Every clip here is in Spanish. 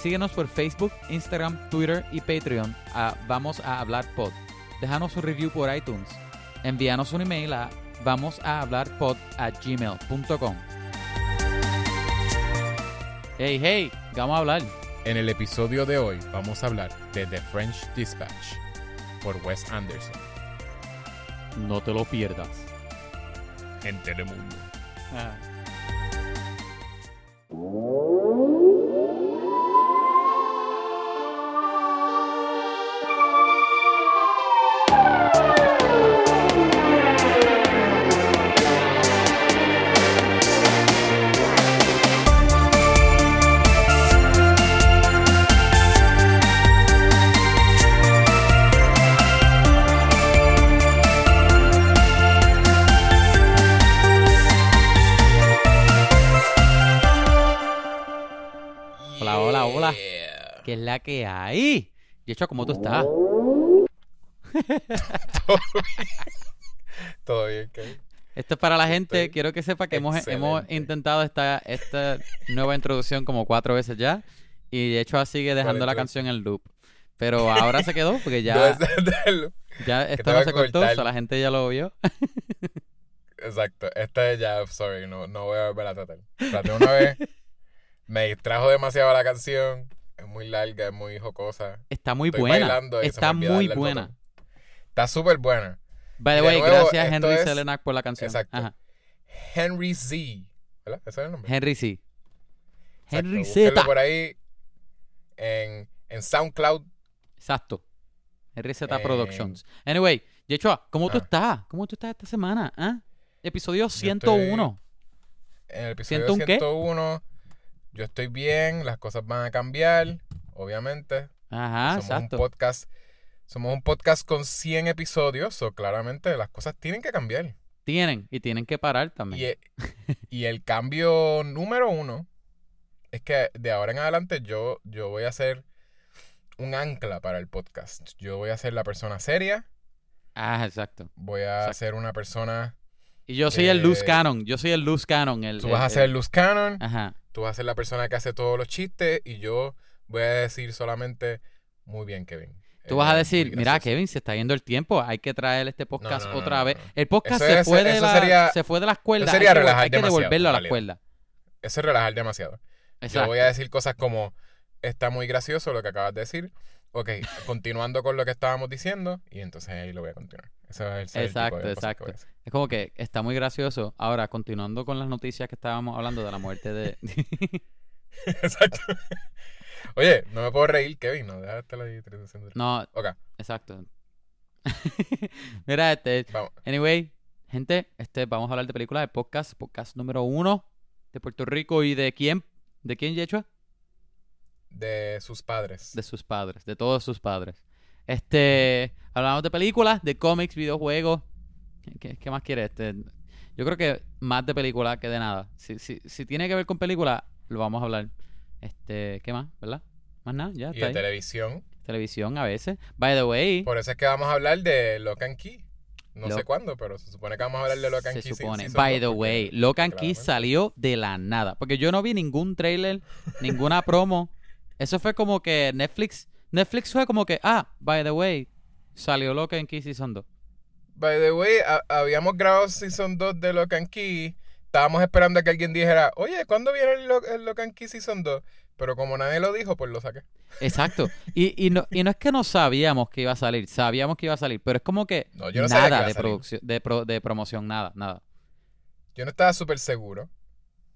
Síguenos por Facebook, Instagram, Twitter y Patreon a Vamos a Hablar Pod. Déjanos un review por iTunes. Envíanos un email a vamos a hablar pod a gmail.com. Hey, hey, vamos a hablar. En el episodio de hoy vamos a hablar de The French Dispatch por Wes Anderson. No te lo pierdas. En Telemundo. Ah. Yeah. ¿Qué es la que hay? Y hecho, ¿cómo tú estás? Todo bien, Kevin. Esto es para la gente. Estoy Quiero que sepa que hemos, hemos intentado esta, esta nueva introducción como cuatro veces ya. Y de hecho sigue dejando la canción en loop. Pero ahora se quedó porque ya, ya esto no se cortó. o sea, la gente ya lo vio. Exacto. Esta es ya, sorry, no, no voy a volver a tratar. Traté una vez, me distrajo demasiado la canción. Es muy larga, es muy jocosa. Está muy Estoy buena. bailando y se me Está muy buena. Está súper buena. By the way, nuevo, gracias Henry es- Selenac por la canción. Exacto. Ajá. Henry Z. ¿Verdad? ¿Ese es el nombre? Henry. Exacto, Henry Z. por ahí en, en SoundCloud. Exacto. Henry Z Eh, Productions. Anyway, Yechua, ¿cómo tú estás? ¿Cómo tú estás esta semana? ¿Ah? Episodio estoy- 101. En el episodio ¿Siento un qué? 101, yo estoy bien, las cosas van a cambiar, obviamente. Ajá, somos exacto. un podcast. Somos un podcast con 100 episodios, o claramente las cosas tienen que cambiar. Tienen, y tienen que parar también. Y, e- y el cambio número uno es que de ahora en adelante yo, yo voy a ser un ancla para el podcast. Yo voy a ser la persona seria, Ah, exacto. voy a Exacto. ser una persona... Y yo soy el Eh, cannon. Yo soy el loose cannon. El, Tú el- vas a el- ser Luz Cannon, Ajá. Tú vas a ser la persona que hace todos los chistes y yo voy a decir solamente muy bien, Kevin. Tú vas a decir, mira, gracioso". Kevin, se está yendo el tiempo. Hay que traer este podcast no, no, otra no, vez. no, no. El podcast Eso se, fue de eso la, sería- se fue de las cuerdas. sería hay que, relajar hay que demasiado, devolverlo a las cuerdas. Eso es relajar demasiado. Yo Exacto. voy a decir cosas como, está muy gracioso lo que acabas de decir. Ok, continuando con lo que estábamos diciendo, y entonces ahí lo voy a continuar. A ser el Exacto, exacto. Es como que está muy gracioso. Ahora, continuando con las noticias que estábamos hablando de la muerte de... Exacto. Oye, no me puedo reír, Kevin, no, déjate la introducción. del- no, Ok, exacto. Mira, este... vamos. Anyway, gente, este, vamos a hablar de películas de podcast. Podcast número uno de Puerto Rico. ¿Y de quién? ¿De quién, Yechua? De sus padres. De sus padres, de todos sus padres. Este, hablamos de películas, de cómics, videojuegos. ¿Qué, qué más quieres? Este, yo creo que más de películas que de nada. Si, si, si tiene que ver con películas, lo vamos a hablar. Este, ¿qué más? ¿Verdad? Más nada, ya Y está de ahí. televisión. Televisión a veces. By the way, Por eso es que vamos a hablar de Lock and Key. No Lo- sé cuándo, pero se supone que vamos a hablar de Lock and se Key. supone. By the porque way, Locan Key salió de la nada. Porque yo no vi ningún trailer, ninguna promo. Eso fue como que Netflix. Netflix fue como que, ah, by the way, salió Locan Key Season 2. By the way, ha- habíamos grabado Season 2 de Lock and Key. Estábamos esperando a que alguien dijera, oye, ¿cuándo viene el, Lo- el Lock and Key Season 2? Pero como nadie lo dijo, pues lo saqué. Exacto. Y, y, no, y no es que no sabíamos que iba a salir, sabíamos que iba a salir, pero es como que No, yo no sabía que nada de producción, de, pro- de promoción, nada, nada. Yo no estaba súper seguro.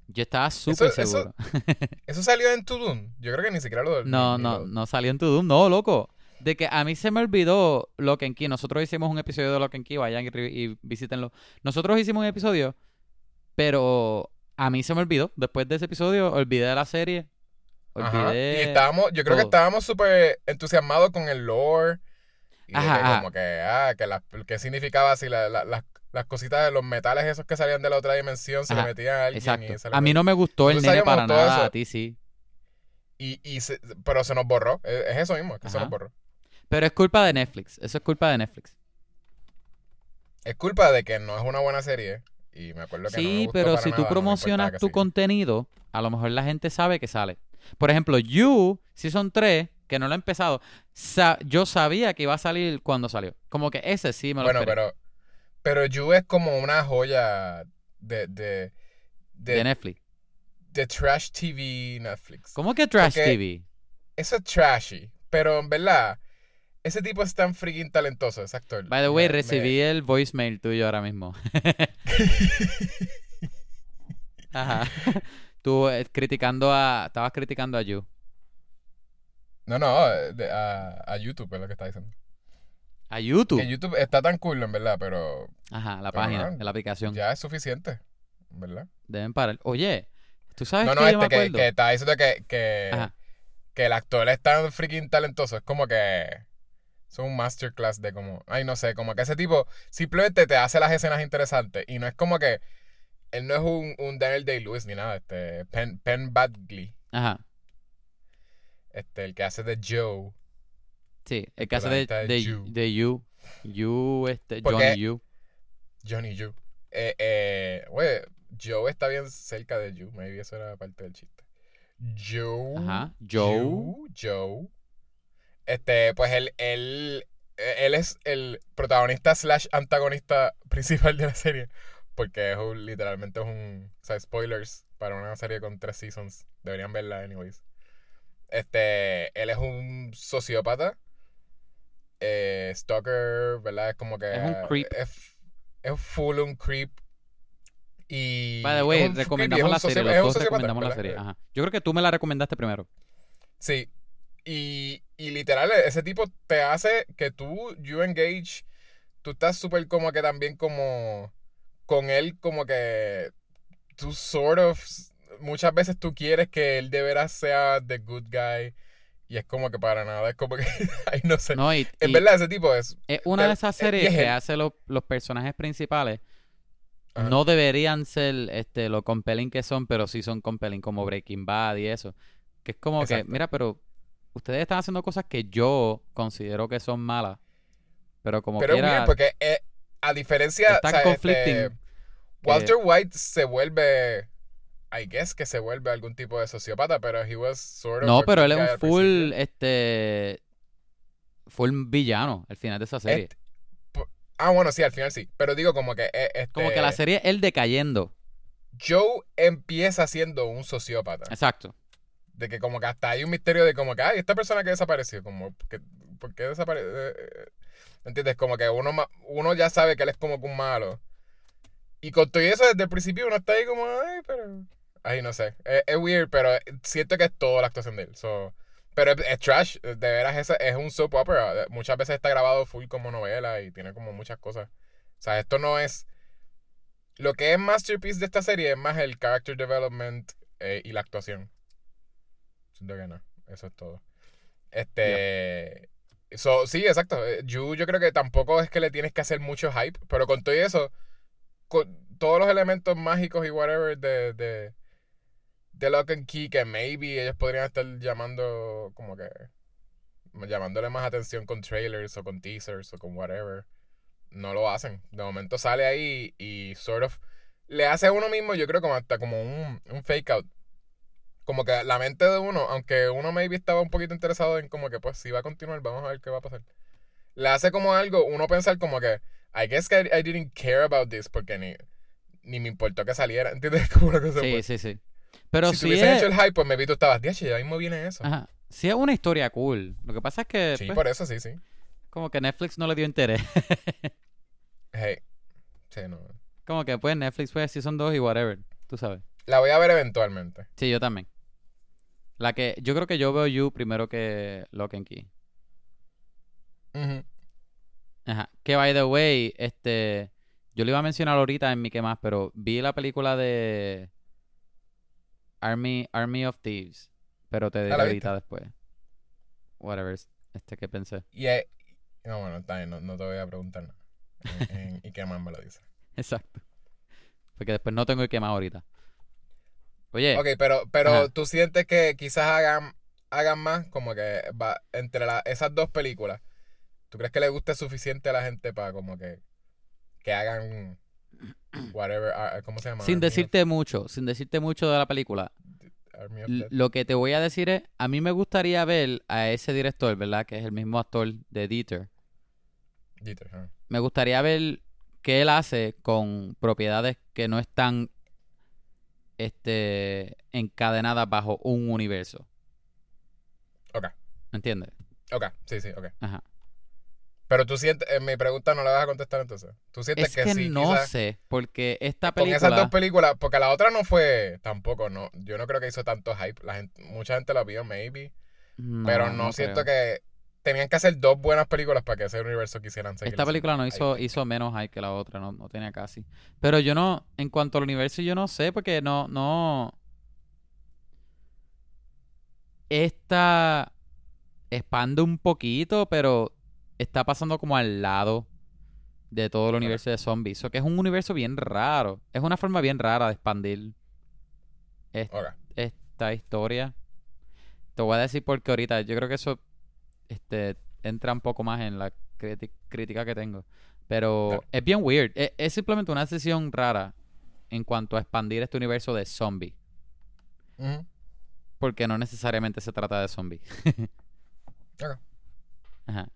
Yo estaba súper seguro. ¿Eso salió en Tudum? Yo creo que ni siquiera lo No, no, lo- no salió en tu Doom, no, loco. De que a mí se me olvidó Lock and Key. Nosotros hicimos un episodio de Lock and Key, vayan y, y visítenlo. Nosotros hicimos un episodio, pero a mí se me olvidó. Después de ese episodio, olvidé de la serie. Ajá. Olvidé. Y estábamos, yo creo que estábamos súper entusiasmados con el lore. Y Ajá, que ajá. como que, ah, que la- qué significaba así la- la- las- las cositas de los metales esos que salían de la otra dimensión, se Ajá, le metían a alguien Exacto. y se le A mí no me gustó el nene para nada. eso. A ti sí. Y, y se- pero se nos borró. Es, es eso mismo, que se nos borró. Pero es culpa de Netflix. Eso es culpa de Netflix. Es culpa de que no es una buena serie. Y me acuerdo que no me Sí, gustó pero para si nada, tú promocionas tu contenido, a lo mejor la gente sabe que sale. Por ejemplo, You, Season 3, que no lo he empezado, sa- yo sabía que iba a salir cuando salió. Como que ese sí me lo Bueno, esperé. pero. Pero You es como una joya de. de. de de, Netflix. de Trash TV Netflix. ¿Cómo que Trash Porque- TV? Eso es trashy. Pero en verdad, ese tipo es tan freaking talentoso, ese actor. By the way, Me- me- recibí el voicemail tuyo ahora mismo. Ajá. Tú eh, criticando a... Estabas criticando a You. No, no, de- a, a YouTube es lo que está diciendo. A YouTube. Que YouTube está tan cool, en verdad, pero Ajá, la Pero, página, de la aplicación. ya es suficiente, ¿verdad? Deben parar. Oye, ¿tú sabes No, que no, me este que, está diciendo que, que, Ajá. que el actor es tan freaking talentoso. Es como que es un masterclass de como, ay, no sé, como que ese tipo simplemente te hace las escenas interesantes y no es como que él no es un, un Daniel Day-Lewis ni nada, este, Penn, Penn Badgley, Ajá. este, el que hace de Joe. Sí, el caso de, de, You. de You. You, este, Porque- Johnny You. Johnny Yu. Eh, eh, güey, Joe está bien cerca de Yu. Maybe eso era parte del chiste. Joe. Ajá. Joe. Yu, Joe. Este, pues él, él, él es el protagonista slash antagonista principal de la serie. Porque es un- literalmente es un. O sea, spoilers para una serie con tres seasons. Deberían verla, anyways. Este, él es un sociópata. Eh, stalker, ¿verdad? Es como que. Es un creep. Es, es full un creep. Y. By the way, recomendamos la serie. Los dos recomendamos la serie. Ajá. Yo creo que tú me la recomendaste primero. Sí. Y, y literal, ese tipo te hace que tú, you engage, tú estás súper como que también como con él, como que tú sort of, muchas veces tú quieres que él de veras sea the good guy y es como que para nada, es como que, ay, no sé. No, y, en y verdad, ese tipo es, es una de esas series es que hace los, los personajes principales. Ajá. No deberían ser este, lo compelling que son, pero sí son compelling, como Breaking Bad y eso. Que es como que, mira, pero ustedes están haciendo cosas que yo considero que son malas. Pero como pero es quiera, weird porque eh, a diferencia, están o sea, conflicting. este, Walter White se vuelve, I guess que se vuelve algún tipo de sociópata, pero he was sort of No, pero él es un full, este, full villano al final de esa serie. Este- ah, bueno, sí, al final sí. Pero digo como que eh, este, Como que la serie es él decayendo. Joe empieza siendo un sociópata. Exacto. De que como que hasta hay un misterio de como que, ay, esta persona que desapareció, como, que, ¿por qué desapareció? ¿Entiendes? Como que uno, uno ya sabe que él es como que un malo. Y con todo eso, desde el principio uno está ahí como, ay, pero... Ay, no sé. Es, es weird, pero siento que es toda la actuación de él. So, pero es, es trash. De veras, es, es un soap opera. Muchas veces está grabado full como novela y tiene como muchas cosas. O sea, esto no es... Lo que es masterpiece de esta serie es más el character development eh, y la actuación. Siento que no. Eso es todo. Este... So, sí, exacto. Eh, You, yo creo que tampoco es que le tienes que hacer mucho hype, pero con todo eso, con todos los elementos mágicos y whatever de, de, de Lock and Key, que maybe ellos podrían estar llamando como que llamándole más atención con trailers o con teasers o con whatever. No lo hacen. De momento sale ahí y sort of le hace a uno mismo, yo creo como hasta como un, un fake out. Como que la mente de uno, aunque uno maybe estaba un poquito interesado en como que pues si va a continuar, vamos a ver qué va a pasar. Le hace como algo, uno pensar como que, I guess I, I didn't care about this porque ni, ni me importó que saliera. ¿Entiendes? Como una cosa Sí, pues. sí, sí. Pero si si, tuviesen es, hecho el hype, pues maybe tú estabas, diache, ya mismo viene eso. ajá, si es una historia cool. Lo que pasa es que Sí, pues, por eso sí, sí. como que Netflix no le dio interés. Hey. Sí, no. como que pues Netflix fue Season 2 y whatever. Tú sabes. La voy a ver eventualmente. Sí, yo también. La que, yo creo que yo veo You primero que Lock and Key. Ujú. Ajá. Que by the way, este. Yo le iba a mencionar ahorita en mi que más, pero vi la película de Army, Army of Thieves. Pero te Ah, ¿la ahorita después. Whatever. Este que pensé. Y, eh, no, bueno, está bien, no, no te voy a preguntar nada. En- en- ¿Y qué más me lo dice? Exacto. Porque después no tengo el que más ahorita. Oye, Ok, pero, pero Ajá. tú sientes que quizás hagan, hagan más, como que va entre la- esas dos películas. ¿Tú crees que le guste suficiente a la gente para como que, que hagan whatever, ah, ¿cómo se llama? sin Army of- decirte mucho, sin decirte mucho de la película. Lo que te voy a decir es, a mí me gustaría ver a ese director, ¿verdad? Que es el mismo actor de Dieter. Dieter, ajá. Me gustaría ver qué él hace con propiedades que no están este, encadenadas bajo un universo. Ok, ¿Me entiendes? ok, sí, sí, ok. Ajá. Pero tú sientes, en mi pregunta no la vas a contestar entonces. Tú sientes Es que, que sí, no quizás sé, porque esta con película... esas dos películas, porque la otra no fue tampoco, no. Yo no creo que hizo tanto hype. La gente, mucha gente la vio, maybe. No, pero no, siento creo. que tenían que hacer dos buenas películas para que ese universo quisieran seguir. Esta película no hizo, hype. hizo menos hype que la otra, no, no tenía casi. Pero yo no, en cuanto al universo, yo no sé, porque no, no. Esta expande un poquito, pero está pasando como al lado de todo el universo de zombies. Eso que es un universo bien raro. Es una forma bien rara de expandir esta historia. Te voy a decir porque ahorita yo creo que eso este, entra un poco más en la crítica que tengo. Pero es bien weird. Es, es simplemente una decisión rara en cuanto a expandir este universo de zombies. Porque no necesariamente se trata de zombies. Ajá.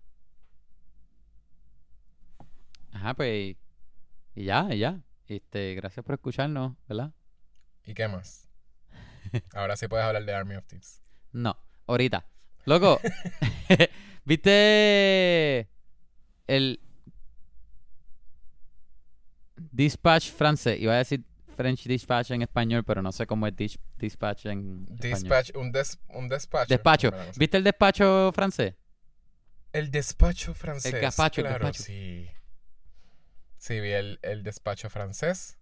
Ajá, pues. Y, ya, y ya. Este, gracias por escucharnos, ¿verdad? ¿Y qué más? Ahora sí puedes hablar de Army of Thieves. No, ahorita. Loco, ¿viste el dispatch francés? Iba a decir French dispatch en español, pero no sé cómo es dis- dispatch en español. Dispatch, un, des, un despacho. Despacho. ¿Viste el despacho francés? El despacho francés. El gazpacho, el claro, sí. Sí, vi el, el despacho francés.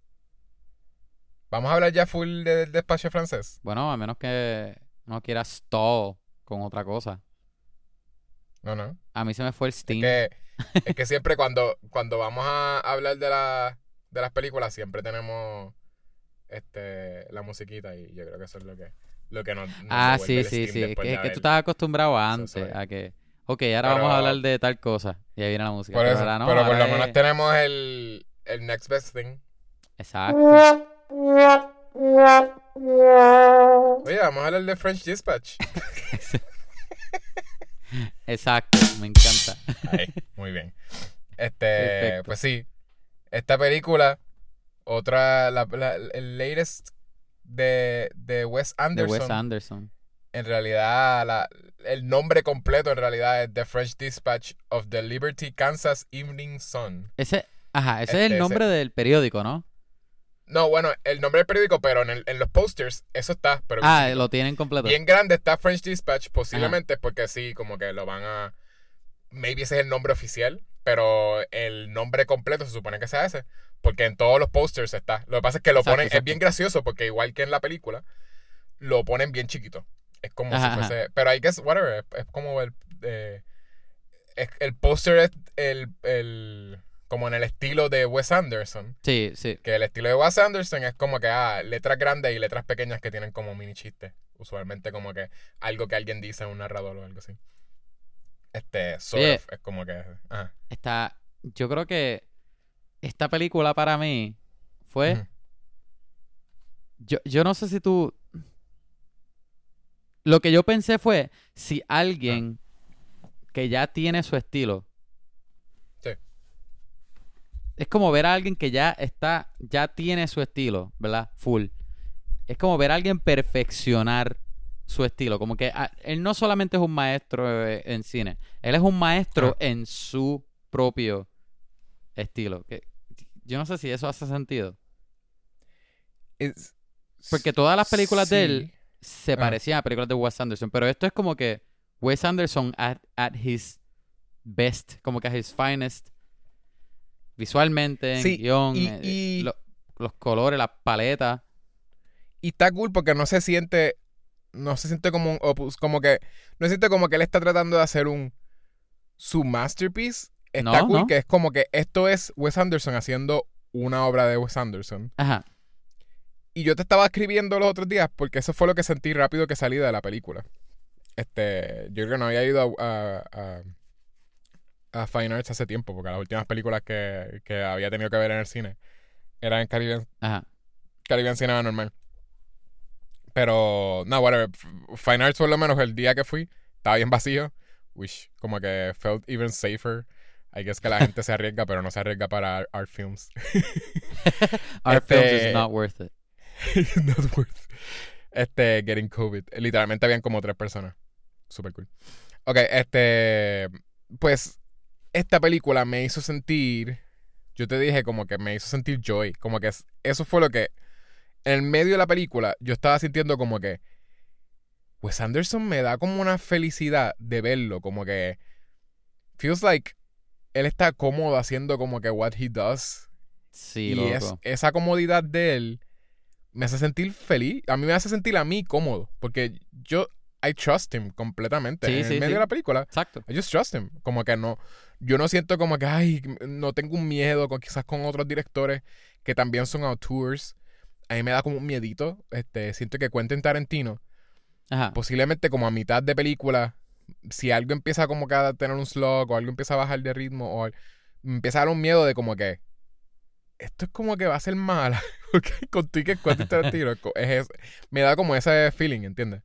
Vamos a hablar ya full del despacho francés. Bueno, a menos que no quieras stall con otra cosa. No, no. A mí se me fue el Es Steam. que, es que siempre cuando, cuando vamos a hablar de, la, de las películas, siempre tenemos este la musiquita y yo creo que eso es lo que, lo que nos, nos Ah, sí, sí, sí. Es que, es que tú estabas acostumbrado antes a que... Ok, ahora Pero- vamos a hablar de tal cosa. Y ahí viene la música. Por Pero eso, ahora no, pero por lo menos tenemos el, el next best thing. Exacto. Oye, vamos a hablar de French Dispatch. Exacto, me encanta. Ahí, muy bien. Este, Perfecto. pues sí. Esta película, otra, la, la- el latest de, de Wes De Anderson. Wes Anderson. En realidad, la- el nombre completo en realidad es The French Dispatch of the Liberty, Kansas Evening Sun. Ese, ajá, ese es Este, el ese. nombre del periódico, ¿no? No, bueno, el nombre del periódico, pero en, el- en los posters, eso está, pero Ah, lo tienen completo. bien grande está French Dispatch, posiblemente porque sí, como que lo van a... Maybe ese es el nombre oficial, pero el nombre completo se supone que sea ese, porque en todos los posters está. Lo que pasa es que lo Exacto, ponen, exacto. es bien gracioso, porque igual que en la película, lo ponen bien chiquito. Es como Ajá, si fuese... Pero I guess, whatever, es, es como el... eh, es- el póster es el, el... Como en el estilo de Wes Anderson. Sí, sí. Que el estilo de Wes Anderson es como que, ah, letras grandes y letras pequeñas que tienen como mini chistes. Usualmente como que algo que alguien dice en un narrador o algo así. Este, sort of, es como que, ah, Está, yo creo que esta película para mí fue... Yo, yo no sé si tú... Lo que yo pensé fue si alguien que ya tiene su estilo. Sí. Es como ver a alguien que ya está, ya tiene su estilo, ¿verdad? Full. Es como ver a alguien perfeccionar su estilo. Como que ah, él no solamente es un maestro eh, en cine, él es un maestro Ah. en su propio estilo. Que, yo no sé si eso hace sentido. Es- Porque todas las películas de él. Se Ah. parecían a películas de Wes Anderson, pero esto es como que Wes Anderson at, at his best, como que at his finest, visualmente, en Sí, guion, y- eh, y- lo- los colores, las paletas. Y está cool porque no se siente, no se siente como un opus, como que, no se siente como que él está tratando de hacer un, su masterpiece. Está No, cool no. que es como que esto es Wes Anderson haciendo una obra de Wes Anderson. Ajá. Y yo te estaba escribiendo los otros días porque eso fue lo que sentí rápido que salí de la película. Este, yo creo que no había ido a, a, a, a Fine Arts hace tiempo porque las últimas películas que, que había tenido que ver en el cine eran en Caribbean, Ajá. Caribbean Cinema normal. Pero, no, whatever. Fine Arts, por lo menos, el día que fui, estaba bien vacío. Which, como que felt even safer. I guess que la gente se arriesga, pero no se arriesga para art, art films. Films Este- is not worth it. Not worth. Este, getting COVID. Literalmente habían como tres personas. Super cool. Ok, este. Pues, esta película me hizo sentir. Yo te dije como que me hizo sentir joy. Como que es- eso fue lo que. En el medio de la película, yo estaba sintiendo como que. Wes Anderson me da como una felicidad de verlo. Como que. Feels like. Él está cómodo haciendo como que what he does. Sí, y loco. es, esa comodidad de él me hace sentir feliz. A mí me hace sentir a mí cómodo. Porque yo, I trust him completamente. Sí, en sí, medio sí. de la película, Exacto. I just trust him. Como que no, yo no siento como que, ay, no tengo un miedo con, quizás con otros directores que también son auteurs. A mí me da como un miedito. Este, siento que Quentin Tarantino, Ajá. posiblemente como a mitad de película, si algo empieza como que a tener un slog o algo empieza a bajar de ritmo o empieza a dar un miedo de como que esto es como que va a ser mala. Porque con que Quentin Tarantino es, es me da como ese feeling, ¿entiendes?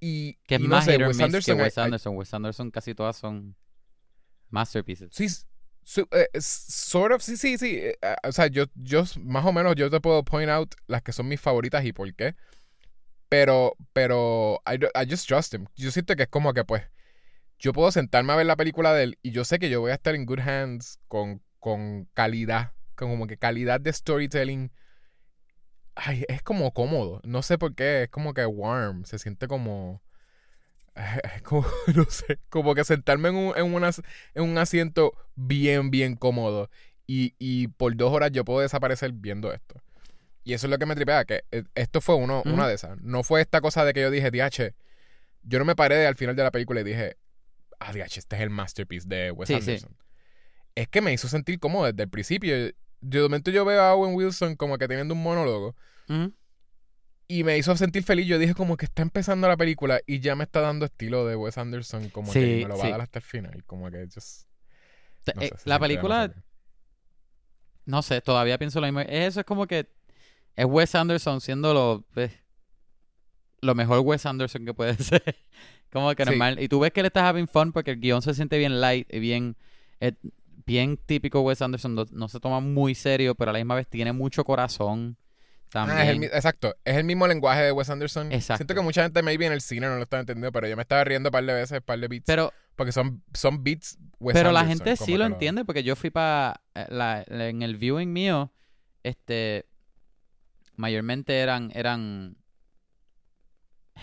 Y, que es y no más sé, Wes Anderson, que Wes I- I- Anderson. Wes Anderson casi todas son masterpieces. Sí, s- su- eh, s- sort of, sí, sí, sí. eh, eh, o sea, yo, yo más o menos yo te puedo point out las que son mis favoritas y por qué. Pero, pero, I, I just trust him. Yo siento que es como que, pues, yo puedo sentarme a ver la película de él y yo sé que yo voy a estar en good hands con, con calidad, como que calidad de storytelling. Ay, es como cómodo. No sé por qué, es como que warm. Se siente como. Como, no sé, como que sentarme en un, en unas- en un asiento bien, bien cómodo. Y, y por dos horas yo puedo desaparecer viendo esto. Y eso es lo que me tripea, que eh, esto fue uno, Ujú. una de esas. No fue esta cosa de que yo dije, DH, yo no me paré al final de la película y dije, ah, DH, este es el masterpiece de Wes Sí, sí. Anderson. Es que me hizo sentir como desde el principio. De momento yo veo a Owen Wilson como que teniendo un monólogo Ujú. y me hizo sentir feliz. Yo dije como que está empezando la película y ya me está dando estilo de Wes Anderson, como que me lo va sí. a dar hasta el final. Como que just, no eh, sé, la película, no sé, todavía pienso lo mismo. Eso es como que es Wes Anderson siendo lo, pues, lo mejor Wes Anderson que puede ser. como que Sí. normal. Y tú ves que le estás having fun porque el guion se siente bien light y bien, eh, bien típico Wes Anderson. No, no se toma muy serio, pero a la misma vez tiene mucho corazón. También. Ah, es el mi- exacto, es el mismo lenguaje de Wes Anderson. Exacto. Siento que mucha gente maybe en el cine no lo estaba entendiendo, pero yo me estaba riendo un par de veces, un par de beats. pero porque son, son beats Wes Pero la gente sí que lo entiende porque yo fui para en el viewing mío, este mayormente eran eran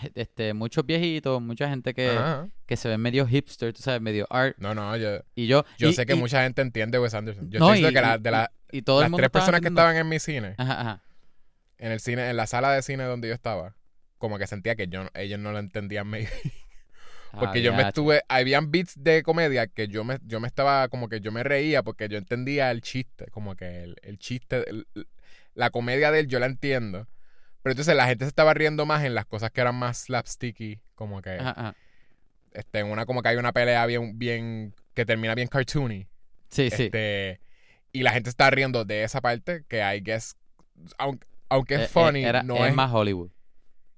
este muchos viejitos, mucha gente que, Ajá. que se ven medio hipster, tú sabes, medio art No, no, yo, y yo yo y- sé que y- mucha gente entiende Wes Anderson. Yo no, estoy diciendo y- que la- de la- y todo las tres personas que estaban en mi cine, Ajá, ajá. en el cine, en la sala de cine donde yo estaba, como que sentía que yo, ellos no lo entendían maybe. Porque Ah, yo me estuve, habían beats de comedia que yo me, yo me estaba, como que yo me reía porque yo entendía el chiste, como que el, el chiste, el- la comedia de él yo la entiendo. Pero entonces la gente se estaba riendo más en las cosas que eran más slapsticky, como que Ajá, ajá. este, en una como que hay una pelea bien, bien, que termina bien cartoony. Sí, sí. Este, y la gente está riendo de esa parte que I guess, aunque, aunque Eh, es eh, funny, era- no es es, más Hollywood.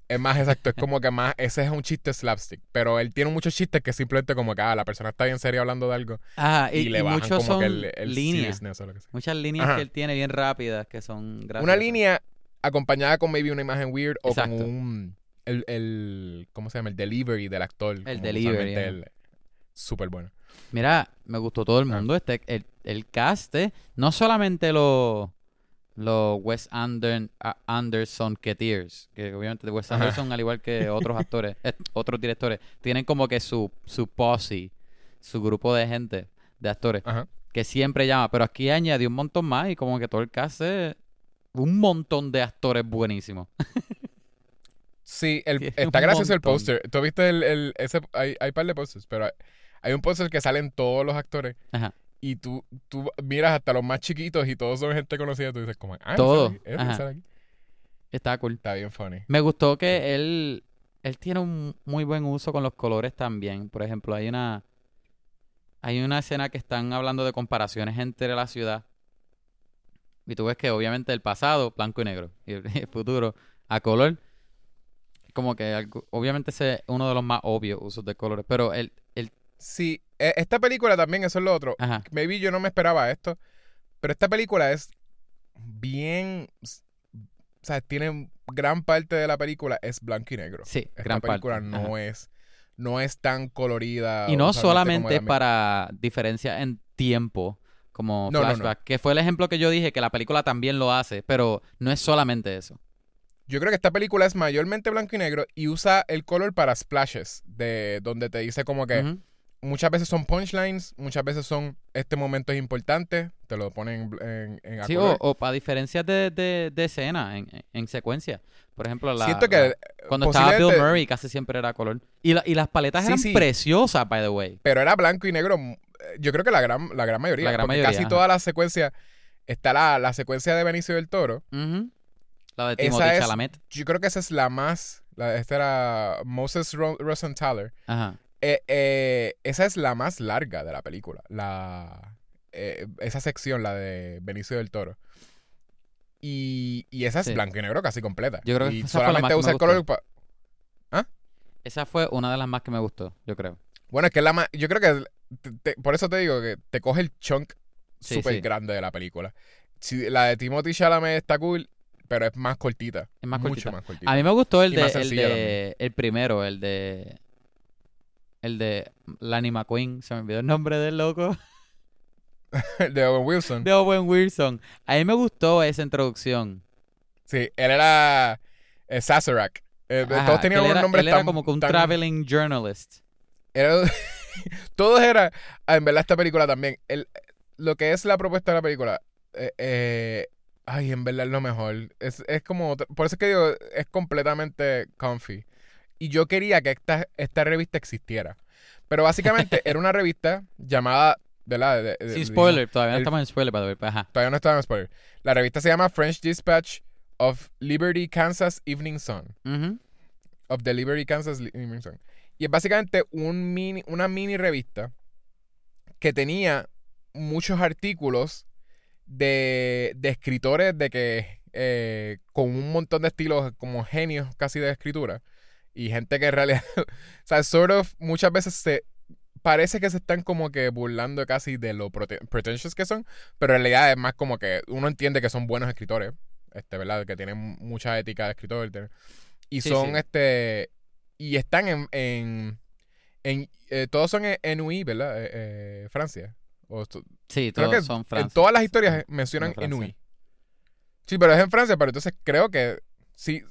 es más exacto, es como que más, ese es un chiste slapstick, pero él tiene muchos chistes que simplemente como que ah, la persona está bien seria hablando de algo Ajá, y, y, le y bajan como que el, el líneas. o lo que sea. Muchas líneas Ajá. que él tiene bien rápidas que son graciosas. Una línea acompañada con maybe una imagen weird o Exacto. con un, el, el, ¿cómo se llama? El delivery del actor. El delivery, Súper bueno. Mira, me gustó todo el Ah. mundo. Este, el, el cast, eh, no solamente los los Wes Ander- a- Anderson Keteers, que obviamente de Wes Ajá. Anderson, al igual que otros actores, eh, otros directores, tienen como que su, su posse, su grupo de gente, de actores, Ajá. que siempre llama. Pero aquí añadió un montón más y como que todo el cast es un montón de actores buenísimos. Sí, el, está gracioso el póster. ¿Tú viste el, el- ese, hay, hay par de pósters, pero hay, hay un póster que salen todos los actores Ajá. y tú, tú miras hasta los más chiquitos y todos son gente conocida. Tú dices como, ah, Todo. Está cool. Está bien funny. Me gustó que él, él tiene un muy buen uso con los colores también. Por ejemplo, hay una, hay una escena que están hablando de comparaciones entre la ciudad. Y tú ves que obviamente el pasado, blanco y negro, y el, el futuro, a color. Como que algo- obviamente ese es uno de los más obvios usos de colores. Pero el, el Sí, e- esta película también, eso es lo otro. ajá. Maybe yo no me esperaba esto, pero esta película es bien... O sea, tiene gran parte de la película es blanco y negro. Sí, Esta gran parte. película no Ajá. es no es tan colorida. Y no solamente para diferencia en tiempo, como No, no, no. flashback, que fue el ejemplo que yo dije, que la película también lo hace, pero no es solamente eso. Yo creo que esta película es mayormente blanco y negro y usa el color para splashes, de donde te dice como que muchas veces son punchlines, muchas veces son este momento es importante, te lo ponen en, en a Sí, color. o, para diferencias de, de, de escena, en, en secuencia. Por ejemplo, la, Siento que la- cuando estaba Bill Murray casi siempre era color. Y, la- y las paletas Sí, eran sí. preciosas, by the way. pero era blanco y negro. Yo creo que la gran, la gran mayoría. La gran porque mayoría, casi ajá. toda la secuencia. Está la, la secuencia de Benicio del Toro. Ujú. La de Esa Timothy es- Chalamet. Yo creo que esa es la más. La, esta era Moses Ro- Rosenthaler. Ajá. Eh, eh, esa es la más larga de la película. La, eh, esa sección, la de Benicio del Toro. Y, y esa es Sí. blanco y negro casi completa. Yo creo que y esa fue la solamente más que me usa el gustó. color. pa- Esa fue una de las más que me gustó, yo creo. Bueno, es que es la más. Yo creo que. Te- te- por eso te digo que te coge el chunk súper sí. grande de la película. Si, la de Timothy Chalamet está cool, pero es más cortita. Es más mucho cortita. más cortita. A mí me gustó el de, el de el primero, el de el de Lanny McQueen, se me olvidó el nombre del loco, de Owen Wilson. de Owen Wilson. A mí me gustó esa introducción. Sí, él era eh, Sazerac. Eh, Ajá, todos tenían era, nombres él era tan- como que un tan- traveling journalist. era- todos eran. ah, en verdad, esta película también. El, lo que es la propuesta de la película. eh, eh, ay, en verdad es lo mejor. Es, es como. Por eso es que digo, es completamente comfy. Y yo quería que esta, esta revista existiera. Pero básicamente era una revista llamada. De- de- Sin spoiler, todavía no el- estamos en spoiler, the way, pero ajá. Todavía no estaba en spoiler. La revista se llama French Dispatch of Liberty, Kansas Evening Sun. Of the Liberty, Kansas Evening Sun. Y es básicamente un mini, una mini revista que tenía muchos artículos de, de escritores de que eh, con un montón de estilos como genios casi de escritura y gente que en realidad, o sea, sort of muchas veces se parece que se están como que burlando casi de lo pretentious que son, pero en realidad es más como que uno entiende que son buenos escritores, este, ¿verdad? Que tienen mucha ética de escritor. Y Sí, son, sí. este, y están en, en, en- eh, todos son en, en UI, ¿verdad? Eh, eh, Francia. O Sí, creo todos que son en Francia. todas las historias mencionan En en. UI. Sí, pero es en Francia, pero entonces creo que sí,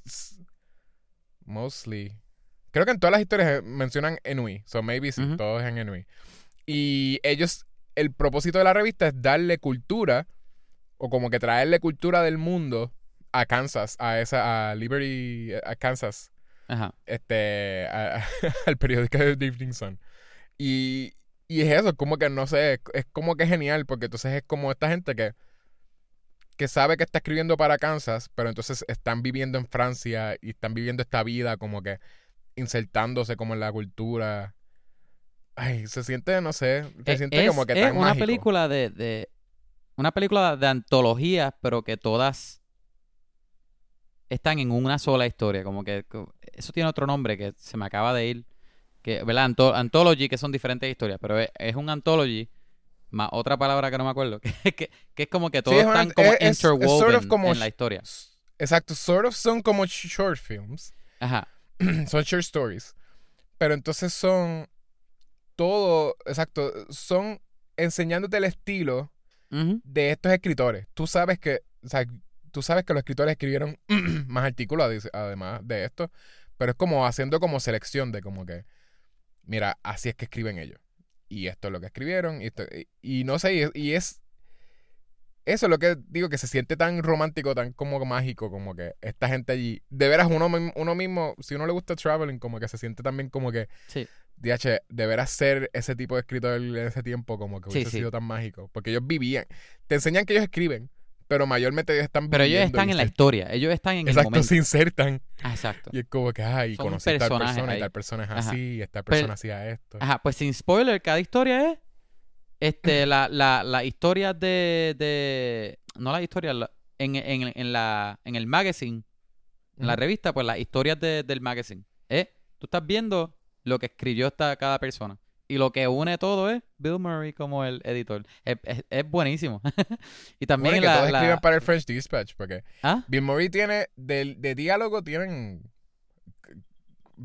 mostly. Creo que en todas las historias mencionan Enui. So maybe sí, Ujú. todos en Enui. Y ellos, el propósito de la revista es darle cultura, o como que traerle cultura del mundo a Kansas, a esa, a Liberty, a Kansas, Ajá. este, a- al periódico de The Evening Sun. Y, y es eso, como que no sé, es, es como que genial, porque entonces es como esta gente que, que sabe que está escribiendo para Kansas, pero entonces están viviendo en Francia y están viviendo esta vida como que insertándose como en la cultura. Ay, se siente, no sé, se Eh, siente como que es tan una mágico. película de, de una película de antologías, pero que todas están en una sola historia, como que eso tiene otro nombre que se me acaba de ir, que ¿verdad? Anto- anthology, que son diferentes historias, pero es, es un anthology más otra palabra que no me acuerdo, que, que, que es como que todos es una- están como es- es- es sort interwoven of como en la historia. Exacto, sort of son como short films. Ajá. son short stories. Pero entonces son todo, exacto, son enseñándote el estilo de estos escritores. Tú sabes que, o sea, tú sabes que los escritores escribieron más artículos ade- además de esto, pero es como haciendo como selección de como que, mira, así es que escriben ellos. Y esto es lo que escribieron. Y, esto- y- y no sé, y es, y es- Eso es lo que digo, que se siente tan romántico, tan como mágico, como que esta gente allí. De veras, uno, uno mismo, si uno le gusta traveling, como que se siente también como que, Sí. DH, de veras ser ese tipo de escritor en ese tiempo, como que Sí, hubiese sí. sido tan mágico. Porque ellos vivían. Te enseñan que ellos escriben, pero mayormente ellos están Pero ellos están y en la historia, ellos están en el Exacto, momento. se insertan. Ah, exacto. Y es como que, ay, Son conocí a tal persona y ahí. tal persona es así, y esta persona hacía esto. Ajá, pues sin spoiler, cada historia es este la, la, la historia de, de no la historia la- en, en, en la en el magazine En la revista, pues las historias de- del magazine. Eh, tú estás viendo lo que escribió esta, cada persona. Y lo que une todo es Bill Murray como el editor. Es, es- es buenísimo. y también Bueno, que la, todos la- escriben para el French Dispatch, porque ¿Ah? Bill Murray tiene, de, de diálogo tienen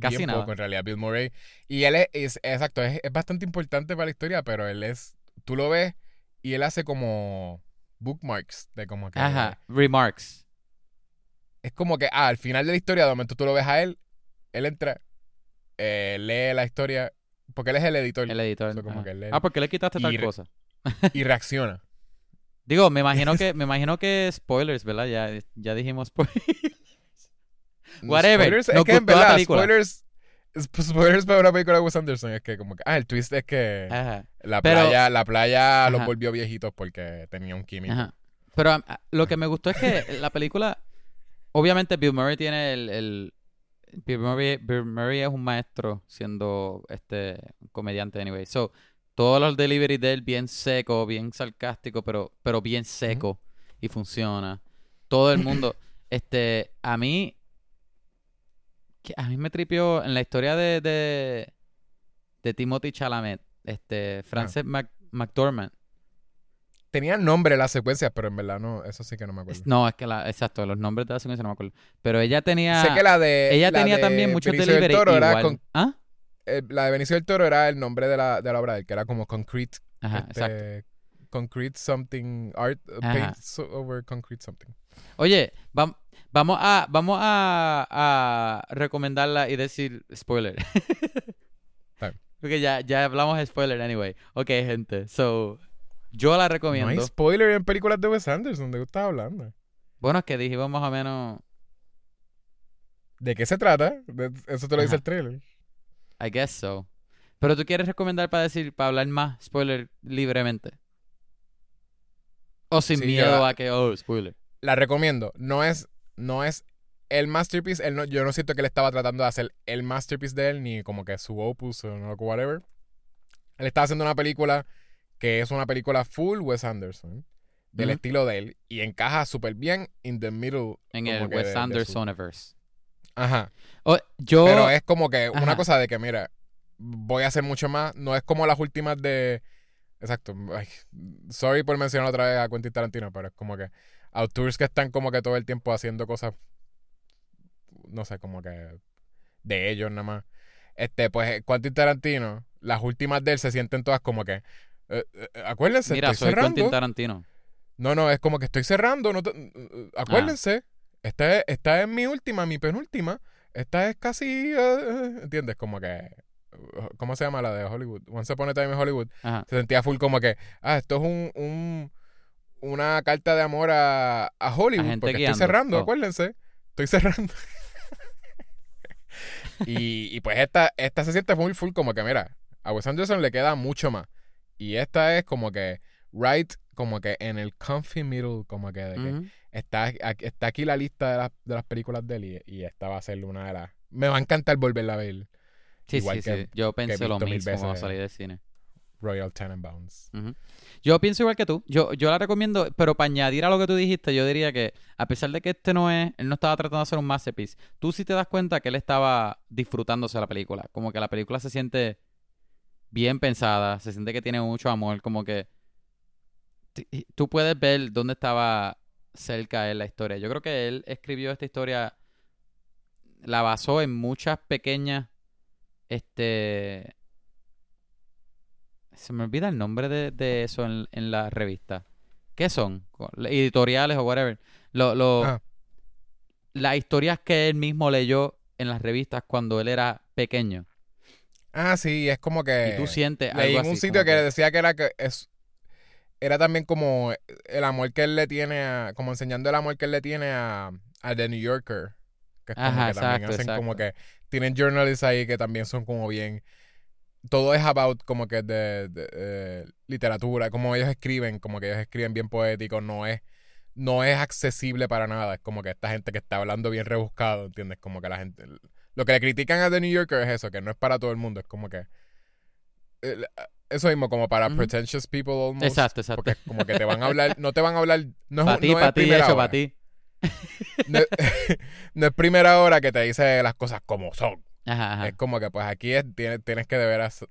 Casi bien nada. poco en realidad, Bill Murray. Y él es, es- exacto, es, es bastante importante para la historia, pero él es, tú lo ves y él hace como bookmarks de como que... Ajá, remarks. Es como que, ah, al final de la historia, de momento tú lo ves a él, él entra, eh, lee la historia, porque él es el editor El editor. Como ajá. que lee- Ah, ¿por qué le quitaste tal cosa? y reacciona. Digo, me imagino que, me imagino que spoilers, ¿verdad? Ya, ya dijimos spoilers. Whatever, Spoilers, es que en la verdad, película. spoilers, spoilers para una película de Wes Anderson es que como que, ah, el twist es que Ajá. la Pero- playa, la playa los Ajá. volvió viejitos porque tenía un químico. Ajá. Pero a- a- lo que me gustó es que la película, obviamente Bill Murray tiene el, el- Bill Murray, Bill Murray es un maestro siendo este comediante anyway. So, todos los deliveries de él bien seco, bien sarcástico, pero, pero bien seco y funciona. Todo el mundo, este, a mí, a mí me tripió en la historia de, de, de Timothy Chalamet, este, Frances Mac- McDormand. Tenían nombre las secuencias, pero en verdad no, eso sí que no me acuerdo. No, es que la, exacto, los nombres de la secuencia no me acuerdo. Pero ella tenía, sé que la de ella la tenía de también muchos Benicio del delivery era igual. con- ¿Ah? eh, la de Benicio del Toro era el nombre de la, de la obra de él, que era como Concrete. Ajá, exacto. este, Concrete something, art, uh, paint over concrete something. Oye, vam- vamos a vamos a, a recomendarla y decir spoiler. Porque ya, ya hablamos de spoiler anyway. Ok, gente. So, yo la No hay recomiendo. spoiler en películas de Wes Anderson, ¿de qué estás hablando? bueno, es que dijimos más o menos, ¿De qué se trata? De- eso te lo dice el trailer. I guess so. Pero tú quieres recomendar para decir, para hablar más spoiler libremente. O sin Sí, miedo la- a que, oh, spoiler. La recomiendo. No es, no es el masterpiece. Él no- yo no siento que él estaba tratando de hacer el masterpiece de él, ni como que su opus o no, whatever. Él está haciendo una película que es una película full Wes Anderson, del estilo de él, y encaja súper bien in the middle. En el Wes de- de su- Andersoniverse. Ajá. Oh, yo... Pero es como que una cosa de que, mira, voy a hacer mucho más. No es como las últimas de. Exacto. ay, sorry por mencionar otra vez a Quentin Tarantino, pero es como que autores que están como que todo el tiempo haciendo cosas. No sé, como que. De ellos nada más. Este, pues Quentin Tarantino, las últimas de él se sienten todas como que. Eh, eh, acuérdense, Mira, estoy soy cerrando. Quentin Tarantino. No, no, es como que estoy cerrando. No te- eh, acuérdense, esta, es, esta es mi última, mi penúltima. Esta es casi. eh, ¿Entiendes? Como que. ¿Cómo se llama la de Hollywood? Once Upon a Time in Hollywood. Ajá. Se sentía full como que. Ah, esto es un. un- una carta de amor a, a Hollywood. porque guiando. estoy cerrando, Oh. acuérdense. Estoy cerrando. y, y pues esta, esta se siente full, full como que, mira, a Wes Anderson le queda mucho más. Y esta es como que. Right, como que en el comfy middle, como que de que está, aquí- está aquí la lista de las, de las películas de él y, y esta va a ser una de las... Me va a encantar volverla a ver. Sí, Igual sí, que- sí. Yo pensé lo mismo cuando veces. salí del cine. Royal Tenenbaums. Ujú. Yo pienso igual que tú. Yo, yo la recomiendo, pero para añadir a lo que tú dijiste, yo diría que a pesar de que este no es, él no estaba tratando de hacer un masterpiece, tú sí te das cuenta que él estaba disfrutándose la película. Como que la película se siente bien pensada, se siente que tiene mucho amor, como que tú puedes ver dónde estaba cerca él la historia. Yo creo que él escribió esta historia, la basó en muchas pequeñas, este, se me olvida el nombre de, de eso en, en la revista. ¿Qué son? Editoriales o whatever. Lo, lo- Ah. Las historias que él mismo leyó en las revistas cuando él era pequeño. Ah, sí, es como que... y tú sientes Leí algo en un así, sitio que, decía que era que es... Era también como el amor que él le tiene a... Como enseñando el amor que él le tiene a, a The New Yorker. Que es como Ajá, que también exacto, hacen como que... Tienen journalists ahí que también son como bien... Todo es about como que de, de, eh, literatura, como ellos escriben, como que ellos escriben bien poético, no es no es accesible para nada. Es como que esta gente que está hablando bien rebuscado, ¿entiendes? Como que la gente. Lo que le critican a The New Yorker es eso, que no es para todo el mundo. Es como que. Eso mismo, como para pretentious people almost. Exacto, exacto. Porque como que te van a hablar. No te van a hablar. No es, Para ti, no para ti, hecho para ti. no, no es primera hora que te dice las cosas como son. Ajá, ajá. Es como que pues aquí es, tienes, tienes que de veras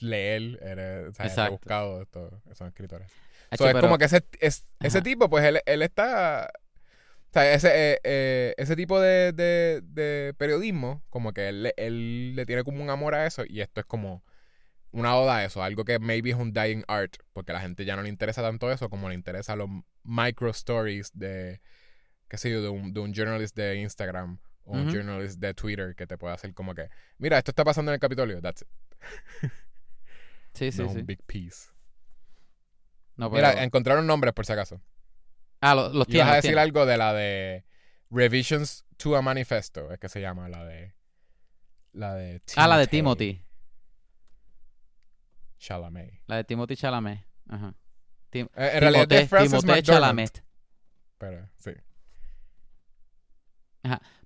leer, eres, Exacto. buscado estos, esos escritores. Hacho, So, es pero- como que ese, es, ese tipo, pues él, él está. O sea, ese, eh, eh, ese tipo de, de, de periodismo, como que él, él le tiene como un amor a eso, y esto es como una oda a eso, algo que maybe es un dying art, porque a la gente ya no le interesa tanto eso como le interesa los micro stories de, qué sé yo, de un, de un journalist de Instagram o un journalist de Twitter que te puede hacer como que, mira, esto está pasando en el Capitolio, that's it. Sí, sí, no sí. un big piece. No, Mira, encontraron nombres por si acaso. Ah, lo- los Ibas tiene. a decir tiene. algo de la de Revisions to a Manifesto, es que se llama la de. La de Ah, la de Timothy. Chalamet. La de Timothy Chalamet. Ajá. Tim- Eh, en realidad de Timothée- Frances Timothée. Chalamet. Pero, sí.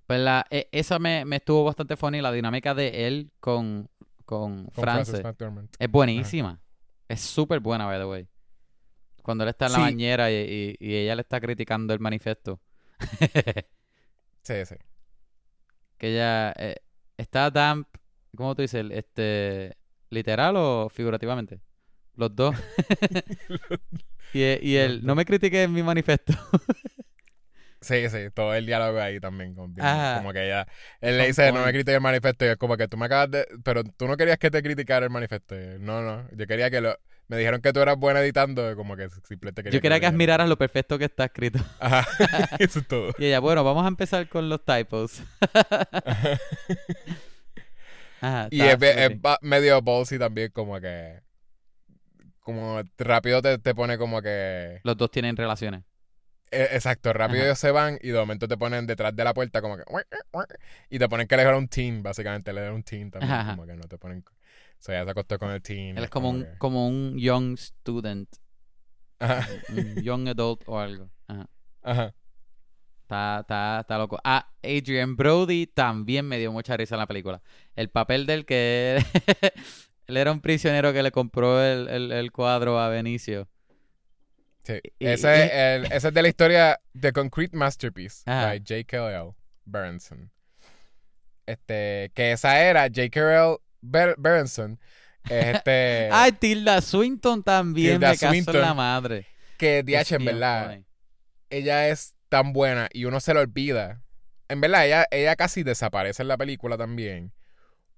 Pues la, e- esa me, me estuvo bastante funny. La dinámica de él con, con, Con Frances McDormand. es buenísima. Es súper buena, by the way. Cuando él está en la Sí. bañera y, y- y ella le está criticando el manifiesto. Sí, sí. que ella eh, está damp. ¿Cómo tú dices? Este, ¿Literal o figurativamente? Los dos. y, y él, no me critiques mi manifiesto. Sí, sí, todo el diálogo ahí también. Con. Como que ella. Él le dice, no me critiques el manifiesto. Y es como que tú me acabas de. Pero tú no querías que te criticara el manifiesto. No, no. Yo quería que lo. Me dijeron que tú eras buena editando. Como que simplemente quería Yo quería que lo admiraras lo perfecto que está escrito. Ajá. Eso es todo. Y ella, bueno, vamos a empezar con los typos. Ajá, Y es, medio ballsy también, como que. Como rápido te, te pone como que. Los dos tienen relaciones. Eh, Exacto, rápido Ajá. ellos se van y de momento te ponen detrás de la puerta como que. Y te ponen que era un teen, básicamente. Era un teen también. Ajá. Como que no te ponen. O sea, ya se acostó con el teen. Él es como un, que- como un young student. Ajá. Un young adult o algo. Ajá. Ajá. Está, está, está loco. Ah, Adrian Brody también me dio mucha risa en la película. El papel del que él era un prisionero que le compró el, el, el cuadro a Benicio. Sí. Ese, y- es el- ese es de la historia The Concrete Masterpiece Ajá. by J.K.L. Berenson. Este, que esa era J.K.L. Ber- Berenson. es Este, Ay, Tilda Swinton también Tilda me Swinton. la madre. que DH en verdad, ella es tan buena y uno se lo olvida. En verdad, ella, ella casi desaparece en la película también.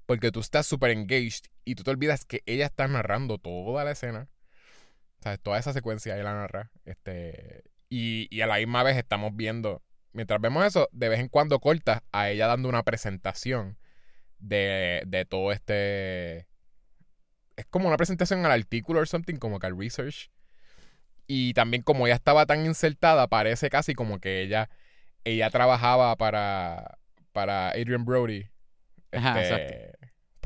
Porque tú estás súper engaged y tú te olvidas que ella está narrando toda la escena. Toda esa secuencia ella la narra. Este, y, y a la misma vez estamos viendo, mientras vemos eso, de vez en cuando corta a ella dando una presentación de, de todo este... Es como una presentación al artículo o something, como que al research. Y también como ella estaba tan insertada, parece casi como que ella, ella trabajaba para, para Adrian Brody. Ajá,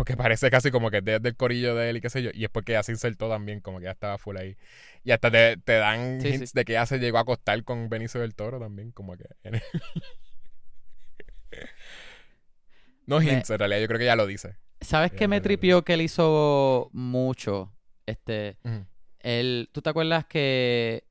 porque parece casi como que desde el corillo de él y qué sé yo. Y es porque ella se insertó también, como que ella estaba full ahí. Y hasta te, te dan Sí, hints sí. de que ella se llegó a acostar con Benicio del Toro también, como que... no Me- hints, en realidad yo creo que ella lo dice. ¿Sabes Ya, qué me ya, ya, ya. tripió que él hizo mucho? Este, él, ¿tú te acuerdas que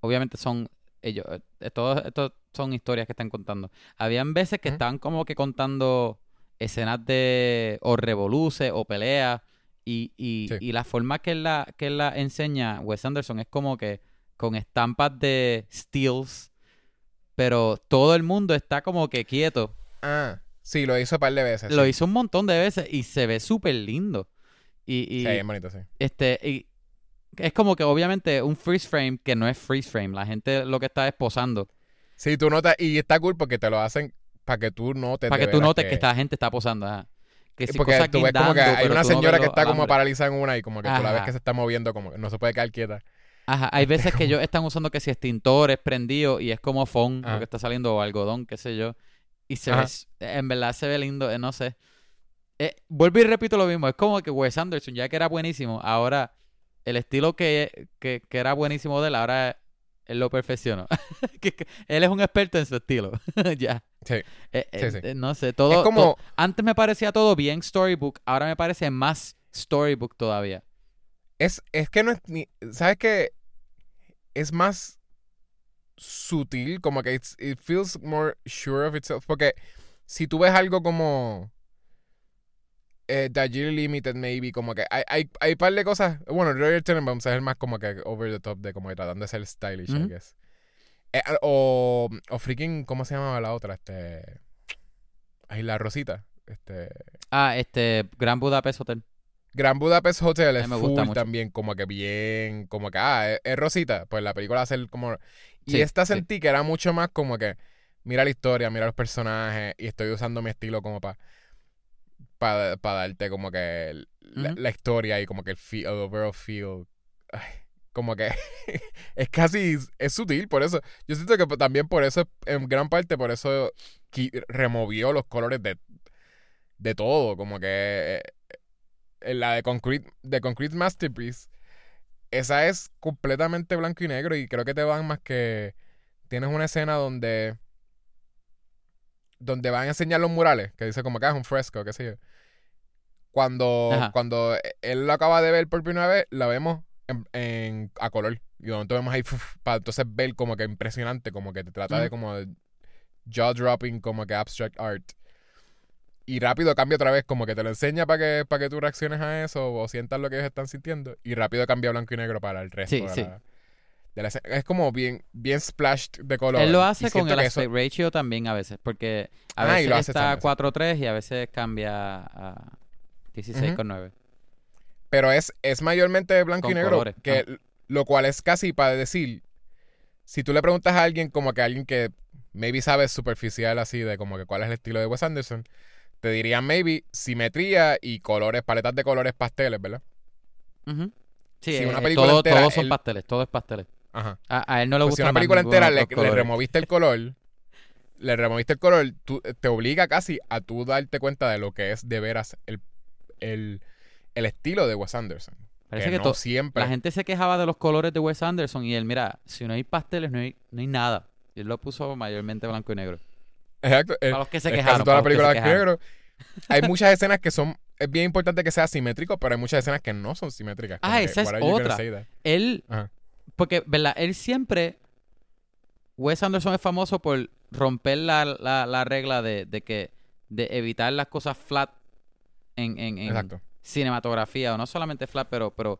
obviamente son ellos, eh, todos estos son historias que están contando? Habían veces que estaban como que contando escenas de o revoluces o peleas y, y, Sí. y la forma que él la, que él la enseña Wes Anderson es como que con estampas de steals, pero todo el mundo está como que quieto. Ah, sí, lo hizo un par de veces. Lo sí. hizo un montón de veces y se ve súper lindo. Y, y Sí, bien bonito, sí. este, y es como que obviamente un freeze frame que no es freeze frame. La gente lo que está es posando. Sí, tú notas, y está cool porque te lo hacen para que tú notes. Para que tú notes que esta gente está posando. ajá. Que si porque tú ves como que hay una no señora que está como paralizada en una y como que tú la ves Ajá. que se está moviendo, como que no se puede quedar quieta. Ajá, hay veces que ellos están usando que si extintores prendidos y es como Ajá. lo que está saliendo o algodón, qué sé yo. Y se ve, en verdad se ve lindo, eh, no sé. Eh, vuelvo y repito lo mismo, es como que Wes Anderson, ya que era buenísimo, ahora el estilo que, que, que era buenísimo de él, ahora él lo perfeccionó. Él es un experto en su estilo, ya. Sí. Eh, Sí, eh, sí. eh, no sé, todo, es como, antes me parecía todo bien storybook, ahora me parece más storybook todavía. es, es que no es ni, ¿sabes qué? Es más, sutil, como que it feels more sure of itself. Porque si tú ves algo como eh, Darjeeling Limited, maybe, como que hay, hay, hay par de cosas. Bueno, Roger Tenenbaum es el más como que over the top de como que tratando de ser stylish, I Ujú. guess. Eh, o, o freaking, ¿cómo se llamaba la otra? Este. Ay, la Rosita. Este. Ah, este, Gran Budapest Hotel. Gran Budapest Hotel es me gusta full mucho. también, como que bien, como que, ah, es, es Rosita, pues la película ser como... Y Sí, esta sí. sentí que era mucho más como que, mira la historia, mira los personajes, y estoy usando mi estilo como para para darte como que el- la, historia y como que el, feel, el overall feel. Ay, como que es casi, es sutil, por eso. Yo siento que también por eso, en gran parte, por eso removió los colores de, de todo, como que... eh, en la de Concrete, de Concrete Masterpiece, esa es completamente blanco y negro y creo que te van más que tienes una escena donde donde van a enseñar los murales, que dice como que "Ah, es un fresco, qué sé yo. Cuando, Ajá. cuando él lo acaba de ver por primera vez, la vemos en, en- a color. Y donde vemos ahí, fuf, para entonces ver como que impresionante, como que te trata de como de jaw dropping, como que abstract art. Y rápido cambia otra vez, como que te lo enseña para que, para que tú reacciones a eso o sientas lo que ellos están sintiendo. Y rápido cambia blanco y negro para el resto Sí, de, sí. La, de la escena. Es como bien, bien splashed de color. Él lo hace con el eso- aspect ratio también a veces, porque a Ah, veces está también, sí. 4.3 y a veces cambia a 16.9. Pero es, es mayormente blanco y negro. colores, Que, ah. Lo cual es casi para decir. Si tú le preguntas a alguien, como que alguien que maybe sabe superficial así de como que cuál es el estilo de Wes Anderson, te dirían maybe simetría y colores, paletas de colores pasteles, ¿verdad? Ujú. Sí, Si eh, una eh, película todo- entera, todos son él- pasteles, todo es pasteles. Ajá. A, a él no le Pues si una película entera le, le removiste removiste el color, le removiste el color, tú- te obliga casi a tú darte cuenta de lo que es de veras el, el, el estilo de Wes Anderson. Parece que que no siempre. la gente se quejaba de los colores de Wes Anderson y él, mira, si no hay pasteles, no hay, no hay nada. Y él lo puso mayormente blanco y negro. Exacto. eh, Para los que se quejaron. toda la película que se negro. Hay muchas escenas que son. Es bien importante que sea simétrico, pero hay muchas escenas que no son simétricas. Ah, como que, esa es otra. Él, Ajá. porque, ¿verdad? Él siempre. Wes Anderson es famoso por romper la, la, la regla de, de que. de evitar las cosas flat en, en, en cinematografía. O no solamente flat, pero, pero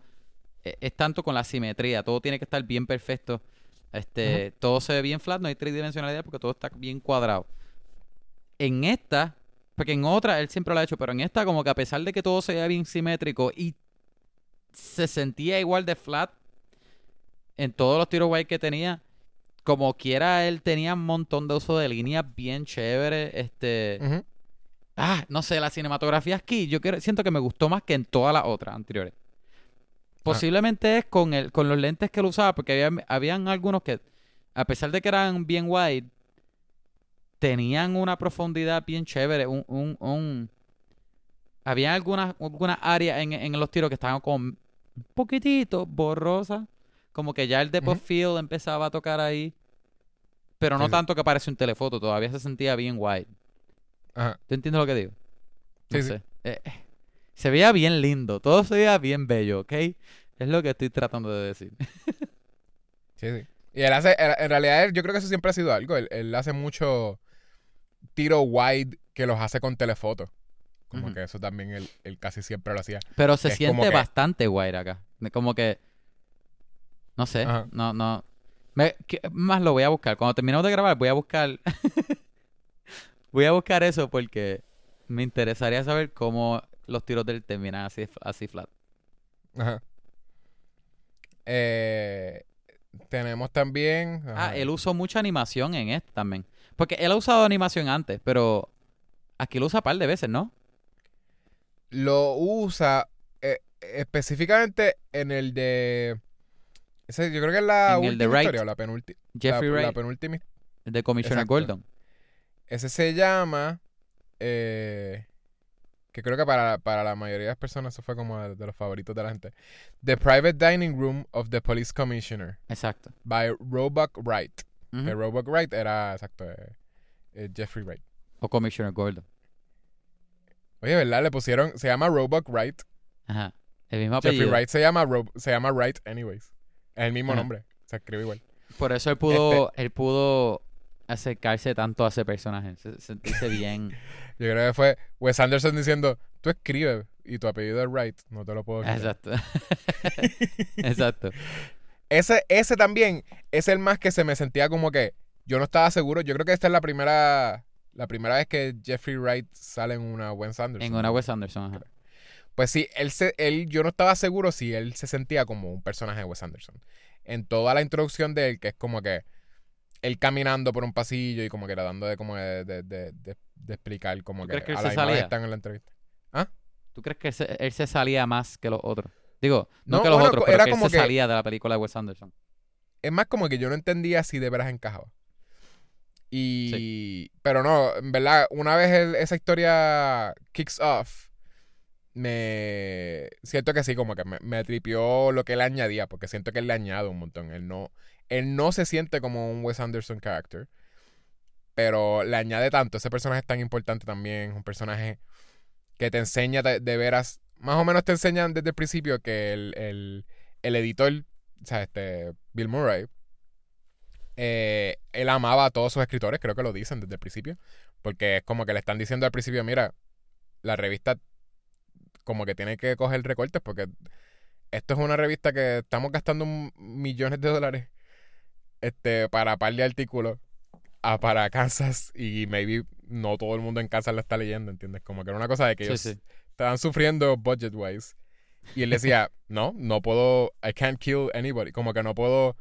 eh, es tanto con la simetría. Todo tiene que estar bien perfecto. Este, todo se ve bien flat, no hay tridimensionalidad porque todo está bien cuadrado. En esta, porque en otra él siempre lo ha hecho, pero en esta como que a pesar de que todo se veía bien simétrico y se sentía igual de flat en todos los tiros guay que tenía, como quiera él tenía un montón de uso de líneas bien chévere, este. Ah, no sé, la cinematografía aquí, yo quiero- siento que me gustó más que en todas las otras anteriores. Posiblemente es con el, con los lentes que él usaba, porque había, habían algunos que, a pesar de que eran bien wide, tenían una profundidad bien chévere, un, un, un- había algunas, algunas áreas en, en los tiros que estaban como un poquitito borrosas, como que ya el Ujú. field empezaba a tocar ahí, pero no sí. tanto que parece un telefoto, todavía se sentía bien wide. Ajá. ¿Tú entiendes lo que digo? No Sí, sí. sé. Eh, eh, se veía bien lindo, todo se veía bien bello, ¿ok? Es lo que estoy tratando de decir. Sí, sí. Y él hace, en realidad, él- yo creo que eso siempre ha sido algo. Él, él hace mucho tiro wide que los hace con telefoto. Como Ujú. que eso también él, él casi siempre lo hacía. Pero se Es siente que- bastante wide acá. Como que. No sé. Ajá. No, no. Me- ¿qué más lo voy a buscar. Cuando terminemos de grabar, voy a buscar. voy a buscar eso porque me interesaría saber cómo los tiros del terminan así, así flat. Ajá. Eh, tenemos también. Ah, él usó mucha animación en este también. Porque él ha usado animación antes, pero aquí lo usa un par de veces, ¿no? lo usa eh, específicamente en el de. Ese, yo creo que es la En el de Wright. historia o la penúltima. Jeffrey la, la Wright, penúltima. de Commissioner exacto. Gordon. Ese se llama. eh, que creo que para, para la mayoría de las personas eso fue como de, de los favoritos de la gente. The Private Dining Room of the Police Commissioner. Exacto. By Roebuck Wright. Ujú. Que Roebuck Wright era, exacto, eh, eh, Jeffrey Wright. O Commissioner Gordon. Oye, ¿verdad? Le pusieron. Se llama Roebuck Wright. Ajá. El mismo Jeffrey apellido. Wright se llama, Ro- se llama Wright, anyways. Es el mismo Ajá. nombre. Se escribe igual. Por eso él pudo, él pudo acercarse tanto a ese personaje, se- sentirse bien. Yo creo que fue Wes Anderson diciendo, tú escribes y tu apellido es Wright, no te lo puedo quitar". Exacto. Exacto. Ese, ese también es el más que se me sentía como que yo no estaba seguro. Yo creo que esta es la primera la primera vez que Jeffrey Wright sale en una Wes Anderson. En una Wes Anderson, ajá. Pues sí, él, se, él yo no estaba seguro si él se sentía como un personaje de Wes Anderson. En toda la introducción de él, que es como que él caminando por un pasillo y como que tratando de como de, de, de- de- de explicar como ¿Tú que, que él a se la misma vez salía? están en la entrevista. ¿Tú crees que él se, él se salía más que los otros? Digo, no, No, que los bueno, otros, pero era que él como se que- salía de la película de Wes Anderson. Es más como que yo no entendía si de veras encajaba. Y... Pero no, en verdad, una vez el- esa historia kicks off, me... Siento que sí, como que me, me tripió lo que él añadía, porque siento que él le añade un montón. Él no, él no se siente como un Wes Anderson character, pero le añade tanto. Ese personaje es tan importante también, un personaje que te enseña de, veras, más o menos te enseñan desde el principio que el, el, el editor, o sea, este, Bill Murray, eh, él amaba a todos sus escritores, creo que lo dicen desde el principio, porque es como que le están diciendo al principio, mira, la revista como que tiene que coger recortes porque esto es una revista que estamos gastando millones de dólares este para par de artículos a para Kansas y maybe no todo el mundo en Kansas lo está leyendo, ¿entiendes? Como que era una cosa de que Sí, ellos sí. estaban sufriendo budget wise y él decía, no, no puedo, I can't kill anybody, como que no puedo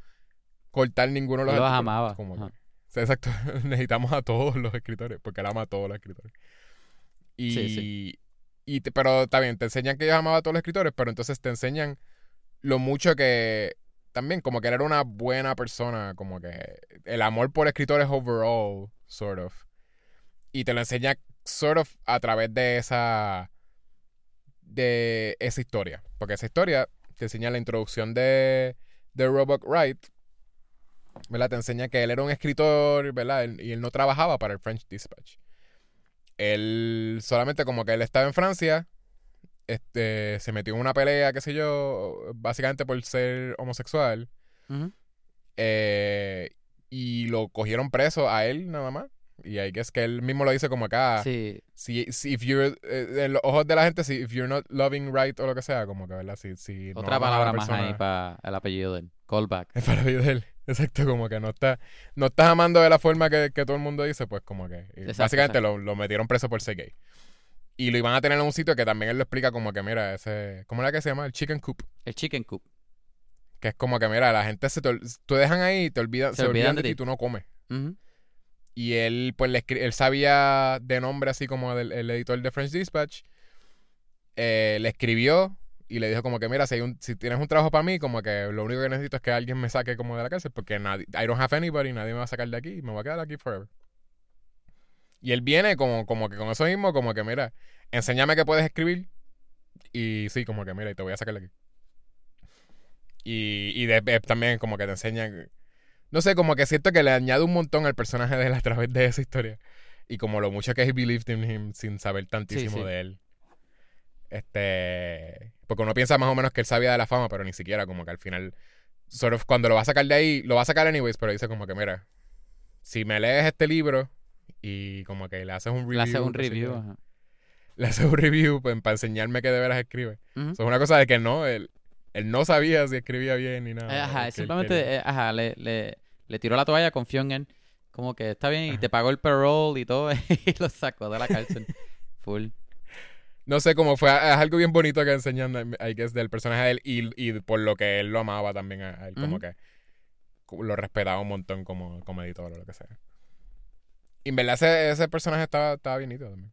cortar ninguno de los los artículos. amaba. Como que- exacto. Necesitamos a todos los escritores, porque él ama a todos los escritores. Y, Sí, y te- pero está bien, te enseñan que ellos amaban a todos los escritores, pero entonces te enseñan lo mucho que también como que él era una buena persona, como que el amor por escritores overall, sort of. Y te lo enseña sort of a través de esa de esa historia, porque esa historia te enseña la introducción de de Wright, ¿verdad? Te enseña que él era un escritor, ¿verdad? Y él no trabajaba para el French Dispatch. Él solamente como que él estaba en Francia, este, se metió en una pelea, qué sé yo, básicamente por ser homosexual, Ujú. eh, y lo cogieron preso a él nada más. Y ahí que es que él mismo lo dice como acá. Sí, Si, si if you're, eh, en los ojos de la gente, si if you're not loving right o lo que sea, como que, ¿verdad? Si, si no otra la palabra más persona- ahí para el apellido de él. Callback. Es para vida de él. Exacto, como que no está, no estás amando de la forma que, que todo el mundo dice, pues como que. Exacto, básicamente exacto. Lo, lo metieron preso por ser gay. Y lo iban a tener en un sitio que también él lo explica como que, mira, ese. ¿Cómo era que se llama? El chicken coop. El Chicken Coop. Que es como que, mira, la gente se te, tú dejan ahí y te olvidan, se, olvidan de ti y tú no comes. Y él, pues, le él sabía de nombre así como del el editor de French Dispatch. eh, le escribió y le dijo como que, mira, si, hay un, si tienes un trabajo para mí, como que lo único que necesito es que alguien me saque como de la cárcel porque nadie, I don't have anybody, nadie me va a sacar de aquí y me voy a quedar aquí forever. Y él viene como, como que con eso mismo, como que, mira, enséñame que puedes escribir y sí, como que, mira, y te voy a sacar de aquí. Y, y de- de- también como que te enseñan no sé, como que siento que le añade un montón al personaje de él a través de esa historia. Y como lo mucho que he believed in him sin saber tantísimo sí. de él. Este. Porque uno piensa más o menos que él sabía de la fama, pero ni siquiera, como que al final. Sort of, cuando lo va a sacar de ahí, lo va a sacar anyways, pero dice como que, mira, si me lees este libro y como que le haces un review. Le hace un qué review. ajá. le haces un review pues, para enseñarme que de veras escribe. Eso es una cosa de que no, él, él no sabía si escribía bien ni nada. Ajá, que él simplemente, eh, ajá, le, le, le tiró la toalla, confió en él. Como que está bien y te pagó el parole y todo y lo sacó de la cárcel. Full. No sé cómo fue, es algo bien bonito que enseñan, I guess, del personaje de él y, y por lo que él lo amaba también a, él, como que lo respetaba un montón como, como editor o lo que sea. Y en verdad ese, ese personaje estaba, estaba bien nítido también.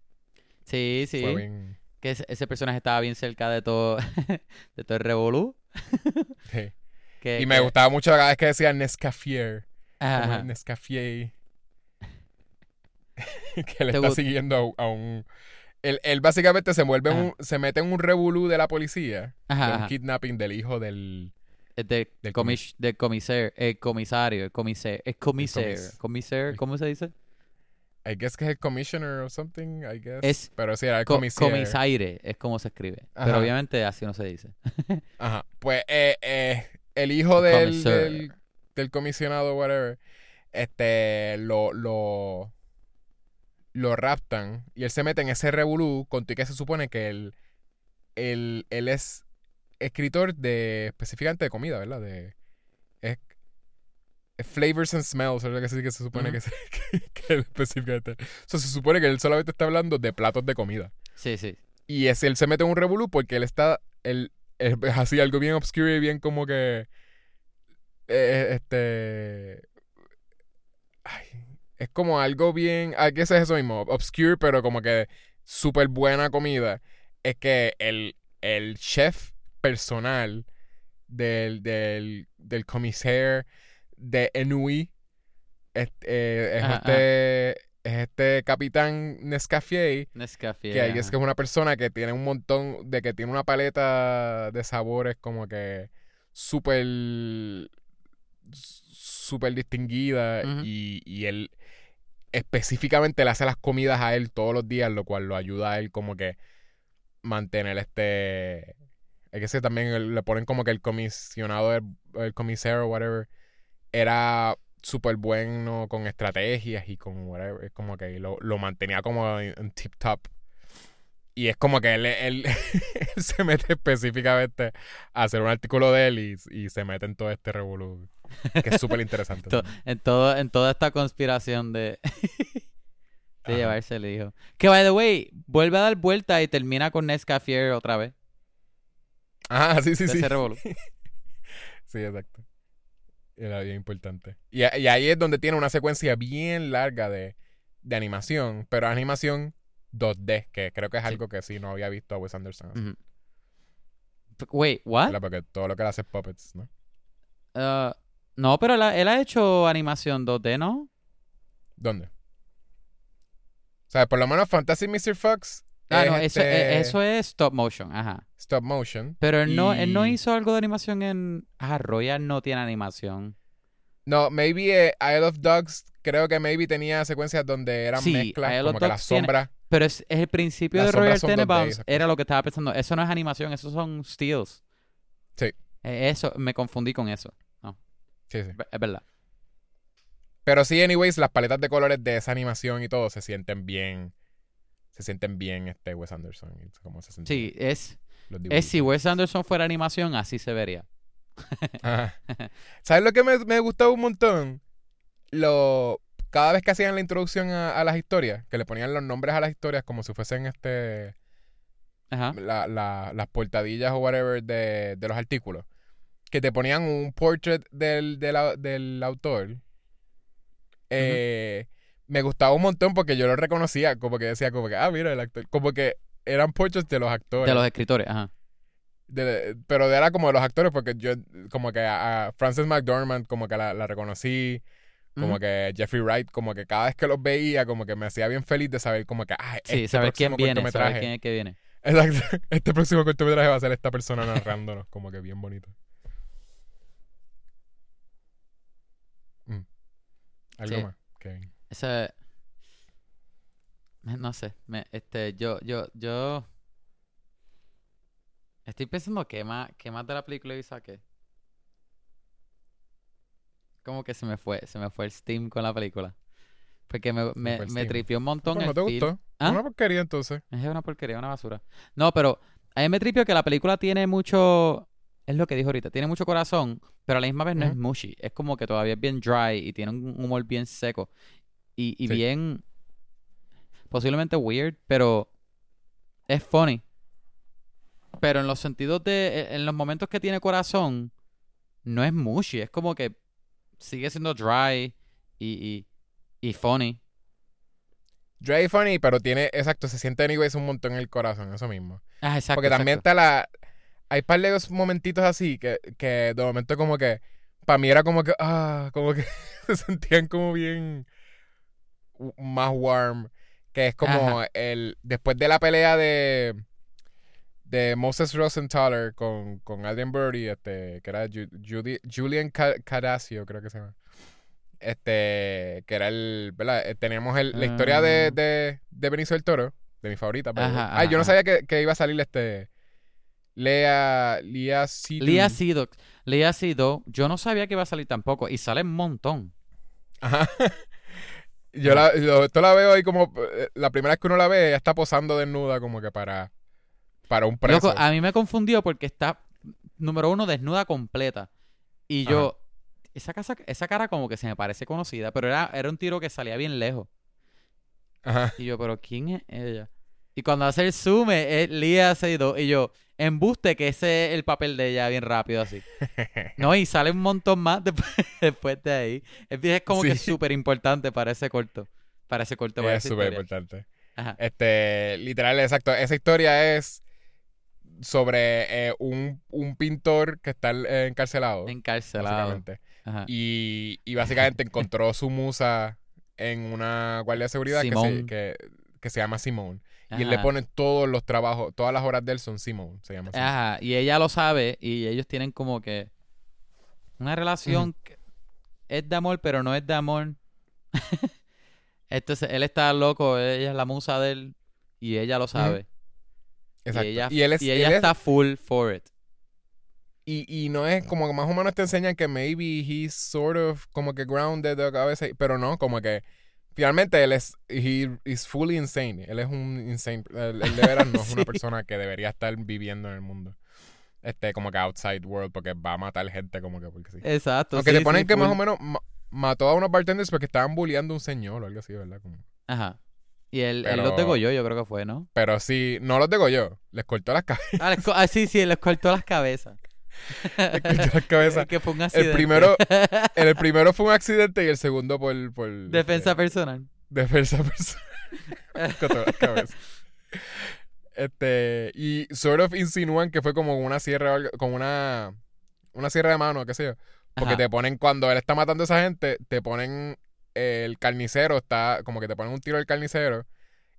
Sí, sí. Fue bien... Que ese, ese personaje estaba bien cerca de todo, de todo el revolú. sí. Que, Y me que- gustaba mucho cada vez que decía Nescafier, ajá. Nescafier, que le está siguiendo a, a un... Él, él básicamente se vuelve un, se mete en un revolú de la policía, Ajá, de un ajá. kidnapping del hijo del... Es del, del comis- del comisario, el comisario, el comisario, el comisario, comis- comisario, el- ¿cómo se dice? I guess que es el commissioner or something, I guess. Es Pero sí, era el Co- comisario. comisaire, es como se escribe. Ajá. Pero obviamente así no se dice. Ajá. Pues eh, eh, el hijo del, del este comisionado, whatever, este, lo, lo, lo raptan y él se mete en ese revolú con que se supone que él, él, él es escritor de, específicamente de comida, ¿verdad? De, flavors and smells, es lo que, sí que se supone que, se, que, que él específicamente. O sea, se supone que él solamente está hablando de platos de comida. Sí, sí. Y es, él se mete en un revolú porque él está, él, es así algo bien obscure y bien como que, eh, este, ay, es como algo bien, ¿a qué es eso mismo? Obscure, pero como que súper buena comida. Es que el, el chef personal del, del, del comisario de Enui es, eh, es este es este capitán Nescafé Nescafé. que es que es una persona que tiene un montón de que tiene una paleta de sabores como que súper súper distinguida y, y él específicamente le hace las comidas a él todos los días, lo cual lo ayuda a él como que mantener este es que también le ponen como que el comisionado el, el comisario whatever era súper bueno con estrategias y con whatever es como que lo, lo mantenía como en, tip top y es como que él, él, él se mete específicamente a hacer un artículo de él y, y se mete en todo este revolú que es súper interesante To- en, todo, en toda esta conspiración de, de llevarse el hijo. Que, by the way, vuelve a dar vuelta y termina con Nescafé otra vez. ah sí sí de sí ese revolú. Sí, exacto. Era bien importante. Y, ahí es donde tiene una secuencia bien larga de, de animación, pero animación 2D, que creo que es Sí. algo que sí no había visto a Wes Anderson. Wait, what? Porque todo lo que él hace es puppets, ¿no? Uh, no, pero él ha, él ha hecho animación 2D, ¿no? ¿Dónde? O sea, por lo menos Fantasy Mr. Fox Ah, es no, eso, este eh, eso es stop motion, ajá. stop motion. Pero él no, él no hizo algo de animación en... Ah, Royal no tiene animación. No, maybe eh, Isle of Dogs, creo que maybe tenía secuencias donde eran Sí, mezclas, Isle como que las sombras. Pero es, es el principio de Royal sombras son 2D, Tenenbaums. Era lo que estaba pensando. Eso no es animación, eso son steals. Sí. Eh, Eso, me confundí con eso. Sí, sí. Es verdad. Pero sí, anyways, las paletas de colores de esa animación y todo se sienten bien. Se sienten bien este Wes Anderson. Como se Sí, es, es si Wes Anderson fuera animación, así se vería. Ajá. ¿Sabes lo que me, me gustaba un montón? Lo, cada vez que hacían la introducción a, a las historias, que le ponían los nombres a las historias como si fuesen este Ajá. la, la- las portadillas o whatever de, de los artículos. Que te ponían un portrait del, del, del autor. Eh, Me gustaba un montón porque yo lo reconocía, como que decía, como que, ah, mira, el actor. Como que eran portraits de los actores. De los escritores, ajá. De- pero era como de los actores porque yo, como que a, a Frances McDormand, como que la, la reconocí. Como que Jeffrey Wright, como que cada vez que los veía, como que me hacía bien feliz de saber, como que, ah, Sí, este saber quién viene, saber quién es que viene. Exacto. Este próximo cortometraje va a ser esta persona narrándonos, como que bien bonito. Mm. ¿Algo Sí. más? Kevin? Ese... No sé, me, este, yo, yo, yo... Estoy pensando qué más, qué más de la película yo saqué. Como que se me fue, se me fue el Steam con la película. Porque me, me, me tripió un montón Pues, el ¿No te feel. gustó? ¿Ah? Una porquería entonces. Es una porquería, una basura. No, pero a mí me tripió que la película tiene mucho... Es lo que dijo ahorita, tiene mucho corazón, pero a la misma vez no es mushy. Es como que todavía es bien dry y tiene un humor bien seco. Y, y Sí. bien... Posiblemente weird, pero es funny. Pero en los sentidos de... e, En los momentos que tiene corazón, no es mushy. Es como que sigue siendo dry y, y, y funny. Dry y funny, pero tiene, exacto, se siente anyways un montón en el corazón, eso mismo. Ah, exacto. Porque también exacto. está la. Hay par de momentitos así que, que de momento como que. Para mí era como que. Ah, como que se sentían como bien. Más warm. Que es como el. Después de la pelea de. De Moses Rosenthaler con, con Adrian Brody, este, que era Ju- Judi- Julian Ca- Cadacio, creo que se llama. Este, que era el, ¿verdad? Eh, Teníamos el- la historia de, Ah. de, de Benicio del Toro, de mi favorita. pero- Ajá, Ay, yo no sabía que, que iba a salir este, Lea, Lea Seydoux. Lea Seydoux. Lea Seydoux, yo no sabía que iba a salir tampoco. Y sale un montón. Ajá. Yo la, yo- esto la veo ahí como. eh, La primera vez que uno la ve, ella está posando desnuda como que para. Para un preso. Loco, a mí me confundió porque está, número uno, desnuda completa. Y yo, esa, casa, esa cara como que se me parece conocida, pero era, era un tiro que salía bien lejos. Ajá. Y yo, pero ¿quién es ella? Y cuando hace el zoom es Lea Seydoux. Y yo, embuste que ese es el papel de ella bien rápido así. No, y sale un montón más después, después de ahí. Es, es como que Sí. súper importante para ese corto. Para ese corto, para es súper importante. Ajá. Este, literal, exacto. Esa historia es sobre eh, un, un pintor que está eh, encarcelado. Encarcelado. Básicamente. Ajá. Y, y básicamente encontró su musa en una guardia de seguridad que se, que, que se llama Simone. Y él le pone todos los trabajos, todas las horas de él son Simone, se llama Simone. Ajá, y ella lo sabe y ellos tienen como que una relación que es de amor, pero no es de amor. Entonces, él está loco, ella es la musa de él y ella lo sabe. Exacto. Y ella, Y él es, y él ella es- está full for it. y, y no es como que más o menos te enseñan que maybe he's sort of como que grounded a veces, pero no, como que finalmente él es he is fully insane. Él es un insane, él, él de veras no es una persona que debería estar viviendo en el mundo. Este, como que outside world, porque va a matar gente como que porque sí. Exacto. Aunque sí, te ponen sí, que más o menos ma- mató a unos bartenders porque estaban bulleando a un señor o algo así, ¿verdad? Como- Ajá. Y él, él Pero- los degolló, yo creo que fue, ¿no? Pero sí, no los degolló, les cortó las cabezas. Ah, co- ah, sí, sí, les cortó las cabezas. las cabezas. que fue un accidente. El primero, el primero fue un accidente y el segundo por, por Defensa eh, personal. defensa personal. Cortó las cabezas. Este, y sort of insinúan que fue como una sierra, como una, una sierra de mano, qué sé yo. Porque Ajá. te ponen, cuando él está matando a esa gente, te ponen el carnicero, está, como que te ponen un tiro del carnicero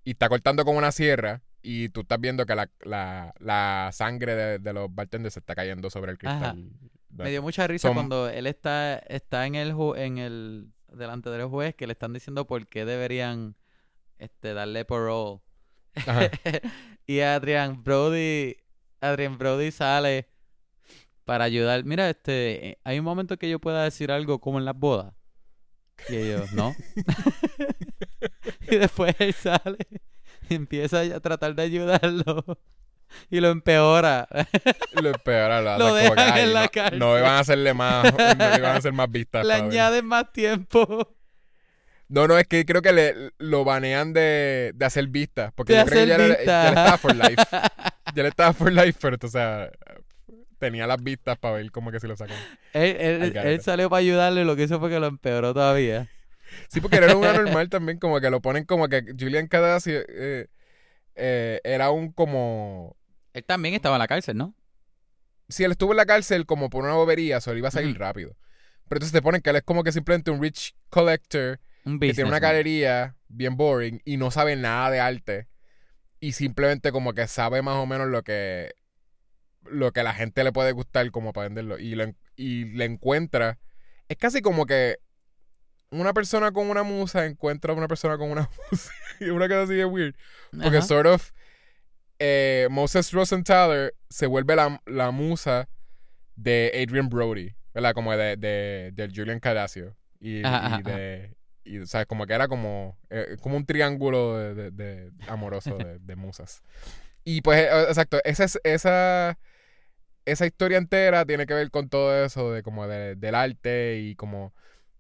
y está cortando con una sierra y tú estás viendo que la, la, la sangre de, de los bartenders se está cayendo sobre el cristal. Me dio mucha risa cuando él está, está en el en el delante del juez que le están diciendo por qué deberían este darle parole. Y Adrian Brody Adrian Brody sale para ayudar. Mira, este, hay un momento que yo pueda decir algo como en las bodas. Y ellos, ¿no? y después él sale empieza a tratar de ayudarlo y lo empeora. Lo empeora, lo, Lo hacen como que, dejan en "Ay, la no, cárcel". No iban a hacerle más, no iban a hacer más vistas. Le añaden más tiempo. No, no, es que creo que le, lo banean de, de hacer vistas. Porque De yo creo que ya, era- ya él estaba for life. Ya él estaba for life, pero o sea, tenía las vistas para ver cómo que si lo sacan. Él, él- él salió para ayudarle y lo que hizo fue que lo empeoró todavía. Sí, porque era una normal también, como que lo ponen como que Julian Cadassi eh, eh, era un como... Él también estaba en la cárcel, ¿no? Si él estuvo en la cárcel como por una bobería, solo iba a salir rápido. Pero entonces te ponen que él es como que simplemente un rich collector Un que tiene una galería bien boring y no sabe nada de arte y simplemente como que sabe más o menos lo que lo que a la gente le puede gustar como para venderlo y, lo y le encuentra es casi como que una persona con una musa encuentra a una persona con una musa y una cosa así de weird porque Ajá. sort of eh, Moses Rosenthaler se vuelve la, la musa de Adrian Brody ¿verdad? como de, de, Julian Cadacio y, Ajá, y ajá, de y, ¿sabes? como que era como eh, como un triángulo de, de- amoroso de, musas y pues eh, exacto esa es- esa esa historia entera tiene que ver con todo eso de como de- del arte y como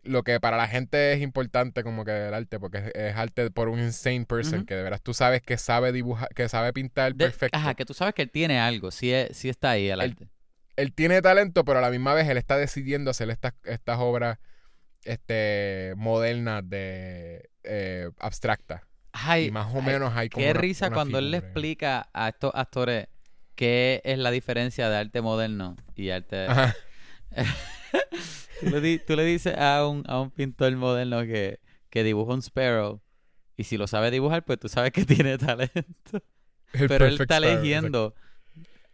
lo que para la gente es importante como que del arte porque es, es arte por un insane person que de veras tú sabes que sabe dibujar que sabe pintar De- perfecto Ajá, que tú sabes que él tiene algo, sí, es- sí está ahí el Él- arte. él tiene talento, pero a la misma vez él está decidiendo hacer estas, estas obras este, modernas de eh, abstractas. Ay, y más o ay, menos hay como qué una- risa una cuando él le explica a estos actores qué es la diferencia de arte moderno y arte... Ajá. tú, le di- tú le dices a un, a un pintor moderno que, que dibuja un sparrow y si lo sabe dibujar, pues tú sabes que tiene talento. El Pero él está eligiendo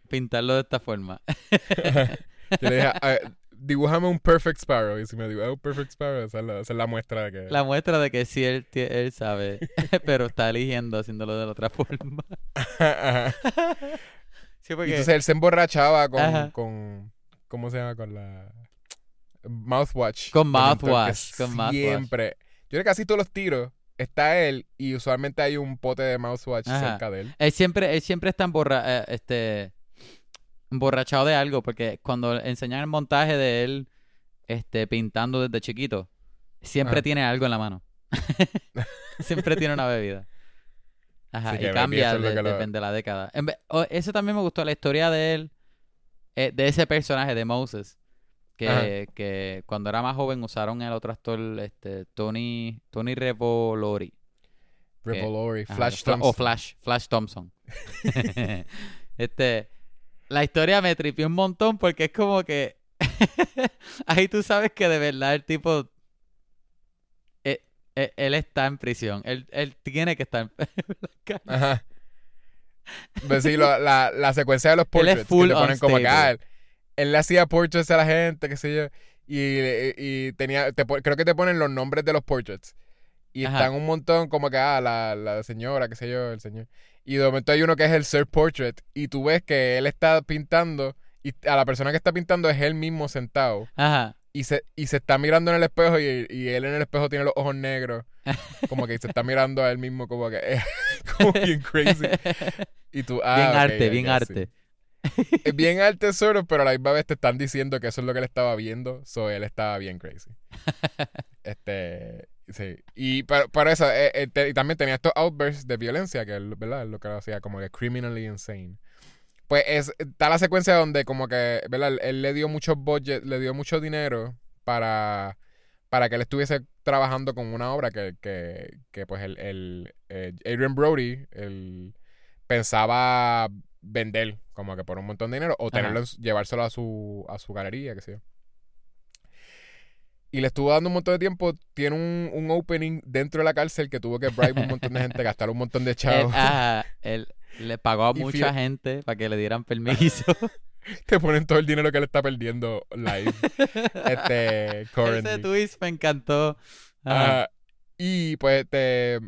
pintarlo de esta forma. Yo le dije, "Ah, dibújame un perfect sparrow. Y si me dibuja un perfect sparrow, esa es la, esa es la muestra de que... La muestra de que sí él, él sabe, pero está eligiendo haciéndolo de la otra forma. Ajá. Sí, Y porque... entonces él se emborrachaba con, con, ¿cómo se llama? Con la mouthwash. Con mouthwash, con mouthwash. Siempre. Yo creo que casi todos los tiros está él y usualmente hay un pote de mouthwash Ajá. cerca de él. Él siempre, él siempre está emborra eh, este, emborrachado de algo, porque cuando enseñan el montaje de él este, pintando desde chiquito, siempre Ajá. tiene algo en la mano. siempre tiene una bebida. Ajá, Sí, y cambia de- lo- depende de la década. En ve- o- eso también me gustó, la historia de él, eh, de ese personaje de Moses, que, que cuando era más joven usaron el otro actor, este, Tony, Tony Revolori. Revolori, Flash Fla- Thompson. O Flash, Flash Thompson. este, la historia me tripió un montón porque es como que ahí tú sabes que de verdad el tipo eh, eh, él está en prisión. Él, él tiene que estar en la. Ajá. Pues sí, la, la secuencia de los portraits full que te ponen como que ah, él, le hacía portraits a la gente, qué sé yo, y, y tenía, te creo que te ponen los nombres de los portraits. Y Ajá. están un montón como que, ah, la, la señora, qué sé yo, el señor. Y de momento hay uno que es el self portrait y tú ves que él está pintando y a la persona que está pintando es él mismo sentado. Ajá. Y se, y se está mirando en el espejo y, y él en el espejo tiene los ojos negros. Como que se está mirando a él mismo como que eh, como bien crazy. Y tú, ah, bien arte, bien arte. bien arte sort of, pero a la misma vez te están diciendo que eso es lo que él estaba viendo. So él estaba bien crazy. Este, sí. Y para, para eso, eh, eh, te- y también tenía estos outbursts de violencia, que él, ¿verdad? Es lo que lo hacía como que criminally insane. Pues es, está la secuencia donde como que, ¿verdad? Él, él le dio mucho budget, le dio mucho dinero para, para que él estuviese trabajando con una obra que, que, que pues el, el eh, Adrian Brody, él pensaba vender como que por un montón de dinero o tenerlo, llevárselo a su, a su galería, qué sé yo. Y le estuvo dando un montón de tiempo. Tiene un, un opening dentro de la cárcel que tuvo que bribe un montón de gente, gastar un montón de Él, chavos. él le pagó a Y mucha gente para que le dieran permiso. Te ponen todo el dinero que él está perdiendo live. este, Ese currently. twist me encantó. Ajá. y pues te,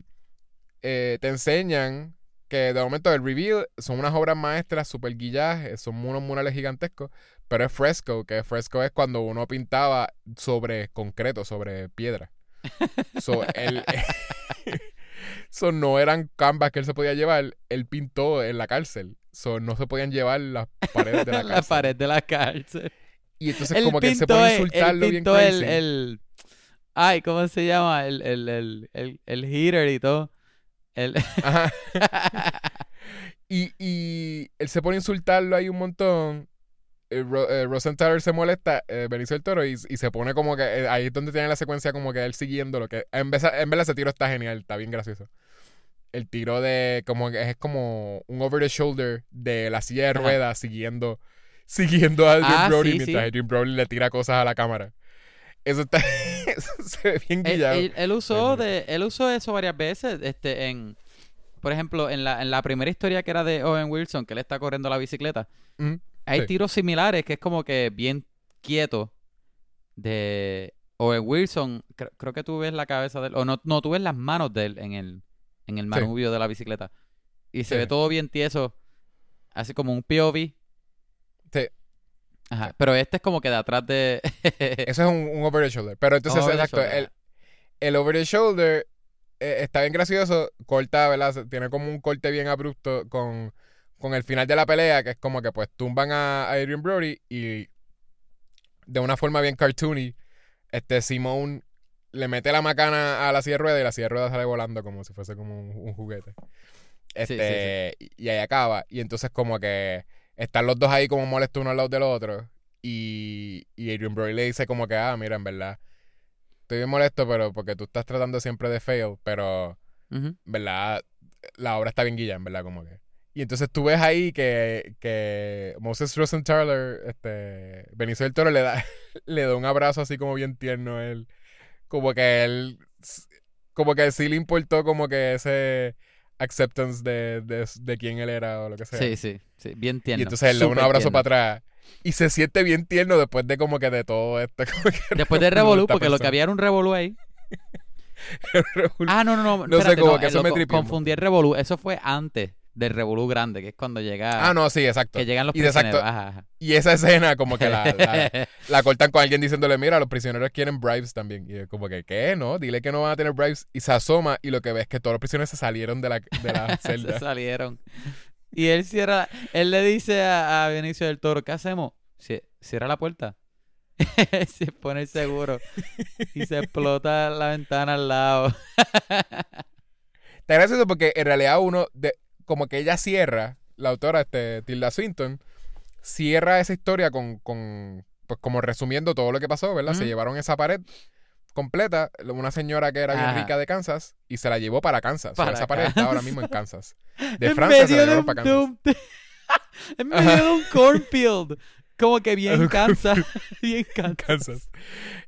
eh, te enseñan que de momento el reveal son unas obras maestras super guilladas, eh, son unos murales gigantescos, pero es fresco, que fresco es cuando uno pintaba sobre concreto, sobre piedra. So, él, so, no eran canvas que él se podía llevar, él pintó en la cárcel. So, no se podían llevar las paredes de la cárcel. pared de la cárcel. Y entonces como que él se el- él insultarlo bien el, el- Ay, ¿cómo se llama? El, el, el, el, el heater y todo. El... Ajá. Y, y él se pone a insultarlo ahí un montón. Eh, Ro- eh, Rosenthal se molesta, eh, Benicio del Toro, y, y se pone como que. eh, ahí es donde tiene la secuencia como que él siguiendo lo que. En, vez, en verdad ese tiro está genial, está bien gracioso. El tiro de. como que es como un over the shoulder de la silla de Ajá. ruedas siguiendo. Siguiendo a Adrian Ah, Brody sí, mientras sí. Adrian Brody le tira cosas a la cámara. Eso está. se ve bien guillado. él- él usó de, él usó eso varias veces, este, en, por ejemplo, en la, en la primera historia que era de Owen Wilson, que él está corriendo la bicicleta, hay Sí. tiros similares que es como que bien quieto de Owen Wilson, cre- creo que tú ves la cabeza de él, o no, no, tú ves las manos de él en el, en el manubrio de la bicicleta, y se Sí. ve todo bien tieso, así como un POV. Ajá, pero este es como que de atrás de... Eso es un, un over the shoulder. Pero entonces, exacto, el, el over the shoulder eh, está bien gracioso, corta, ¿verdad? Tiene como un corte bien abrupto con, con el final de la pelea, que es como que pues tumban a, a Adrian Brody y de una forma bien cartoony, este Simone le mete la macana a la silla de ruedas y la silla de ruedas sale volando como si fuese como un, un juguete. sí, Este, y ahí acaba. Y entonces como que están los dos ahí como molestos uno al lado del otro. Y, y Adrian Brody le dice como que, ah, mira, en verdad, estoy bien molesto, pero porque tú estás tratando siempre de fail, pero verdad, la obra está bien guilla, en verdad, como que. Y entonces tú ves ahí que, que Moses Rosenthaler, este, Benicio del Toro le da, le da un abrazo así como bien tierno a él. Como que él, como que sí le importó como que ese acceptance de, de, de quién él era o lo que sea. Sí, sí, sí, bien tierno. y entonces él le da un abrazo tierno. para atrás. Y se siente bien tierno después de como que de todo esto. Después de revolú porque lo que había era un Revolú ahí. Ah, no, no, no. No sé, como no, que eh, eso lo me tripió un Confundí el Revolú. Eso fue antes del revolú grande, que es cuando llega... Ah, no, sí, exacto. Que llegan los Y prisioneros. exacto- Ajá, ajá. Y esa escena como que la, la, la cortan con alguien diciéndole, mira, los prisioneros quieren bribes también. Y es como que, ¿qué? No, dile que no van a tener bribes. Y se asoma y lo que ve es que todos los prisioneros se salieron de la, de la Se celda. salieron. Y él cierra, él le dice a, a Benicio del Toro, ¿qué hacemos? Cie- Cierra la puerta. se pone el seguro y se explota la ventana al lado. Está gracioso porque en realidad uno, de, como que ella cierra, la autora, este, Tilda Swinton, cierra esa historia con, con pues como resumiendo todo lo que pasó, ¿verdad? Se llevaron esa pared completa, una señora que era bien rica de Kansas, y se la llevó para Kansas. O sea, Para esa pared está ahora Kansas. mismo en Kansas. De Francia se la llevaron para Kansas. un- en medio de un cornfield. Como que bien cansa. bien. Kansas.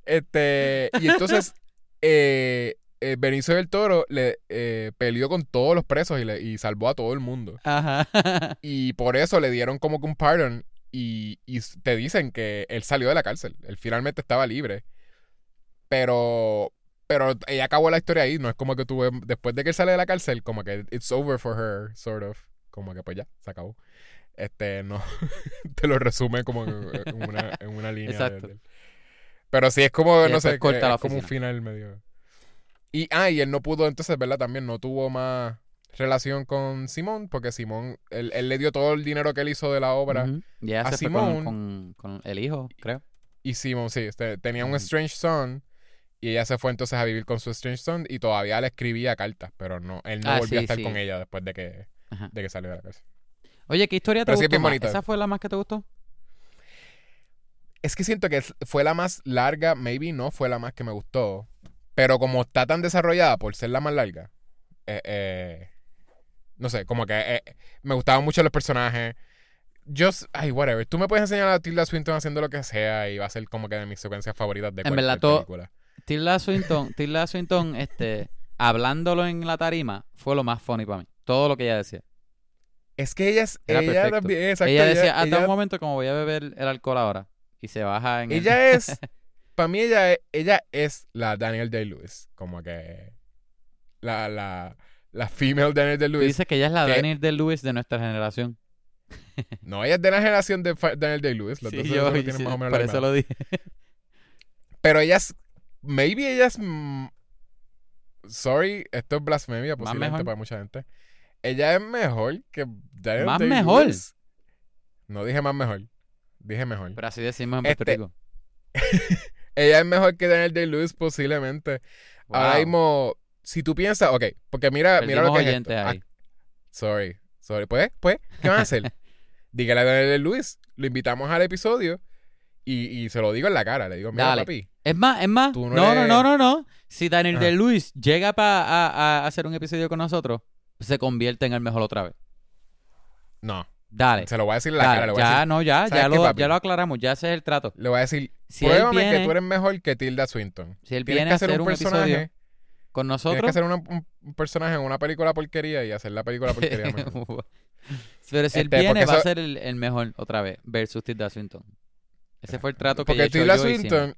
Este, y entonces, eh, eh, Benicio del Toro le eh, peleó con todos los presos y, le, y salvó a todo el mundo. Ajá. Y por eso le dieron como que un pardon y, y te dicen que él salió de la cárcel. Él finalmente estaba libre. Pero, pero ella acabó la historia ahí. No es como que tuve, después de que él sale de la cárcel, como que it's over for her, sort of. Como que pues ya, se acabó. Este, no, te lo resume como en una, en una línea. de- Exacto. pero sí es como, no sé, corta es como un final medio. Y, ah, y él no pudo, entonces, ¿verdad? También no tuvo más relación con Simón, porque Simón, él, él le dio todo el dinero que él hizo de la obra. Ujú. Y ella a fue con, Simón- con, con el hijo, creo. Y Simón, sí, este, tenía un. Strange Son. Y ella se fue entonces a vivir con su Strange Son y todavía le escribía cartas, pero no, él no Ah, volvió a estar sí. con ella después de que, Ajá. de que salió de la cárcel. Oye, ¿qué historia te Pero sí es gustó bien. ¿Esa fue la más que te gustó? Es que siento que fue la más larga, maybe no fue la más que me gustó. Pero como está tan desarrollada por ser la más larga, eh, eh, no sé, como que eh, me gustaban mucho los personajes. Yo, ay, whatever. Tú me puedes enseñar a Tilda Swinton haciendo lo que sea y va a ser como que de mis secuencias favoritas de En cualquier verdad, película. Tilda Swinton, Tilda Swinton, este, hablándolo en la tarima, fue lo más funny para mí. Todo lo que ella decía. Es que ella es, Era ella también, exacto, ella decía, hasta ella, un momento como voy a beber el alcohol ahora. Y se baja en el- ella es, para mí ella es, ella es la Daniel Day-Lewis, como que la, la, la female Daniel Day-Lewis. dices que ella es la que- Daniel de Lewis de nuestra generación. No, ella es de la generación de Daniel Day-Lewis, los Sí, dos yo- tienen sí, más o menos por eso lo dije. Pero ella es. Maybe ella es. sorry, esto es blasfemia posiblemente para mucha gente. Ella es mejor que Daniel ¿Más Day-Lewis. mejor? No dije más mejor. Dije mejor. Pero así decimos en Puerto Este- Rico. Ella es mejor que Daniel Day-Lewis posiblemente. Ahora Wow. mismo, si tú piensas, ok, porque mira, mira lo Perdimos que es esto. ahí. Ah, sorry, sorry. Pues, pues, ¿qué van a hacer? Dígale a Daniel Day-Lewis, lo invitamos al episodio y, y se lo digo en la cara. Le digo, mira, Dale. papi, Es más, es más. No, no no, eres- no, no, no. Si Daniel de Luis llega pa- a, a hacer un episodio con nosotros, se convierte en el mejor otra vez. no. Dale. Se lo voy a decir en la Dale, cara. Le voy a ya, decir, no, ya, ¿sabes ya lo, ya lo aclaramos, ya ese es el trato. le voy a decir Si Pruébame viene, que tú eres mejor que Tilda Swinton. si él Tienes que a hacer hacer un personaje. con Tienes nosotros. que hacer una- un, personaje en una película porquería y hacer la película porquería mejor. Pero si él Este, viene, va a ser el, el mejor otra vez, versus Tilda Swinton. Ese fue el trato que Porque Tilda yo. Swinton,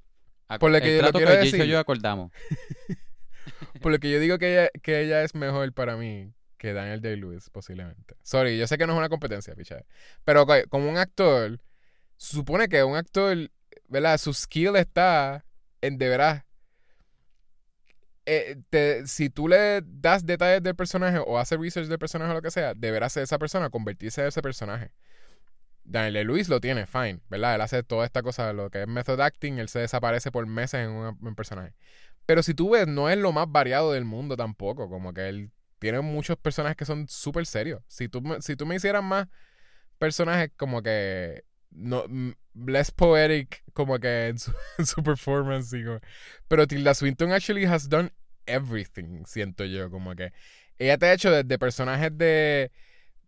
por lo que el yo lo trato quiero que decir- y yo acordamos. por lo que yo digo que ella, que ella es mejor para mí que Daniel Day-Lewis, posiblemente. Sorry, yo sé que no es una competencia, picha. Pero como un actor, se supone que un actor, ¿verdad? Su skill está en de veras. eh, te- si tú le das detalles del personaje o haces research del personaje o lo que sea, deberá ser esa persona, convertirse en ese personaje. Daniel Day-Lewis lo tiene, fine, ¿verdad? Él hace toda esta cosa, lo que es method acting, él se desaparece por meses en un, personaje. Pero si tú ves, no es lo más variado del mundo tampoco. Como que él tiene muchos personajes que son súper serios. Si tú, si tú me hicieras más personajes como que. No, less poetic, como que en su, en su performance. como- pero Tilda Swinton actually has done everything, siento yo. Como que. Ella te ha hecho desde personajes de.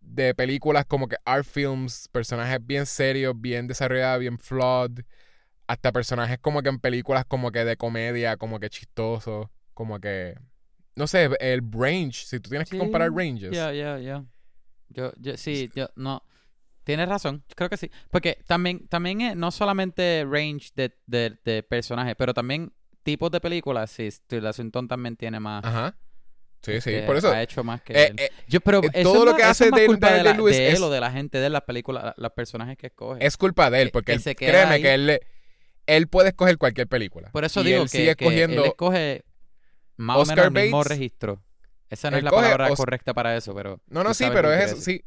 De películas como que art films, personajes bien serios, bien desarrollados, bien flawed hasta personajes como que en películas como que de comedia, como que chistosos, como que no sé, el range, si tú tienes que comparar ranges. Ya, ya, ya. Yo, yo, sí, yo, no. Tienes razón, creo que sí. Porque también, también es no solamente range de, de, de personajes, pero también tipos de películas. Sí, Tilda Swinton también tiene más. Ajá. Sí, sí, que por eso. ha hecho más que Eh, él. eh, Yo, pero eh, todo lo que hace culpa de, la- Lewis de él es- o de la gente de las películas, los personajes que escoge. es culpa de él, que- porque que él- se créeme ahí. que él, él puede escoger cualquier película. Por eso y digo él que, sigue que él escogiendo escoge más Oscar o menos el mismo Bates. registro. Esa no es la palabra Os- correcta para eso, pero... No, no, sí, pero es eso, sí.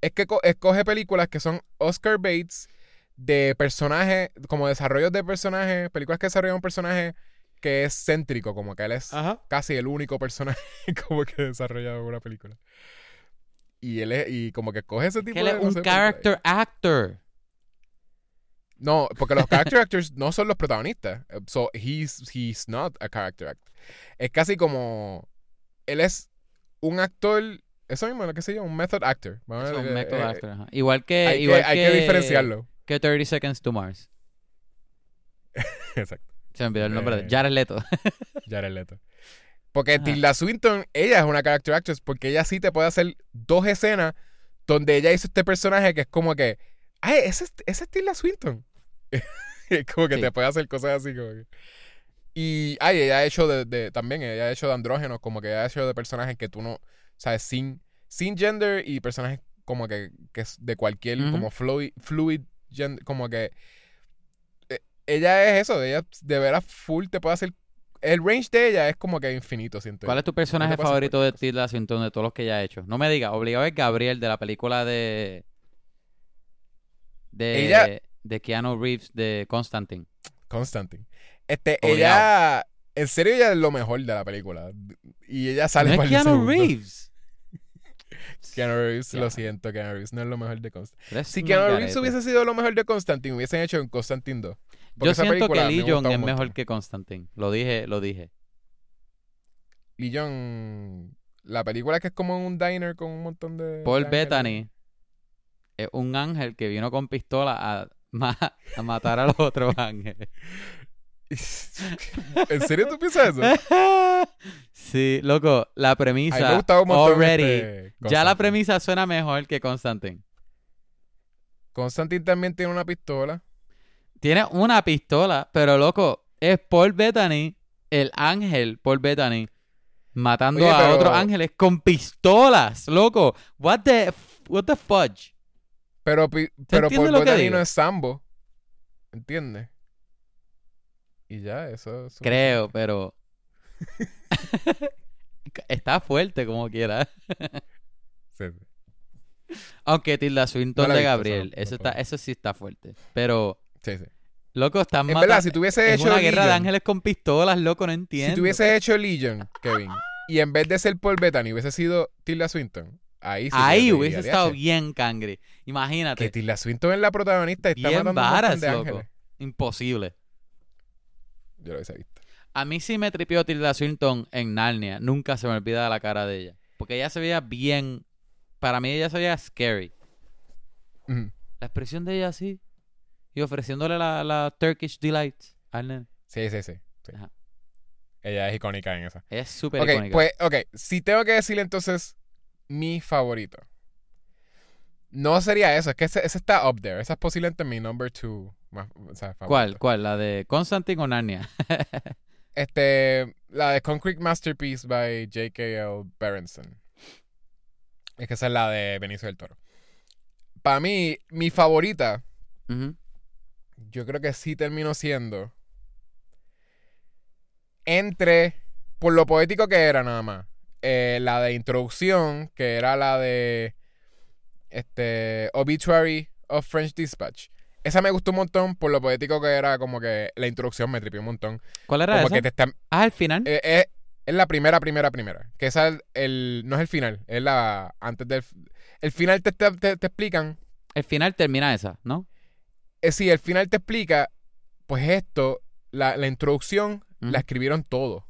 Es que co- escoge películas que son Oscar Bates de personajes, como desarrollos de personajes, películas que desarrollan un personaje que es céntrico, como que él es Ajá. casi el único personaje como que desarrolla una película. Y él es, y como que coge ese tipo Que él de es un películas. character actor. No, porque los character actors no son los protagonistas. Eh, So he's he's not a character actor. Es casi como él es un actor, eso mismo, lo que se llama un method actor. Vamos a Es ver, un method eh, actor, ajá. Igual que... Hay, igual que, hay que diferenciarlo. Que 30 Seconds to Mars. Exacto. Se me olvidó el nombre de Eh, Jared Leto. Jared Leto. Porque Ajá. Tilda Swinton, ella es una character actress porque ella sí te puede hacer dos escenas donde ella hizo este personaje que es como que, ay, ese, es- ese es Tilda Swinton. es como que Sí. te puede hacer cosas así como que. Y, ay, ella ha hecho de, de- también, ella ha hecho de andrógenos, como que ella ha hecho de personajes que tú no, sabes, sin, sin gender y personajes como que, que es de cualquier, como fluid, fluid gender, como que eh, ella es eso, ella de veras full te puede hacer el range de ella es como que infinito, siento. ¿Cuál es tu personaje favorito de Tilda Swinton de todos los que ella ha hecho? No me digas, obligado es Gabriel de la película de... De, Ella- de Keanu Reeves de Constantine. Constantine. Este, Obligado. ella, en serio, ella es lo mejor de la película. Y ella sale no es Keanu. Reeves. Keanu Reeves, lo siento, Keanu Reeves no es lo mejor de Constantine. Si Keanu. Reeves hubiese sido lo mejor de Constantine, hubiesen hecho en Constantine 2. Porque Yo siento que Lee Jong es mejor que Constantine. Lo dije, lo dije. Lee Jong, la película que es como en un diner con un montón de. Paul de. Bettany es un ángel que vino con pistola a, ma- a matar a los otros ángeles. ¿En serio tú piensas eso? sí, loco, la premisa already, este ya la premisa suena mejor que Constantine. Constantine también tiene una pistola. Tiene una pistola, pero loco, es Paul Bettany, el ángel Paul Bettany, matando Oye, a otros ángeles con pistolas, loco. What the, what the fudge? Pero, pero Paul Bettany no es Sambo. ¿Entiendes? Y ya, eso es. Creo, pero está fuerte como quiera. Sí, sí. Aunque Tilda Swinton No de Gabriel, eso no- eso no está, eso sí está fuerte. Pero sí, sí. loco, están matando. verdad, si tuviese es hecho una guerra de ángeles con pistolas, loco, no entiendo. Si tuviese hecho Legion, Kevin, y en vez de ser Paul Bettany hubiese sido Tilda Swinton, ahí sí. Ahí que hubiese estado "Diache, bien cangre. Que Imagínate, Tilda Swinton es la protagonista y está bien matando varas, de loco. ángeles. Imposible. Yo lo hubiese visto. A mí sí me tripió Tilda Swinton en Narnia. Nunca se me olvida la cara de ella. Porque ella se veía bien. Para mí ella se veía scary. La expresión de ella así. Y ofreciéndole la, la Turkish Delight al nene. Sí, sí, sí. sí. Ajá. Ella es icónica en esa. Ella es súper Ok, icónica. pues, ok. Si tengo que decirle entonces mi favorito. No sería eso, es que ese, ese está up there. Esa es posiblemente mi number two. Más, o sea, ¿Cuál? ¿Cuál? ¿La de Constantine o Narnia? Este, la de Concrete Masterpiece by J.K.L. Berenson. Es que esa es la de Benicio del Toro. Para mí, mi favorita, yo creo que sí terminó siendo entre, por lo poético que era nada más, eh, la de introducción, que era la de este Obituary of French Dispatch. Esa me gustó un montón por lo poético que era, como que la introducción me tripió un montón. ¿Cuál era Como esa? que te Ah, al final. eh, eh, es la primera, primera, primera. Que esa es el, no es el final, es la antes del el final te, te, te- te explican, El final termina esa, ¿no? es sí, el final te explica, pues esto, la, la introducción la escribieron todo.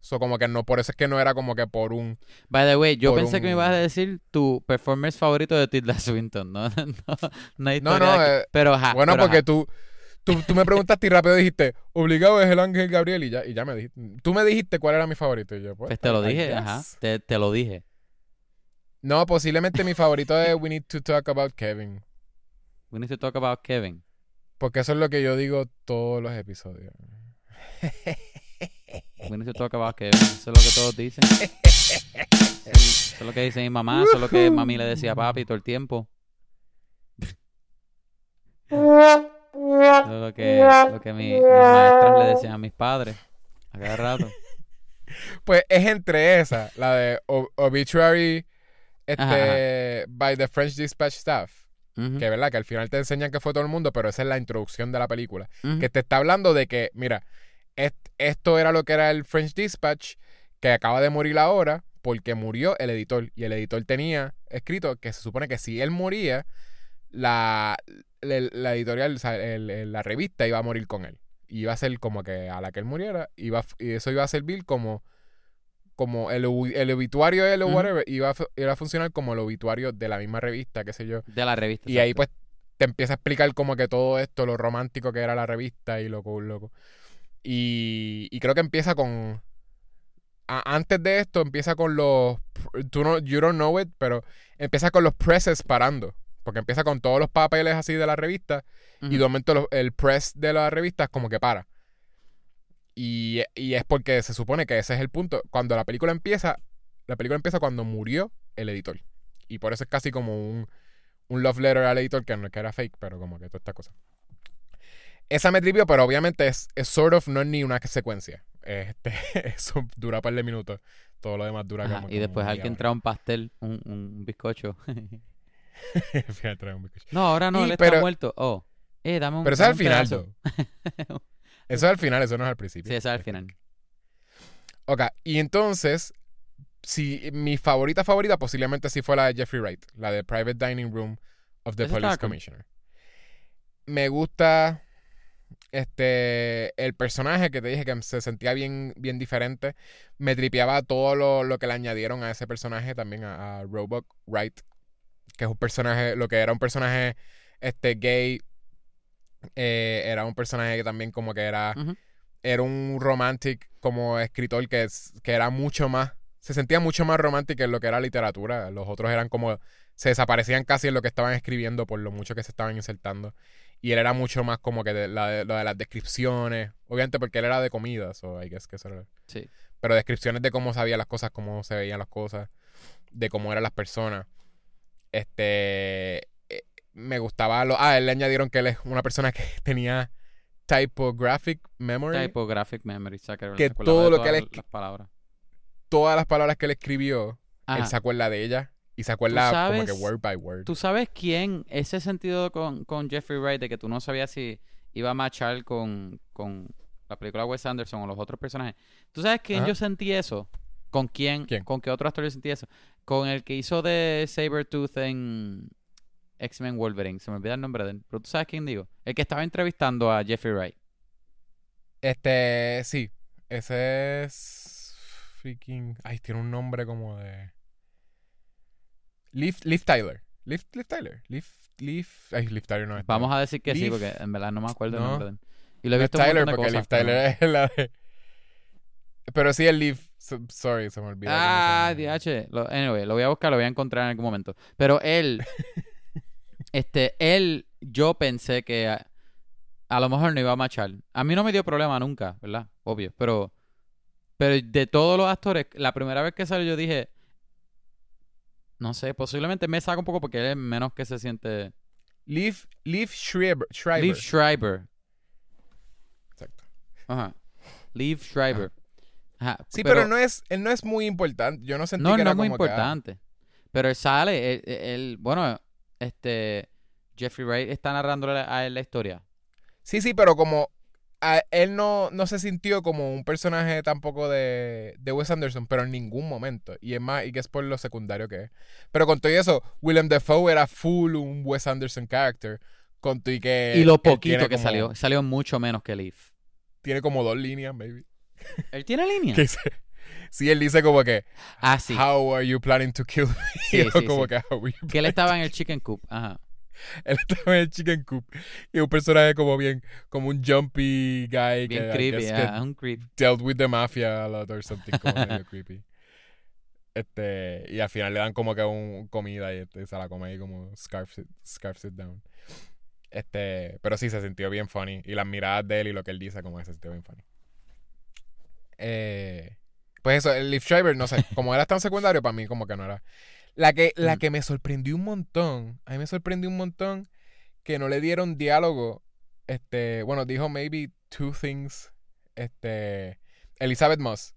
So, como que no, por eso es que no era como que por un. By the way, yo pensé que me ibas a decir tu performance favorito de Tilda Swinton, ¿no? no, no, hay No, no, eh, Pero ajá. bueno, pero porque ajá. tú, tú, tú me preguntaste y rápido dijiste, obligado es el ángel Gabriel y ya, y ya me dijiste. Tú me dijiste cuál era mi favorito y yo, pues. Pues te lo dije, ajá. Te, te lo dije. No, posiblemente mi favorito es We Need to Talk About Kevin. We need to talk about Kevin. Porque eso es lo que yo digo todos los episodios. We need to talk about Kevin. Eso es lo que todos dicen. Eso es lo que dice mi mamá. Eso es lo que mami le decía a papi todo el tiempo. Eso es lo que, lo que mi- mis maestras le decían a mis padres. A cada rato. Pues es entre esa, la de Obituary este, Ajá, by the French Dispatch Staff. Ujú, Que verdad, que al final te enseñan que fue todo el mundo, pero esa es la introducción de la película. Que te está hablando de que, mira, est- esto era lo que era el French Dispatch, que acaba de morir ahora, porque murió el editor. Y el editor tenía escrito que se supone que si él moría, la, la, la editorial, o sea, el- el- la revista iba a morir con él. Y iba a ser como que a la que él muriera, iba, y eso iba a servir como, como el, el obituario de él o whatever, iba a, iba a funcionar como el obituario de la misma revista, qué sé yo. De la revista. Y ahí pues te empieza a explicar como que todo esto, lo romántico que era la revista y lo cool, loco. Y, y creo que empieza con... a- antes de esto empieza con los... Tú no, you don't know it, pero empieza con los presses parando. Porque empieza con todos los papeles así de la revista y Ujú. de momento lo- el press de la revista es como que para. Y, y es porque se supone que ese es el punto. Cuando la película empieza, la película empieza cuando murió el editor. Y por eso es casi como un, un love letter al editor que, no, que era fake, pero como que toda esta cosa. Esa me tripió, pero obviamente es, es sort of, no es ni una secuencia. Este, eso dura un par de minutos. Todo lo demás dura Ajá, como. Y después alguien trae un pastel, un, un bizcocho. Al final trae un bizcocho. no, ahora no, Y, él está muerto. Oh, eh, dame un Pero eso es al final. Eso es al final, eso no es al principio. Sí, eso es al final. Ok, y entonces, si mi favorita favorita posiblemente sí fue la de Jeffrey Wright, la de Private Dining Room of the Police. Commissioner. Me gusta este el personaje que te dije que se sentía bien, bien diferente. Me tripeaba todo lo, lo que le añadieron a ese personaje también, a, a Roebuck Wright, que es un personaje, lo que era un personaje este gay, eh, era un personaje que también como que era era un romantic como escritor que, es, que era mucho más, se sentía mucho más romántico en lo que era literatura. Los otros eran como, se desaparecían casi en lo que estaban escribiendo por lo mucho que se estaban insertando. Y él era mucho más como que de, la, de, lo de las descripciones, obviamente porque él era de comida, so I guess que eso era- Sí. pero descripciones de cómo sabía las cosas, cómo se veían las cosas, de cómo eran las personas. Este, eh, me gustaba, lo, ah, él le añadieron que él es una persona que tenía typographic memory. Typographic memory, o que, Que todo lo que él las palabras. todas las palabras que él escribió, Ajá. él se acuerda de ella y se acuerda como que word by word. ¿Tú sabes quién? Ese sentido con, con Jeffrey Wright de que tú no sabías si iba a machar con, con la película Wes Anderson o los otros personajes. ¿Tú sabes quién Ajá. yo sentí eso? ¿Con quién? ¿Quién? ¿Con qué otro actor yo sentí eso? Con el que hizo de Sabretooth en X-Men Wolverine. Se me olvida el nombre de él. Pero tú sabes quién digo. El que estaba entrevistando a Jeffrey Wright. Este, sí, ese es freaking, ay, tiene un nombre como de Liv, Liv Tyler. Liv, Liv Tyler. Liv, Liv, ay, Liv Tyler no es. Vamos a decir que sí, porque en verdad no me acuerdo el no. nombre. Y lo he No es visto en un Tyler de porque Liv cosas, pero- Tyler es la de Pero sí el Liv, so- sorry, se me olvidó. Ah. DH. Lo, anyway, lo voy a buscar, lo voy a encontrar en algún momento. Pero él, este, él, yo pensé que a, a lo mejor no iba a machar. A mí no me dio problema nunca, ¿verdad? Obvio. Pero, pero de todos los actores, la primera vez que salió yo dije, no sé, posiblemente me saca un poco porque él es menos que se siente. Liv, Liv Schreiber. Schreiber. Liv Schreiber. Exacto. Ajá. Liv Schreiber. Ajá. Sí, pero, no es, él no es muy importante. Yo no sentí No, que no era es muy que, ah, importante. Pero él sale, él, él- bueno, este, Jeffrey Wright está narrándole a él la historia. Sí, sí, pero como a- él no, no se sintió como un personaje tampoco de, de Wes Anderson, pero en ningún momento. Y es más, y que es por lo secundario que es. Pero con todo eso, Willem Dafoe era full un Wes Anderson character. Con todo y que. y lo poquito que como- salió, salió mucho menos que Liv. Tiene como dos líneas, maybe. ¿Él tiene línea? Que dice- sí, él dice como que, Ah, sí. How are you planning to kill me? Sí, sí, como sí. que, "How are you Que él estaba en el Chicken Coop. Ajá. Él estaba en el Chicken Coop. Y un personaje como bien, como un jumpy guy Bien que, creepy, ajá, un creep. dealt with the mafia a lot or something como medio creepy. Este, y al final le dan como que un comida y este, se la come ahí como scarf it, scarf it down. Este, pero sí se sintió bien funny. Y las miradas de él y lo que él dice como que se sintió bien funny. Eh, pues eso, el Liv Schreiber, no sé, como era tan secundario, para mí como que no era. La que, la Mm. que me sorprendió un montón, a mí me sorprendió un montón que no le dieron diálogo. Este, bueno, dijo maybe two things. Este, Elizabeth Moss.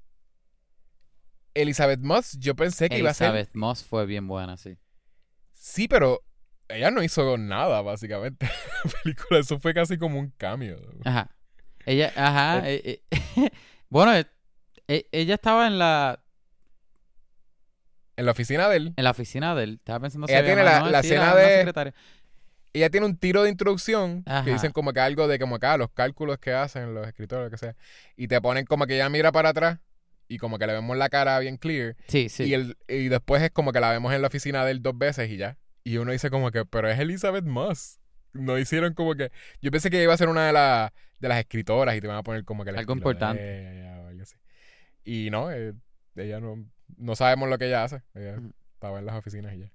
Elizabeth Moss, yo pensé que iba a ser. Elizabeth Moss fue bien buena, sí. Sí, pero ella no hizo nada, básicamente. en la película, eso fue casi como un cambio. Ajá. Ella, ajá. eh, eh, bueno, eh, eh, ella estaba en la, En la oficina de él, en la oficina de él. Estaba pensando Ella tiene la- la una de- ella tiene un tiro de introducción Ajá. que dicen como que algo de como que ah, los cálculos que hacen los escritores, lo que sea. Y te ponen como que ella mira para atrás y como que le vemos la cara bien clear. Sí, sí. Y, el, y después es como que la vemos en la oficina de él dos veces y ya. Y uno dice como que, pero es Elizabeth Moss. No hicieron como que... Yo pensé que iba a ser una de, la- de las escritoras y te van a poner como que... Algo importante. ella o algo así. Y no, eh, ella no... No sabemos lo que ella hace. Ella estaba en las oficinas y ya.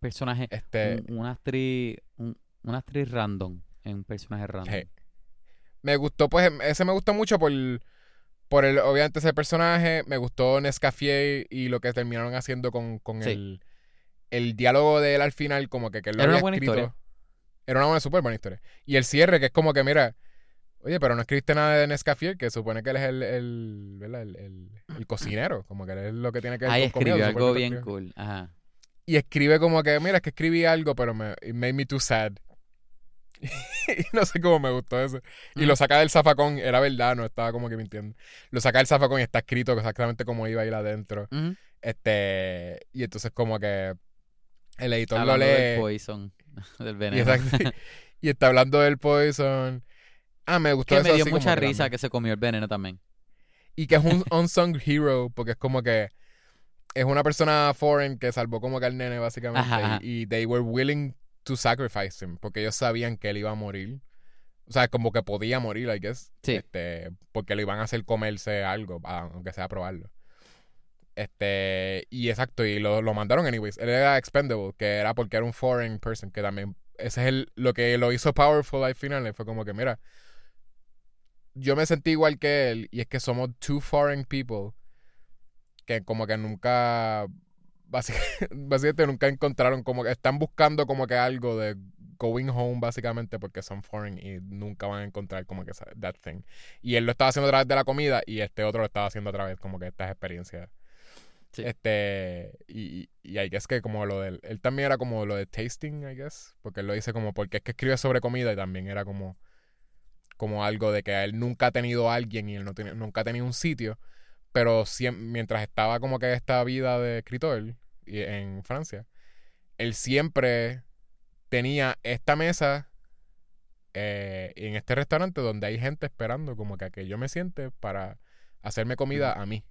personaje, Este... un- una actriz, un- una actriz random, en un personaje random. Hey. Me gustó, pues, ese me gustó mucho por, por el, obviamente, ese personaje. Me gustó Nescafé y lo que terminaron haciendo con, con Sí. el, el diálogo de él al final, como que, que él lo Era una buena escrito. historia. Era una buena, súper buena historia. Y el cierre, que es como que, mira, oye, pero no escribiste nada de Nescafé, que supone que él es el, el, el, el- el cocinero, como que él es lo que tiene que ver Ahí comida, escribió algo bien escribe. cool. Ajá. Y escribe como que, mira, es que escribí algo, pero me it made me too sad. y no sé cómo me gustó eso. Y lo Mm. saca del zafacón, era verdad, no estaba como que mintiendo. Lo saca del zafacón y está escrito exactamente como iba a ir adentro. Este, y entonces como que el editor Hablando lo del lee. poison, del Y, veneno. exacto- y está hablando del poison. Ah, me gustó que eso me dio así mucha risa que se comió el veneno también. Y que es un unsung hero, porque es como que es una persona foreign que salvó como que al nene, básicamente. Ajá. Y, y they were willing to sacrifice him, porque ellos sabían que él iba a morir. O sea, como que podía morir, I guess. Sí. Este, porque le iban a hacer comerse algo, aunque sea probarlo. Este, y exacto, y lo, lo mandaron anyways. Él era expendable, que era porque era un foreign person, que también, ese es el, lo que lo hizo powerful al final, fue como que, mira, yo me sentí igual que él, y es que somos two foreign people que como que nunca, básicamente, básicamente nunca encontraron, como que están buscando como que algo de going home básicamente porque son foreign y nunca van a encontrar como que esa, that thing. Y él lo estaba haciendo a través de la comida y este otro lo estaba haciendo a través como que estas experiencias. Sí. Este, y, y I guess que como lo del, él también era como lo de tasting, I guess, porque él lo dice como porque es que escribe sobre comida y también era como como algo de que él nunca ha tenido a alguien y él no tiene, nunca ha tenido un sitio, pero mientras estaba como que esta vida de escritor y- en Francia, él siempre tenía esta mesa eh, en este restaurante donde hay gente esperando como que a que yo me siente para hacerme comida a mí.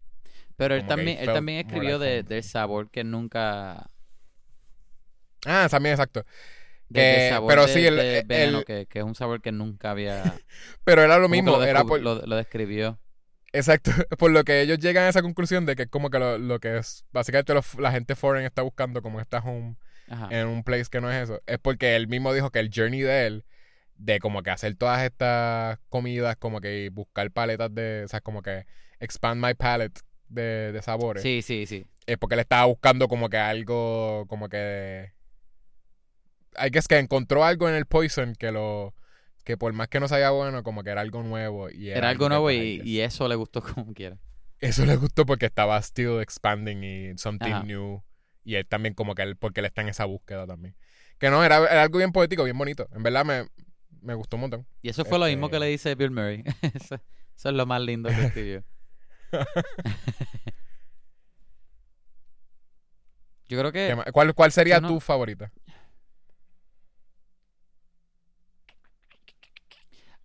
Pero él Como también, él también escribió de, del sabor que nunca... Ah, también exacto. Que- sabor pero de- sí, el- de el- veneno, el- que, que es un sabor que nunca había... Pero era lo mismo, lo, era descub- por, lo, lo describió. Exacto, por lo que ellos llegan a esa conclusión de que es como que lo, lo que es, básicamente la gente foreign está buscando como esta home Ajá. en un place que no es eso, es porque él mismo dijo que el journey de él, de como que hacer todas estas comidas, como que buscar paletas de, o sea, como que expand my palette de, de sabores, Sí, sí, sí. es porque él estaba buscando como que algo, como que... Hay que es que encontró algo en el poison que lo... Que por más que no sabía bueno, como que era algo nuevo. Y Era algo nuevo I y, guess, y eso le gustó como quiera. eso le gustó porque estaba still expanding y something Ajá. new. Y él también como que él, porque él está en esa búsqueda también. Que no, era, era algo bien poético, bien bonito. En verdad me, me gustó un montón. Y eso fue lo mismo que Este- le dice Bill Murray. eso, eso es lo más lindo que escribió. Yo creo ¿Qué que? ¿Cuál, ¿Cuál sería no- tu favorita?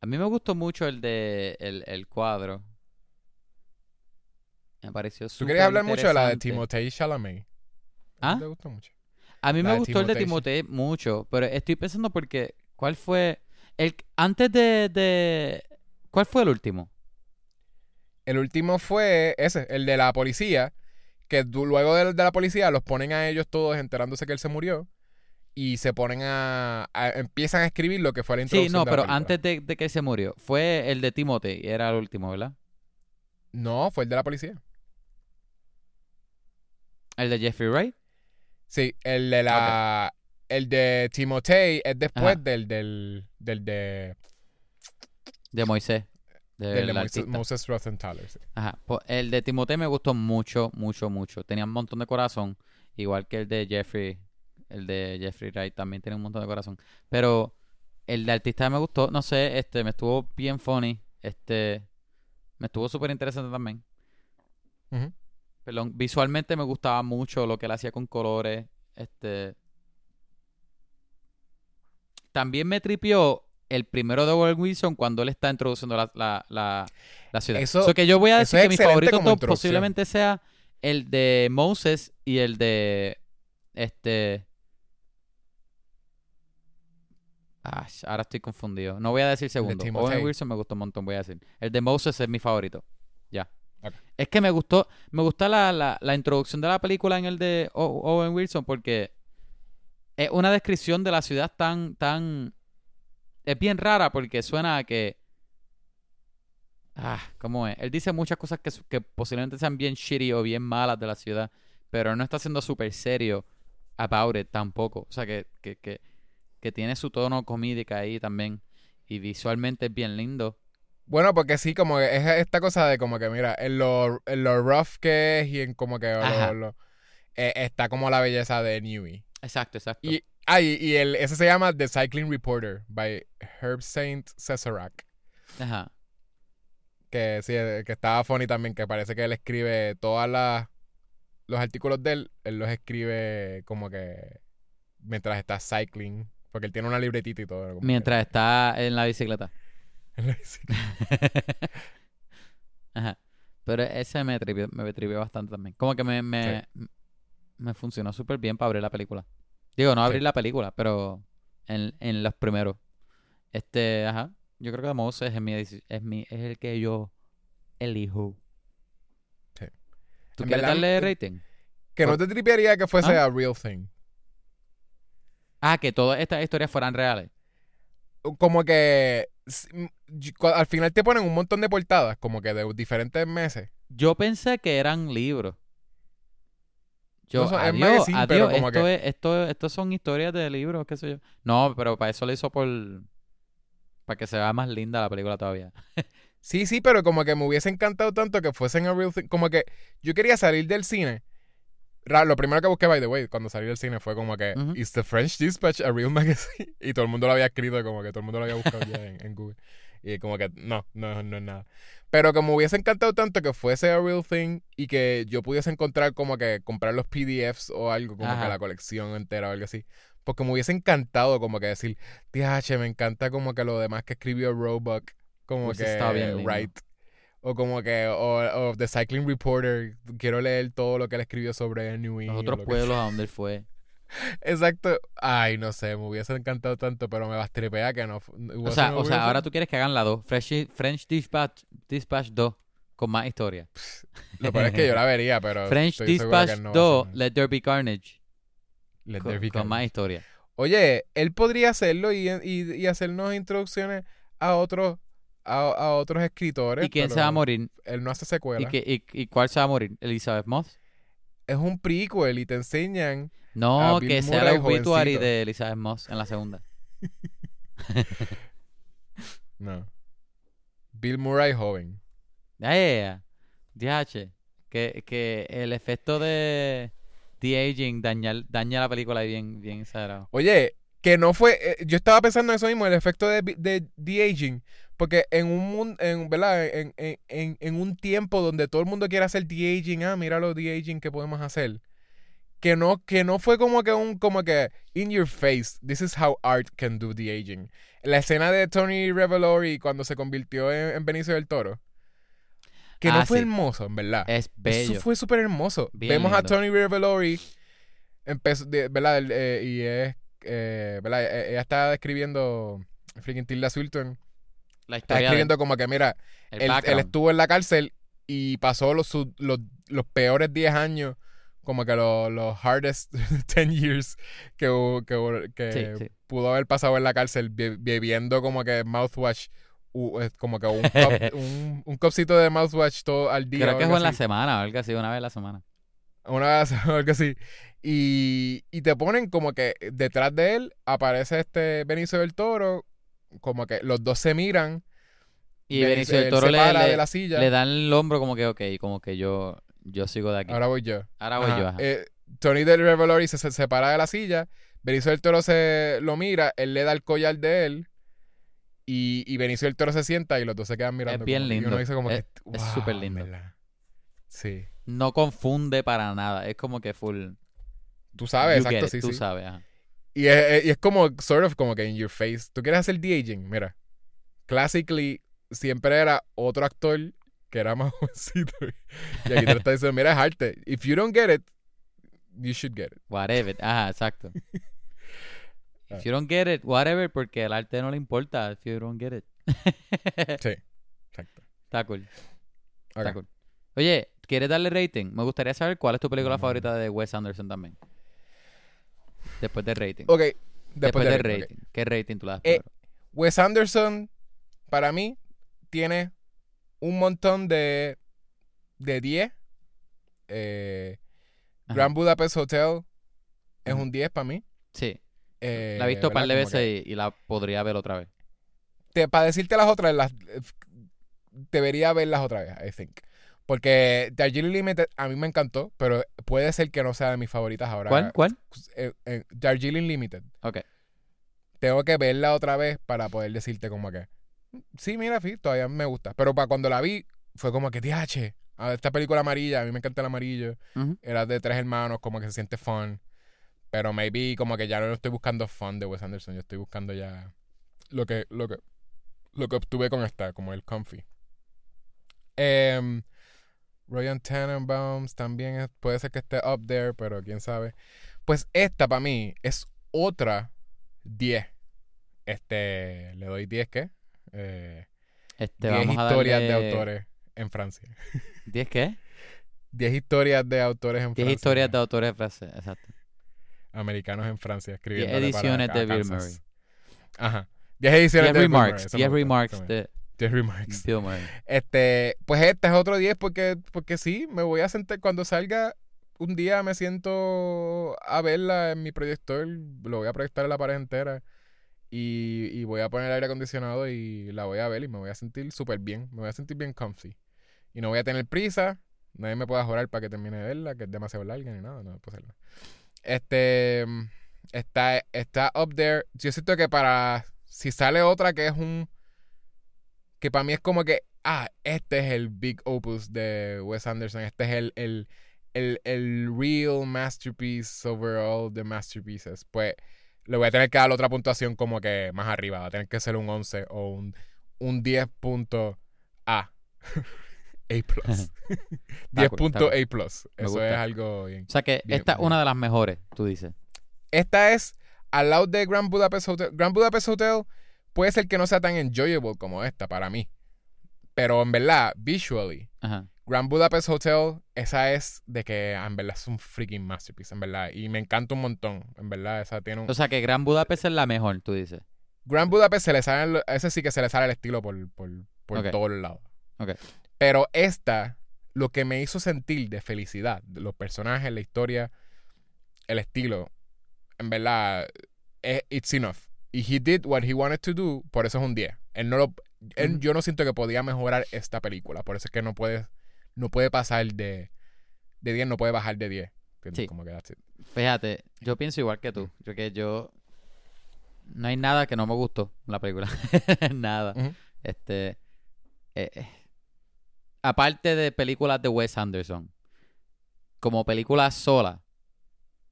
A mí me gustó mucho el de el, el cuadro. Me pareció Tú querías hablar mucho de la de. Timothée Chalamet. ¿A ¿Ah? A mí La me de gustó el de Timothée. Mucho, pero estoy pensando porque ¿cuál fue el antes de, de ¿cuál fue el último? El último fue ese, el de la policía. Que luego del de la policía los ponen a ellos todos enterándose que él se murió. Y se ponen a, a- empiezan a escribir lo que fue la Sí, introducción no, de la pero antes de, de que se murió fue el de Timothée, era el último, ¿verdad? No, fue el de la policía. ¿El de Jeffrey Wright? Sí, el de la. El de Timotei es después Ajá. del, del, del de. De Moisés. Del Del de artista. Moses Rothenthal. sí. Ajá. pues el de Timothée me gustó mucho, mucho, mucho. Tenía un montón de corazón. Igual que el de Jeffrey. El de Jeffrey Wright también tiene un montón de corazón. Pero el de artista me gustó. No sé, este, me estuvo bien funny. Este. Me estuvo súper interesante también. Ujú. Perdón, visualmente me gustaba mucho lo que él hacía con colores. Este. También me tripió el primero de Owen Wilson cuando él está introduciendo la, la, la, la ciudad. Eso- So que yo voy a decir es que mi favorito top posiblemente sea el de Moses y el de este. Ah, ahora estoy confundido. No voy a decir segundo. Owen. Wilson me gustó un montón, voy a decir. El de Moses es mi favorito. Ya. Es que me gustó, me gusta la, la, la introducción de la película en el de Owen Wilson porque es una descripción de la ciudad tan, tan... Es bien rara porque suena a que... Ah, ¿cómo es? Él dice muchas cosas que, que posiblemente sean bien shitty o bien malas de la ciudad, pero no está siendo súper serio about it tampoco. O sea, que, que, que, que tiene su tono comídica ahí también. Y visualmente es bien lindo. Bueno, porque sí, como que es esta cosa de como que, mira, en lo, en lo rough que es y en como que lo- lo- eh, está como la belleza de Newey. Exacto, exacto. Y, ah, y, y el, ese se llama The Cycling Reporter by Herb Saint Cesarak. Ajá. Que sí, eh, que estaba funny también, que parece que él escribe todas las los artículos de él, él los escribe como que mientras está cycling, porque él tiene una libretita y todo. que- Mientras está en la bicicleta. Ajá. Pero ese me tripió, me bastante también. Como que me, me, me funcionó súper bien para abrir la película. Digo, no abrir Sí. la película, pero en, en los primeros. Este, ajá. Yo creo que Moses es mi, es mi, es el que yo elijo. Sí. ¿Tú En quieres verdad, darle eh, rating? Que no te tripearía que fuese ¿Ah? a real thing. Ah, que todas estas historias fueran reales. Como que al final te ponen un montón de portadas, como que de diferentes meses. Yo pensé que eran libros. Yo, No, son- es adiós, magazine, pero adiós, como esto, que- es, esto, esto son historias de libros, qué sé yo. No, pero para eso lo hizo por... Para que se vea más linda la película todavía. Sí, sí, pero como que me hubiese encantado tanto que fuesen a real thing. Como que yo quería salir del cine. Lo primero que busqué, by the way, cuando salí del cine fue como que, Ujú. ¿Is the French Dispatch a real magazine? Y todo el mundo lo había escrito, como que todo el mundo lo había buscado ya en, en Google. Y como que, no, no, no es nada. Pero me hubiese encantado tanto que fuese a real thing y que yo pudiese encontrar como que comprar los PDFs o algo, como Ajá. que la colección entera o algo así. Porque me hubiese encantado como que decir, TH, me encanta como que lo demás que escribió Roebuck, como Hubiese que estado bien lindo. O como que, o, o The Cycling Reporter, quiero leer todo lo que él escribió sobre Newey. Los o otros pueblos a donde él fue. Exacto. Ay, no sé, me hubiese encantado tanto, pero me bastripea que no. O sea, o sea, ahora tú quieres que hagan la 2. French, French Dispatch, Dispatch 2. Con más historia. Lo peor es que yo la vería, pero. French estoy seguro que Dispatch no va a 2. hacer Let There Be Carnage. Let Con, there be con más carnage. historia. Oye, él podría hacerlo y, y, y hacernos introducciones a otros a, a otros escritores. ¿Y quién se va a morir? Él no hace ¿Y, secuela. qué- y, y cuál se va a morir? ¿Elizabeth Moss? Es un prequel y te enseñan. No, A Bill que sea el obituary de Elizabeth Moss en la segunda. No. Bill Murray joven. Yeah. DH. Que, que el efecto de de aging daña, daña la película bien, bien exagerado. Oye, que no fue. eh, yo estaba pensando en eso mismo, el efecto de, de, de aging. Porque en un mundo, en, ¿verdad? En, en, en, en un tiempo donde todo el mundo quiere hacer de aging, ah, mira lo de aging que podemos hacer. Que no, que no fue como que un, como que, in your face, this is how art can do the aging. La escena de Tony Revolori cuando se convirtió en, en Benicio del Toro. Que Ah, no fue sí. hermoso, en verdad. Es bello. Eso fue súper hermoso. Bien Vemos a. Tony Revolori, empezó, ¿verdad? Eh, y es, eh, ¿verdad? Eh, Ella está describiendo, freaking Tilda Swinton, La está de- describiendo como que, mira, él, estuvo en la cárcel y pasó los, sus- los, los peores 10 años, como que los, los hardest 10 years que, que, que Sí, sí. pudo haber pasado en la cárcel, be- bebiendo como que mouthwash como que un, cup- un, un copcito de mouthwash todo al día. Creo que es algo en la semana o algo así, una vez a la semana. Una vez o algo así. Y, y te ponen como que detrás de él aparece este Benicio del Toro, como que los dos se miran. Y Benicio del Toro le, le- de la silla. le da el hombro como que, ok, como que yo, yo sigo de aquí. Ahora voy yo. Ahora voy Ajá. yo, ajá. Eh, Tony del Revelori se, se separa de la silla. Benicio del Toro se lo mira, él le da el collar de él. Y, y Benicio del Toro se sienta y los dos se quedan mirando. bien como que- Y lindo. uno dice como Es- que. es "Wow, súper lindo". Sí. No confunde para nada. Es como que full. Tú sabes, you exacto, it, sí, tú sí. sabes, ajá. Y es, y es como, sort of, como que in your face. ¿Tú quieres hacer de-aging? Mira. Classically, siempre era otro actor que era más jovencito. Y aquí te está diciendo, mira, es arte. If you don't get it, you should get it. Whatever. Ajá, exacto. If you don't get it, whatever, porque el arte no le importa. If you don't get it. Sí, exacto. Está cool. Está cool. Oye, ¿quieres darle rating? Me gustaría saber cuál es tu película Mm. favorita de Wes Anderson también. Después del rating. Ok, Después, después, del de rating. ¿Qué rating tú le das? Eh? Wes Anderson, para mí, tiene un montón de, de 10. Eh. Grand Budapest Hotel es un 10 para mí. Sí, Eh, la he visto un par de veces y, y la podría ver otra vez. te- para decirte las otras, las, eh, debería verlas otra vez, I think. Porque Darjeeling Limited a mí me encantó, pero puede ser que no sea de mis favoritas ahora. ¿Cuál? ¿Cuál? Eh, eh, Darjeeling Limited. Ok. Tengo que verla otra vez para poder decirte como que, sí, mira, sí, todavía me gusta. Pero para cuando la vi, fue como que, DH, ah, esta película amarilla, a mí me encanta el amarillo. Era de tres hermanos, como que se siente fun. Pero maybe como que ya no estoy buscando fun de Wes Anderson, yo estoy buscando ya lo que, lo que, lo que obtuve con esta, como el comfy. Em, Ryan Tenenbaums también es- puede ser que esté up there, pero quién sabe. Pues esta para mí es otra 10. Este, le doy 10, ¿qué? Eh, Este, 10 vamos a historias de darle- autores en Francia. ¿10 qué? 10 historias de autores en 10 Francia. historias de autores franceses, exacto. americanos en Francia 10 escribiendo ediciones de Bill Murray. Ajá. 10 ediciones 10 de Bill Murray, remarks, eso me 10 gusta, remarks de 10 remarks. Bill Murray. Este, pues este es otro 10 porque, porque sí, me voy a sentar cuando salga un día me siento a verla en mi proyector, lo voy a proyectar en la pared entera y, y voy a poner el aire acondicionado y la voy a ver y me voy a sentir súper bien, me voy a sentir bien comfy. Y no voy a tener prisa, nadie me pueda jurar para que termine de verla, que es demasiado larga ni nada, no puedo hacerla. Este, está, está up there. Yo siento que para, si sale otra que es un, que para mí es como que, ah, este es el big opus de Wes Anderson, este es el, el, el, el real masterpiece over all the masterpieces, pues le voy a tener que dar otra puntuación como que más arriba, va a tener que ser un 11 o un, un 10 punto A. A plus. 10 cool, punto está A plus. Me Eso es algo bien. O sea que Bien, esta es una de las mejores, tú dices. Esta es al lado de Grand Budapest Hotel. Grand Budapest Hotel puede ser que no sea tan enjoyable como esta para mí. Pero en verdad, visually, Ajá. Grand Budapest Hotel, esa es de que ah, en verdad es un freaking masterpiece, en verdad. Y me encanta un montón, en verdad. Esa tiene un... O sea que Gran Budapest es la mejor, tú dices. Grand Budapest se le sale, el- ese sí que se le sale el estilo por, por, por Ok. todos lados. Ok. Pero esta, lo que me hizo sentir de felicidad, de los personajes, la historia, el estilo, en verdad, es, it's enough. Y he did what he wanted to do, por eso es un 10. Él no lo, él-. Yo no siento que podía mejorar esta película, por eso es que no puede, no puede pasar de, de 10, no puede bajar de 10. ¿Entiendes? Sí. Como que. Fíjate, yo pienso igual que tú. Yo que yo. No hay nada que no me gustó en la película. nada. Este. eh, eh, aparte de películas de Wes Anderson, como película sola,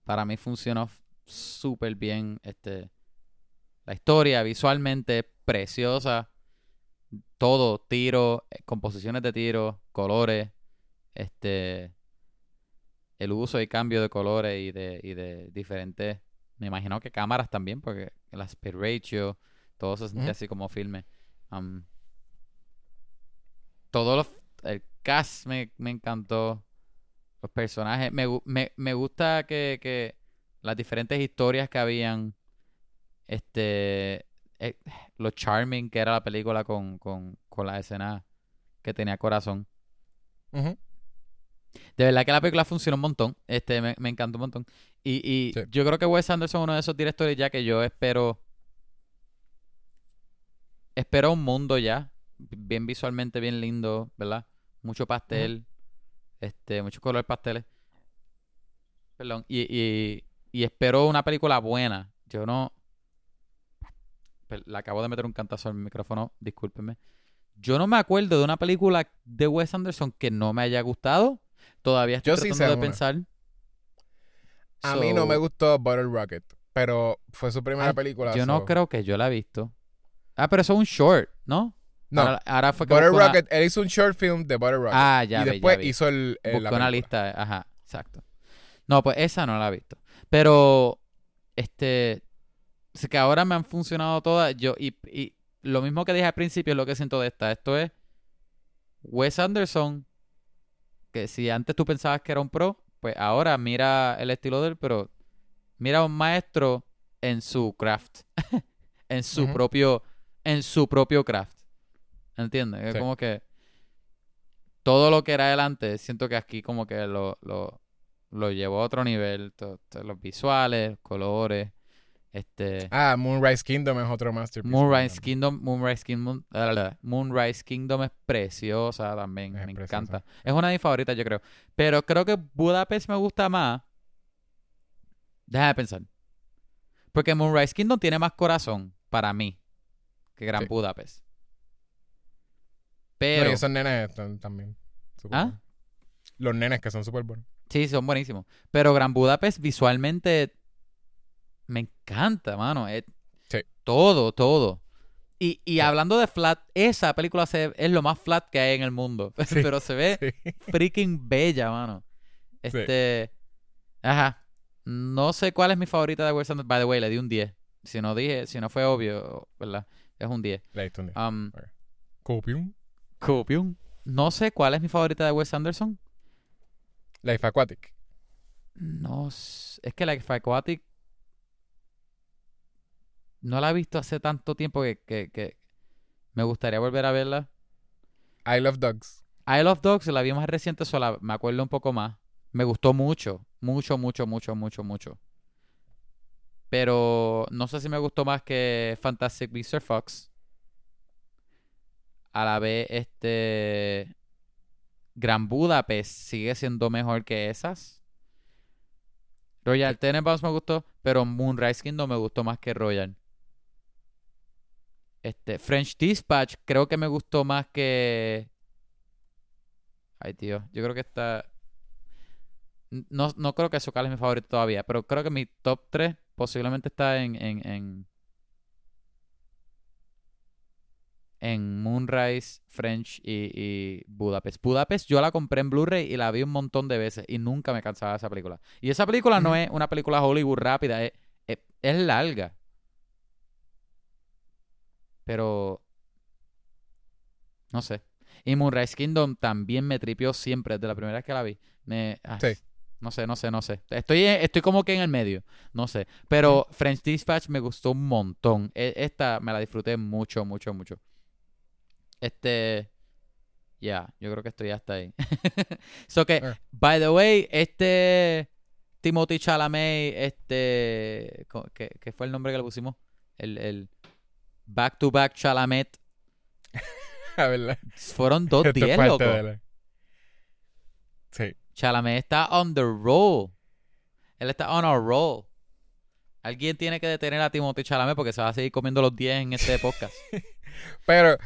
para mí funcionó súper bien. Este. La historia visualmente preciosa. Todo, tiro, eh, composiciones de tiro, colores, este el uso y cambio de colores y de, y de diferentes, me imagino que cámaras también, porque el aspect ratio, todo se sentía así como filme. Um, todo los, el cast me, me encantó, los personajes, me, me, me gusta que, que las diferentes historias que habían, este, eh, lo charming que era la película con, con, con la escena que tenía corazón. De verdad que la película funcionó un montón. Este, me, me encantó un montón. Y, y Sí. yo creo que Wes Anderson es uno de esos directores ya que yo espero. Espero un mundo ya. Bien visualmente, bien lindo, ¿verdad? Mucho pastel. Este, mucho color pasteles. Perdón. Y, y, y espero una película buena. Yo no. Le acabo de meter un cantazo al micrófono, discúlpenme. Yo no me acuerdo de una película de Wes Anderson que no me haya gustado. Todavía estoy Yo tratando de una. pensar. A mí no me gustó Bottle Rocket, pero fue su primera Ay, película. Yo no creo que yo la he visto. Ah, pero eso es un short, ¿no? No, Ahora, ahora fue que una- Rocket, él hizo un short film de Bottle Rocket. Ah, ya y vi, ya después vi. hizo el, el- Busqué la una lista. Ajá, exacto. No, pues esa no la he visto. Pero, este, que ahora me han funcionado todas. Yo, y, y lo mismo que dije al principio es lo que siento de esta. Esto es Wes Anderson, que si antes tú pensabas que era un pro, pues ahora mira el estilo de él, pero mira a un maestro en su craft. en su propio, en su propio craft. ¿Entiendes? Es Sí. como que todo lo que era adelante, siento que aquí como que lo, lo, lo llevó a otro nivel. los visuales, los colores, este... Ah, Moonrise Kingdom es otro masterpiece. Moonrise. Kingdom, Moonrise Kingdom, Moonrise Kingdom es preciosa también, Es me preciosa. encanta. Es una de mis favoritas, yo creo. Pero creo que Budapest me gusta más. Déjame pensar. Porque Moonrise Kingdom tiene más corazón para mí que Gran Sí. Budapest. No, Pero y esos nenes están también. ¿Ah? buenos. Los nenes que son súper buenos. sí, son buenísimos. Pero Gran Budapest visualmente me encanta, mano. Es Sí. Todo, todo. Y, y Sí. hablando de flat, esa película se- es lo más flat que hay en el mundo. Sí, Pero se ve freaking bella, mano. Este. Ajá. No sé cuál es mi favorita de Wes Anderson. By the way, le di un 10. Si no dije, si no fue obvio, ¿verdad? Es un 10. Le diste un día. Um, Copium. Copium. No sé cuál es mi favorita de Wes Anderson. Life Aquatic. No Es que Life Aquatic. No la he visto hace tanto tiempo que, que, que me gustaría volver a verla. I Love Dogs. I Love Dogs la vi más reciente, sola, me acuerdo un poco más. Me gustó mucho, mucho, mucho, mucho, mucho, mucho. Pero no sé si me gustó más que Fantastic Mr. Fox. A la vez, este. Gran Budapest sigue siendo mejor que esas. Royal Tenenbaums me gustó, pero Moonrise Kingdom me gustó más que Royal. Este, French Dispatch creo que me gustó más que. Ay, tío, yo creo que está. No, no creo que Sokal es mi favorito todavía, pero creo que mi top 3 posiblemente está en, en, en, en Moonrise, French y, y Budapest. Budapest yo la compré en Blu-ray y la vi un montón de veces y nunca me cansaba de esa película. Y esa película no es una película Hollywood rápida, es, es, es larga. Pero... No sé. Y Moonrise Kingdom también me tripió siempre, desde la primera vez que la vi. Me, ah, Sí. No sé, no sé, no sé. Estoy, estoy como que en el medio. No sé. Pero French Dispatch me gustó un montón. E- Esta me la disfruté mucho, mucho, mucho. Este. Ya, yo creo que estoy hasta ahí. so que, Ah. by the way, este. Timothy Chalamet, este. ¿Qué, qué fue el nombre que le pusimos? El, el Back to Back Chalamet. La verdad. Fueron dos Esto es 10, parte loco. la- Sí. Chalamet está on the roll. Él está on a roll. Alguien tiene que detener a Timothy Chalamet porque se va a seguir comiendo los 10 en este podcast. Pero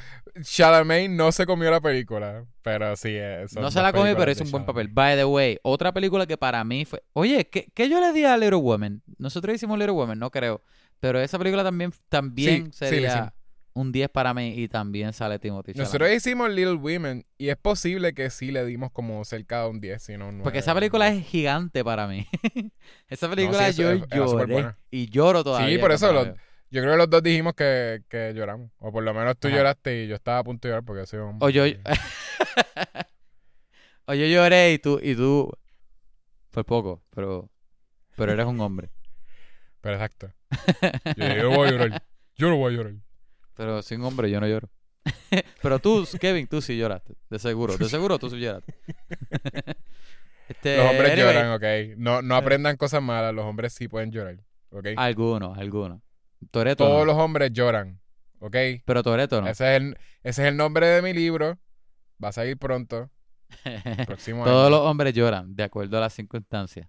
Chalamet no se comió la película. Pero sí, eh, son no se la comió, pero de un buen papel. By the way, otra película que para mí fue. Oye, ¿qué, qué yo le di a Little Women? Nosotros hicimos Little Women, no creo. Pero esa película también, también Sí, sí, sería un 10 para mí y también sale Timothy Chalamet. Nosotros hicimos Little Women y es posible que sí le dimos como cerca de un 10, si no un 9. Porque esa película es gigante para mí. esa película sí, yo súper lloré. Y lloro todavía. Sí, por eso. Yo creo que los dos dijimos que, que lloramos. O por lo menos tú Ajá. lloraste y yo estaba a punto de llorar porque soy un... O yo, o yo lloré y tú, y tú, por poco, pero, pero eres un hombre. Pero exacto. Yo, voy a llorar. Yo no voy a llorar. Pero sin hombre yo no lloro. Pero tú, Kevin, tú sí lloraste. De seguro, de seguro tú sí lloraste. este, Los hombres anyway, lloran, ok. No, no aprendan cosas malas, los hombres sí pueden llorar, ok. Algunos, algunos. Toreto Todos no. los hombres lloran, ok. Pero Toreto no. Ese, es el, ese es el nombre de mi libro. Va a salir pronto. Próximo Todos año. los hombres lloran, de acuerdo a las circunstancias.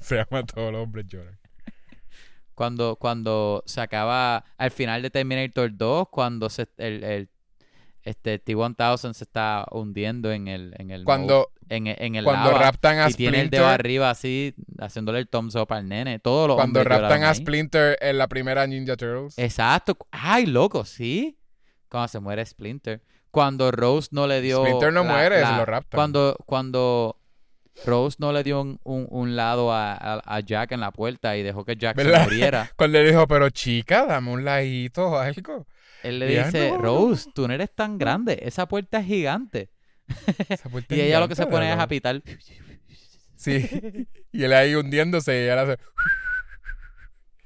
Se llama Todos los hombres lloran. Cuando, cuando se acaba al final de Terminator 2, cuando se, el, el este T-1000 se está hundiendo en el, en el Cuando, en, el- en el cuando lava, raptan a y tiene el dedo Splinter. arriba así, haciéndole el thumbs up al nene. Todos los Cuando raptan a ahí. Splinter en la primera Ninja Turtles. Exacto. Ay, loco, sí. Cuando se muere Splinter. Cuando Rose no le dio. Splinter no la- muere, la- se lo raptan. Cuando, cuando Rose no le dio un, un- un lado a, a- a Jack en la puerta y dejó que Jack ¿Verdad? se muriera. Cuando le dijo, pero chica, dame un ladito o algo. Él le ella, dice. Rose, tú no eres tan grande. Esa puerta es gigante. Esa puerta Y ella lo que se pone es a pitar. Sí. Y él ahí hundiéndose y él hace.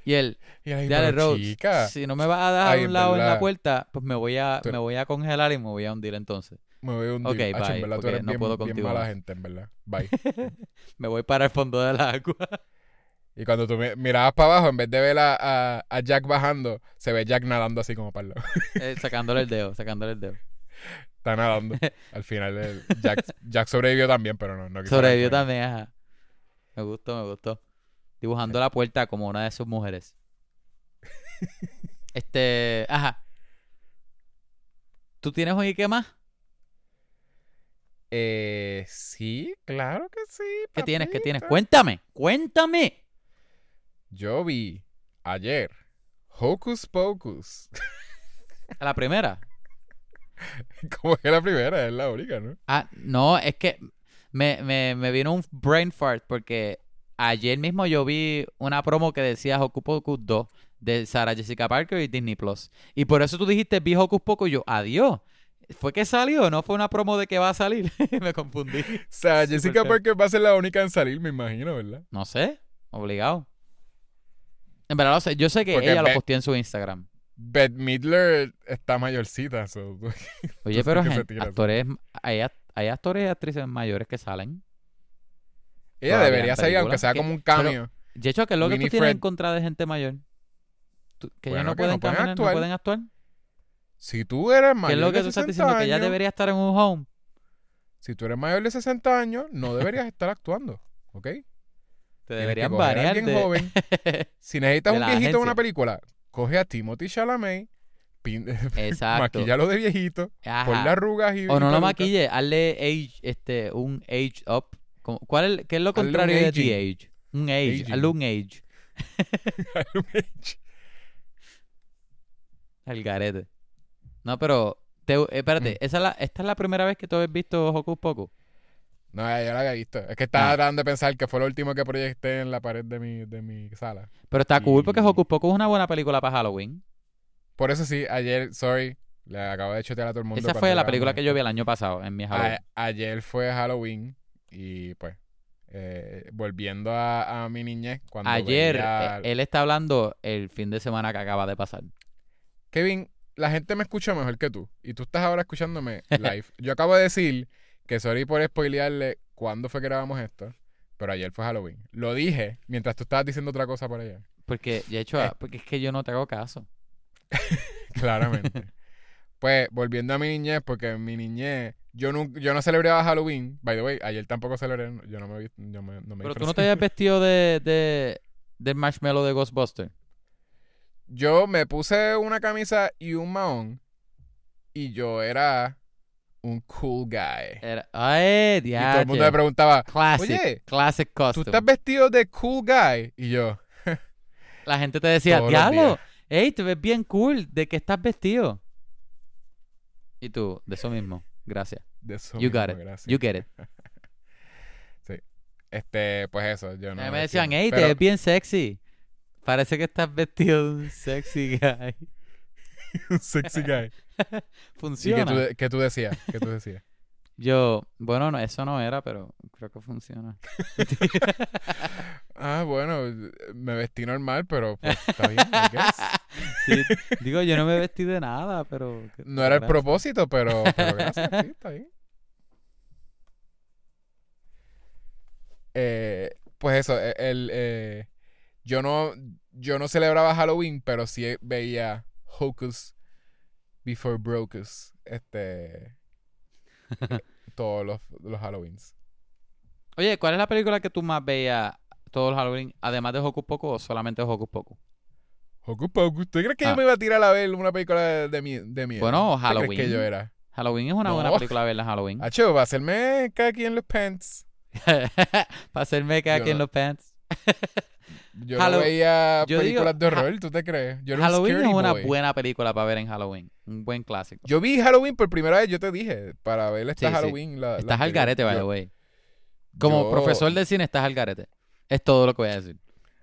Y él, Y él ahí, dale, Rose, chica, si no me vas a dejar Ay, un lado en la puerta, pues me voy a, me voy a congelar y me voy a hundir entonces. Me voy a hundir. Ok, Acho, bye, en verdad, tú porque eres no bien, puedo bien contigo mala gente, en verdad. Bye. Me voy para el fondo del agua. Y cuando tú mi- mirabas para abajo, en vez de ver a, a- a Jack bajando, se ve Jack nadando así como para el lado. Eh, sacándole el dedo, sacándole el dedo. Está nadando. Al final, el- Jack, Jack sobrevivió también, pero no. no quiso Sobrevivió también, ajá. Me gustó, me gustó. Dibujando la puerta como una de sus mujeres. este, ajá. ¿Tú tienes un Ike más? Eh, sí, claro que sí. ¿Qué tienes? ¿Qué tienes? Cuéntame, cuéntame. Yo vi ayer Hocus Pocus. A la primera. como que la primera, es la única, ¿no? Ah, no, es que me, me, me vino un brain fart porque ayer mismo yo vi una promo que decía Hocus Pocus 2 de Sarah Jessica Parker y Disney Plus. Y por eso tú dijiste vi Hocus Pocus y yo, adiós. ¿Fue que salió? ¿No fue una promo de que va a salir? me confundí. O sea, Jessica. Parker va a ser la única en salir, me imagino, ¿verdad? No sé, obligado. En verdad lo sé, yo sé que Porque ella lo posteó en su Instagram. Beth Midler está mayorcita, so- Oye, pero ¿qué se gen- tira eso? actores, hay, act- hay actores y actrices mayores que salen. ella debería salir, aunque sea como un cameo. De hecho, ¿qué es lo que tú tienes en contra de gente mayor? ¿Tú- ¿Que Bueno, no que pueden no pueden caminar, actuar. no pueden actuar? Si tú eres ¿Qué mayor es lo que de tú estás 60 diciendo? Que ella años, debería estar en un home. si tú eres mayor de 60 años, no deberías estar actuando, ¿ok? Te que deberían de... joven. Si necesitas un viejito en una película, coge a Timothy Chalamet, pin- Exacto. maquillalo de viejito, Ajá. ponle arrugas y O no lo maquille, hazle age, este, un age up. ¿Cuál es, ¿Qué es lo contrario de the age? Un age, hazle un age. Hazle un age. El garete. No, pero... Te, eh, espérate, Mm. esa es la, ¿esta es la primera vez que tú has visto Hocus Pocus? No, ya lo había visto. Es que estaba Ah. tratando de pensar que fue lo último que proyecté en la pared de mi, de mi sala. Pero está cool porque Hocus Pocus es una buena película para Halloween. Por eso sí, ayer, sorry, le acabo de chotear a todo el mundo. Esa fue la película que yo vi el año pasado en mi Halloween. A- ayer fue Halloween y pues eh, volviendo a, a mi niñez cuando Ayer, veía- eh, él está hablando el fin de semana que acaba de pasar. Kevin, la gente me escucha mejor que tú y tú estás ahora escuchándome live. yo acabo de decir que sorry por spoilearle cuándo fue que grabamos esto, pero ayer fue Halloween. Lo dije mientras tú estabas diciendo otra cosa por allá. Porque, de hecho, Eh. porque es que yo no te hago caso. Claramente. pues volviendo a mi niñez, porque en mi niñez yo no, yo no celebraba Halloween. By the way, ayer tampoco celebré, yo no me, yo me- no me Pero tú no te habías vestido de, de, del marshmallow de Ghostbuster. Yo me puse una camisa y un mahón y yo era un cool guy. Era, ay, y todo el mundo me preguntaba, Classic, oye, classic ¿tú costume. estás vestido de cool guy? Y yo, La gente te decía, diablo, hey, te ves bien cool, ¿de qué estás vestido? Y tú, de eso mismo, gracias. de eso You mismo, got it, gracias. you get it. Este, pues eso, yo no me decían, hey, te ves bien sexy. Parece que estás vestido de un sexy guy. un sexy guy. ¿Y qué Funciona. tú, qué tú decías? ¿Qué tú decías? Yo, bueno, no, eso no era, pero creo que funciona. Ah, bueno, me vestí normal, pero pues, está bien, I guess. Sí, digo, yo no me vestí de nada, pero... No era el propósito, pero, pero gracias, sí, está bien. Eh, pues eso, eh, el, eh, yo no yo no celebraba Halloween, pero sí veía Hocus Before Brocus, este todos los, los Halloweens. Oye, ¿cuál es la película que tú más veías todos los Halloween, además de Hocus Pocus o solamente Hocus Pocus? Hocus Pocus, ¿usted cree que Ah. yo me iba a tirar a ver una película de, de, de miedo? Bueno, ¿Usted cree Halloween. que yo era? Halloween es una buena película a verla en Halloween. Hacho, va a hacerme aquí en los pants. Para hacerme que Yo aquí en no. los pants. Yo Hallow- no veía yo digo, películas de horror, ¿tú te crees? Yo era un Halloween es una boy. buena película para ver en Halloween. Un buen clásico. Yo vi Halloween por primera vez, yo te dije, para ver esta Sí, sí. Halloween. La, la Estás al garete, by the way. Como yo- profesor de cine estás al garete. Es todo lo que voy a decir.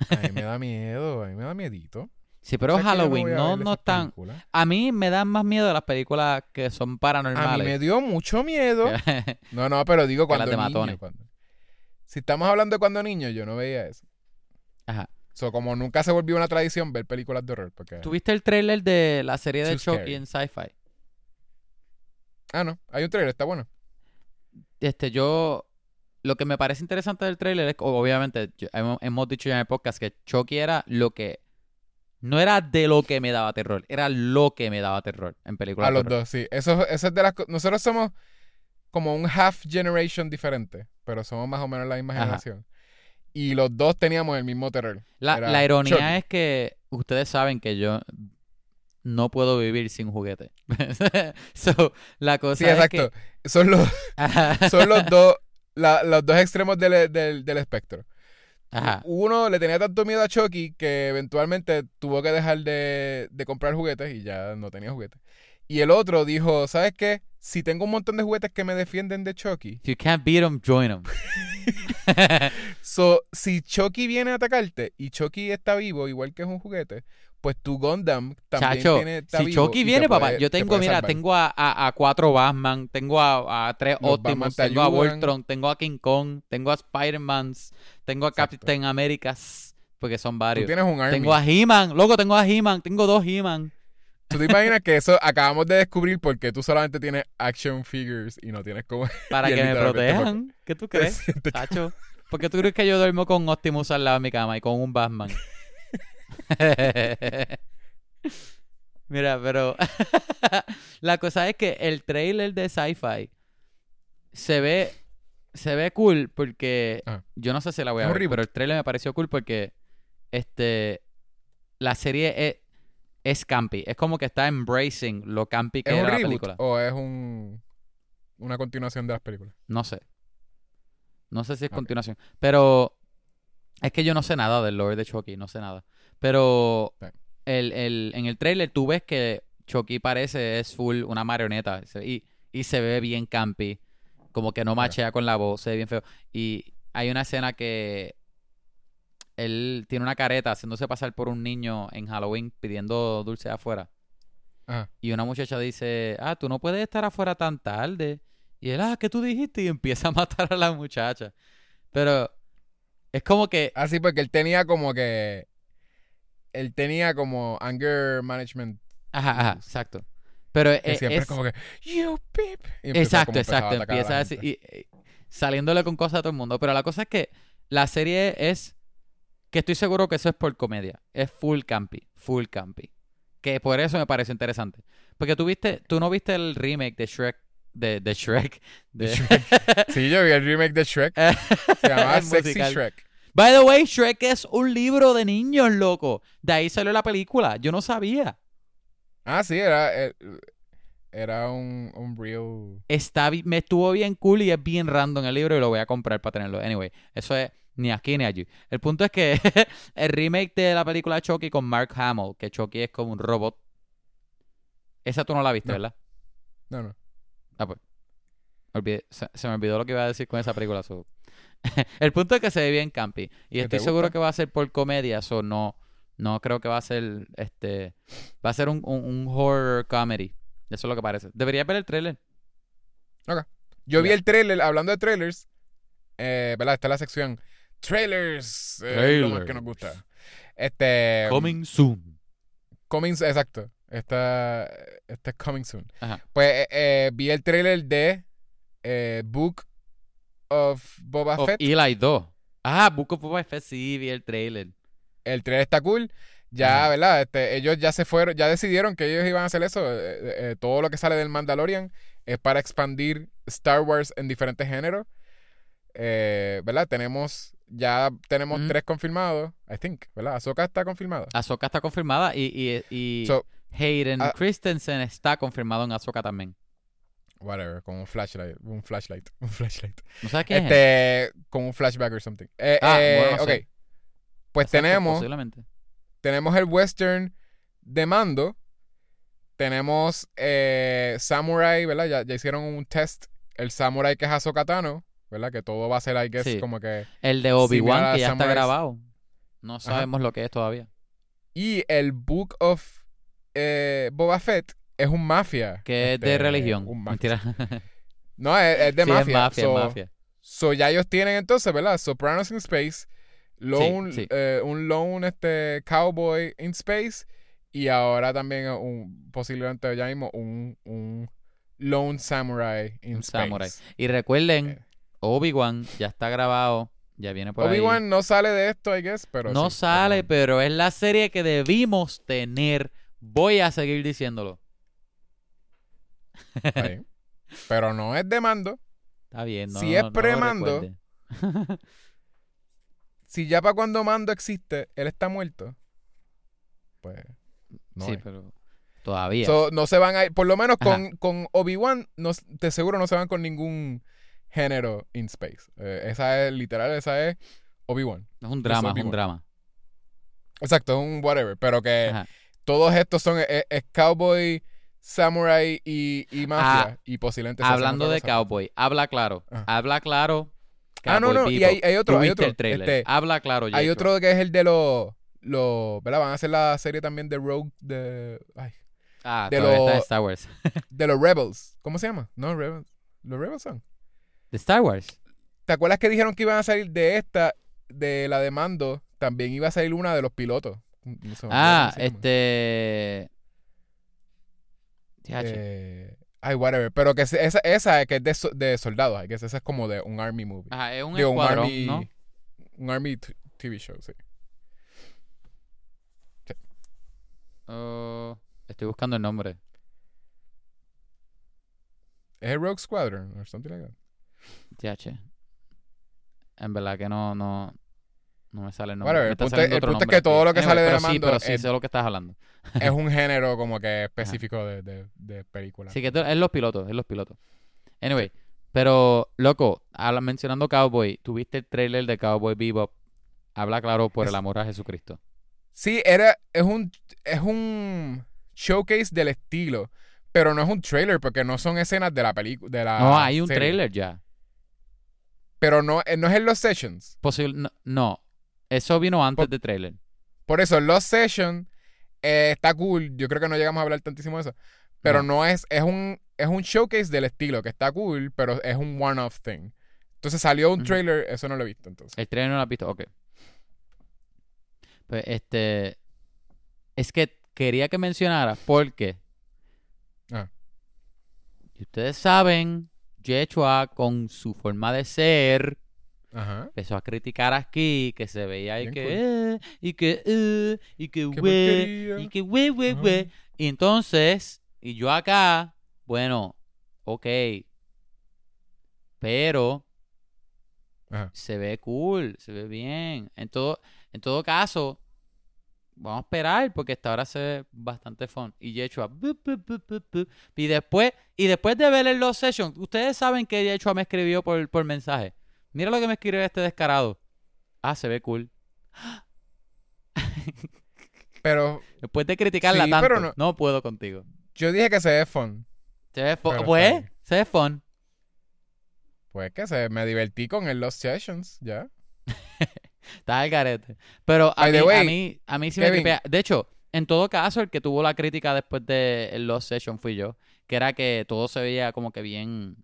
A mí me da miedo, a mí me da miedito. Sí, pero ¿Sabes que yo Halloween no, no están... A mí me dan más miedo las películas que son A mí paranormales. me dio mucho miedo. No, no, pero digo las cuando de niño. matones. cuando- Si estamos hablando de cuando niño, yo no veía eso. Ajá. So, como nunca se volvió una tradición ver películas de horror. Porque... ¿Tuviste el trailer de la serie de Too Chucky scary. en Sci-Fi? Ah, no, hay un trailer, está bueno. Este, yo... Lo que me parece interesante del trailer es que, obviamente, yo- hemos, hemos dicho ya en el podcast que Chucky era lo que... No era de lo que me daba terror, era lo que me daba terror en películas A los terror. dos, sí. Eso, eso es de las Nosotros somos como un half generation diferente, pero somos más o menos la misma Ajá. generación. Y los dos teníamos el mismo terror. La, la ironía Chucky. es que ustedes saben que yo no puedo vivir sin juguete. so, la cosa Sí, es exacto. que... Son los, son los dos, la- los dos extremos del, del, del espectro. Ajá. Uno le tenía tanto miedo a Chucky que eventualmente tuvo que dejar de, de comprar juguetes y ya no tenía juguetes. Y el otro dijo, ¿sabes qué? Si tengo un montón de juguetes que me defienden de Chucky, If you can't beat 'em, join 'em. so, si Chucky viene a atacarte y Chucky está vivo, igual que es un juguete, pues tu Gundam también Chacho, tiene, está si vivo Chucky viene, papá, yo te tengo, mira, salvar. tengo a, a, a cuatro Batman, tengo a, a tres Los Optimus, te tengo a. Voltron, tengo a King Kong, tengo a Spider-Man, tengo a Exacto. Captain Americas, porque son Tú varios. tienes un army. Tengo a He-Man, loco, tengo a He-Man, tengo dos He-Man. ¿Tú te imaginas que eso acabamos de descubrir porque tú solamente tienes action figures y no tienes como... Para que me protejan. ¿Qué tú crees? Tacho. ¿Por qué tú crees que yo duermo con Optimus al lado de mi cama y con un Batman? Mira, pero la cosa es que el trailer de Sci-Fi se ve se ve cool porque Ajá. yo no sé si la voy a ver, pero el trailer me pareció cool porque este la serie es, es campy, es como que está embracing lo campy que ¿Es un era la reboot película. o es un, una continuación de las películas? No sé. No sé si es continuación. Pero es que yo no sé nada del lore de Chucky, no sé nada. Pero el, el- en el trailer tú ves que Chucky parece es full una marioneta y, y se ve bien campy. Como que no machea con la voz, se ve bien feo. Y hay una escena que él tiene una careta haciéndose pasar por un niño en Halloween pidiendo dulce afuera. Ajá. Y una muchacha dice, ah, tú no puedes estar afuera tan tarde. Y él, ah, ¿qué tú dijiste? Y empieza a matar a la muchacha. Pero es como que, Ah, sí, porque él tenía como que... Él tenía como anger management. ajá, ajá, exacto. Pero Que es, siempre es, como que... You empezaba exacto, exacto. a a Empieza así, gente. y, y saliéndole con cosas a todo el mundo. Pero la cosa es que la serie es que estoy seguro que eso es por comedia. Es full campy, full campy. Que por eso me parece interesante. Porque tú viste, tú no viste el remake de Shrek, de, de Shrek, de, Sí, yo vi el remake de Shrek. Se llamaba Sexy musical. Shrek. By the way, Shrek es un libro de niños, loco. De ahí salió la película. Yo no sabía. Ah, sí, era... eh, Era un, un real... Está, me estuvo bien cool y es bien random el libro y lo voy a comprar para tenerlo. Anyway, eso es ni aquí ni allí. El punto es que el remake de la película Chucky con Mark Hamill, que Chucky es como un robot. Esa tú no la viste, No. ¿verdad? No, no. Ah, pues. Olvidé- se, se me olvidó lo que iba a decir con esa película. so. el punto es que se ve bien campy. Y ¿Que estoy seguro que va a ser por comedia. So no, no creo que va a ser este. Va a ser un, un, un horror comedy. Eso es lo que parece. Debería ver el trailer. Yo vi el trailer, hablando de trailers, eh, ¿verdad? Está la sección trailers, eh, lo más Trailers. que nos gusta. Este, Coming soon. coming, exacto. Está, está coming soon. Ajá. Pues eh, eh, vi el trailer de eh, Book of Boba Of Fett. Eli 2. Ah, Book of Boba Fett, sí, vi el trailer. El trailer está cool. Ya. ¿verdad? Este, ellos ya se fueron, ya decidieron que ellos iban a hacer eso. Eh, eh, eh, todo lo que sale del Mandalorian es para expandir Star Wars en diferentes géneros. Eh, ¿Verdad? Tenemos, ya tenemos Ujú. tres confirmados, I think, ¿verdad? Ahsoka está confirmada. Ahsoka está confirmada y, y, y So, Hayden ah- Christensen está confirmado en Ahsoka también. whatever, con un flashlight, un flashlight, un flashlight. ¿No sabes quién es? Este, con un flashback or something. Eh, Ah, eh, bueno, no ok. sé. Pues Exacto, tenemos, Posiblemente. tenemos el western de Mando. Tenemos eh, Samurai, ¿verdad? Ya, ya hicieron un test. El Samurai que es Ahsoka Tano, ¿verdad? Que todo va a ser, I guess, Sí. como que... El de Obi-Wan, que ya está grabado. No sabemos lo que es todavía. Y el Book of eh, Boba Fett es un mafia. Que es de este, religión. un mafia. Mentira. No, es, es de Sí, mafia. es mafia, es So- mafia. So ya ellos tienen entonces, ¿verdad? Sopranos in Space, lone, sí. eh, un lone este, cowboy in space y ahora también un, posiblemente ya mismo un, un lone samurai in Un space. samurai. Y recuerden, Eh. Obi-Wan ya está grabado. Ya viene por ahí. Obi-Wan no sale de esto, I guess, pero no sí, sale, pero- pero es la serie que debimos tener. Voy a seguir diciéndolo. Pero no es de mando. Está bien, no Si no- es no pre-mando. Si ya para cuando mando existe, él está muerto, pues no sí, pero todavía. So, no se van a ir, por lo menos con, con Obi-Wan, no, de seguro no se van con ningún género in space. Eh, esa es literal, esa es Obi-Wan. es un drama, es un drama. Exacto, es un whatever. Pero que Ajá. todos estos son es, es cowboy, samurai y, y mafia. Ah, y posiblemente Hablando de cowboy, habla claro. Ajá. Habla claro. Ah, no, no, y hay, hay otro, hay otro. Este, Habla claro, hay otro que es el de los, los, ¿verdad? Van a hacer la serie también de Rogue, de, ay, Ah, de está lo- de Star Wars. de los Rebels. ¿Cómo se llama? No, Rebels. Los Rebels son. ¿De Star Wars? ¿Te acuerdas que dijeron que iban a salir de esta, de la de Mando? También iba a salir una de los pilotos. No sé, Ah, este... Eh, ay, whatever. Pero que esa, esa que es de, de soldados. Guess. Esa es como de un army movie. Ajá, es un Digo, un escuadrón, army, ¿no? un army TV show, sí. Oh, estoy buscando el nombre. ¿Es el Rogue Squadron? Or something like that. TH. En verdad que no, no, no me sale el nombre. Me el punto, el es que todo lo que sale de la sí, Mando pero sí es, sé lo que estás hablando. es un género como que específico de, de, de película. Sí, que es los pilotos, es los pilotos. Anyway, pero, loco, mencionando Cowboy, tuviste el trailer de Cowboy Bebop. Habla claro por Es- el amor a Jesucristo. Sí, era, es un, es un showcase del estilo, pero no es un trailer porque no son escenas de la película, no, hay un serie. trailer ya. Pero no, eh, no es en los sessions. Posible, no, no, eso vino antes Por- del trailer. Por eso, los sessions eh, está cool. Yo creo que no llegamos a hablar tantísimo de eso. Pero No. no, es, es un, es un showcase del estilo, que está cool, pero es un one-off thing. Entonces salió un trailer, eso no lo he visto entonces. El trailer no lo has visto, ok. Pues este. Es que quería que mencionara porque. Ah. Y ustedes saben, Yechua con su forma de ser Ajá. empezó a criticar aquí que se veía y Bien que. cool. eh, y que. eh, y que. We, y que. we, we, we. Y entonces. Y yo acá. Bueno. Ok. Pero Ajá. se ve cool, se ve bien. En todo, en todo caso, vamos a esperar porque esta hora se ve bastante fun. Y Yechua, y después, y después de ver el Lost Session, ustedes saben que Yechua me escribió por, por mensaje. Mira lo que me escribió este descarado. Ah, se ve cool. Pero Después de criticarla Sí, tanto, pero no... no- puedo contigo. yo dije que se ve fun. Se ve fun. Pues, se ve fun. Pues que se, me divertí con el Lost Sessions, ya. Está al garete. Pero a mí, a mí, a mí sí me tripea. De hecho, en todo caso, el que tuvo la crítica después de el Lost Session fui yo. Que era que todo se veía como que bien.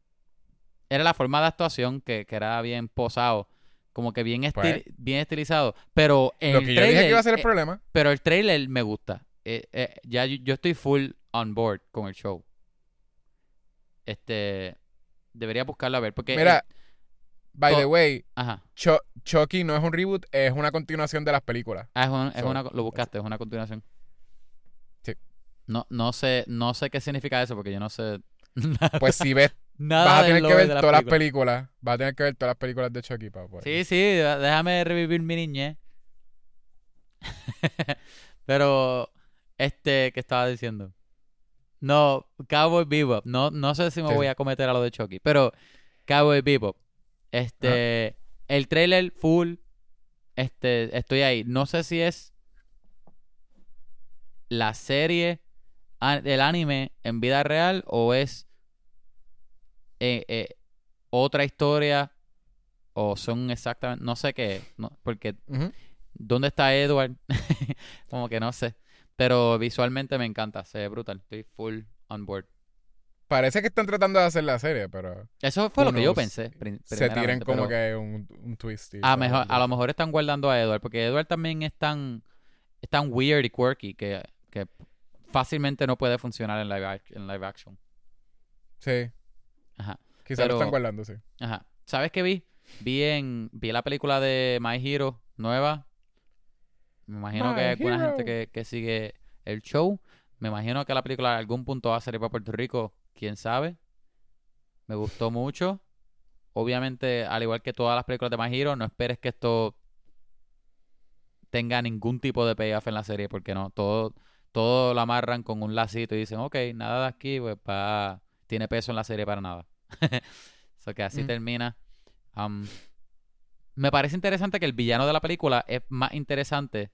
Era la forma de actuación que, que era bien posado. Como que bien, Pues. bien estilizado. Pero en Lo el que yo trailer. dije que iba a ser el eh, problema. pero el trailer me gusta. eh, eh, ya yo, yo estoy full on board con el show. Este, debería buscarlo a ver porque Mira, by the way, ajá, Cho- Chucky no es un reboot, es una continuación de las películas. Ah, es, un- es So, una, lo buscaste, es una continuación. Sí. No, no sé, no sé qué significa eso porque yo no sé nada, Pues si ves, nada vas a tener que ver la todas las película. películas. Vas a tener que ver todas las películas de Chucky para poder. Sí, sí, déjame revivir mi niñez. Pero, este, ¿qué estaba diciendo? No, Cowboy Bebop. No, no sé si me Sí. voy a cometer a lo de Chucky, pero Cowboy Bebop. Este, el trailer full, este, estoy ahí. No sé si es la serie del anime en vida real o es eh, eh, otra historia o son exactamente, no sé qué, no, porque. ¿dónde está Edward? Como que no sé. Pero visualmente me encanta, se ve brutal. Estoy full on board. Parece que están tratando de hacer la serie, pero Eso fue lo que yo pensé. se tiran como pero que un, un twist. a, mejor, a lo mejor están guardando a Edward, porque Edward también es tan, es tan weird y quirky que, que fácilmente no puede funcionar en live, en live action. Sí, Ajá. quizás lo están guardando, sí. Ajá. ¿Sabes qué vi? Vi en vi la película de My Hero nueva. Me imagino que hay alguna Hero. gente que, que sigue el show. Me imagino que la película en algún punto va a salir para Puerto Rico, quién sabe. Me gustó mucho. Obviamente, al igual que todas las películas de My Hero, no esperes que esto tenga ningún tipo de payoff en la serie, porque no, todo, todo lo amarran con un lacito y dicen, ok, nada de aquí, pues va, tiene peso en la serie para nada. so que así Mm. termina. Um, me parece interesante que el villano de la película es más interesante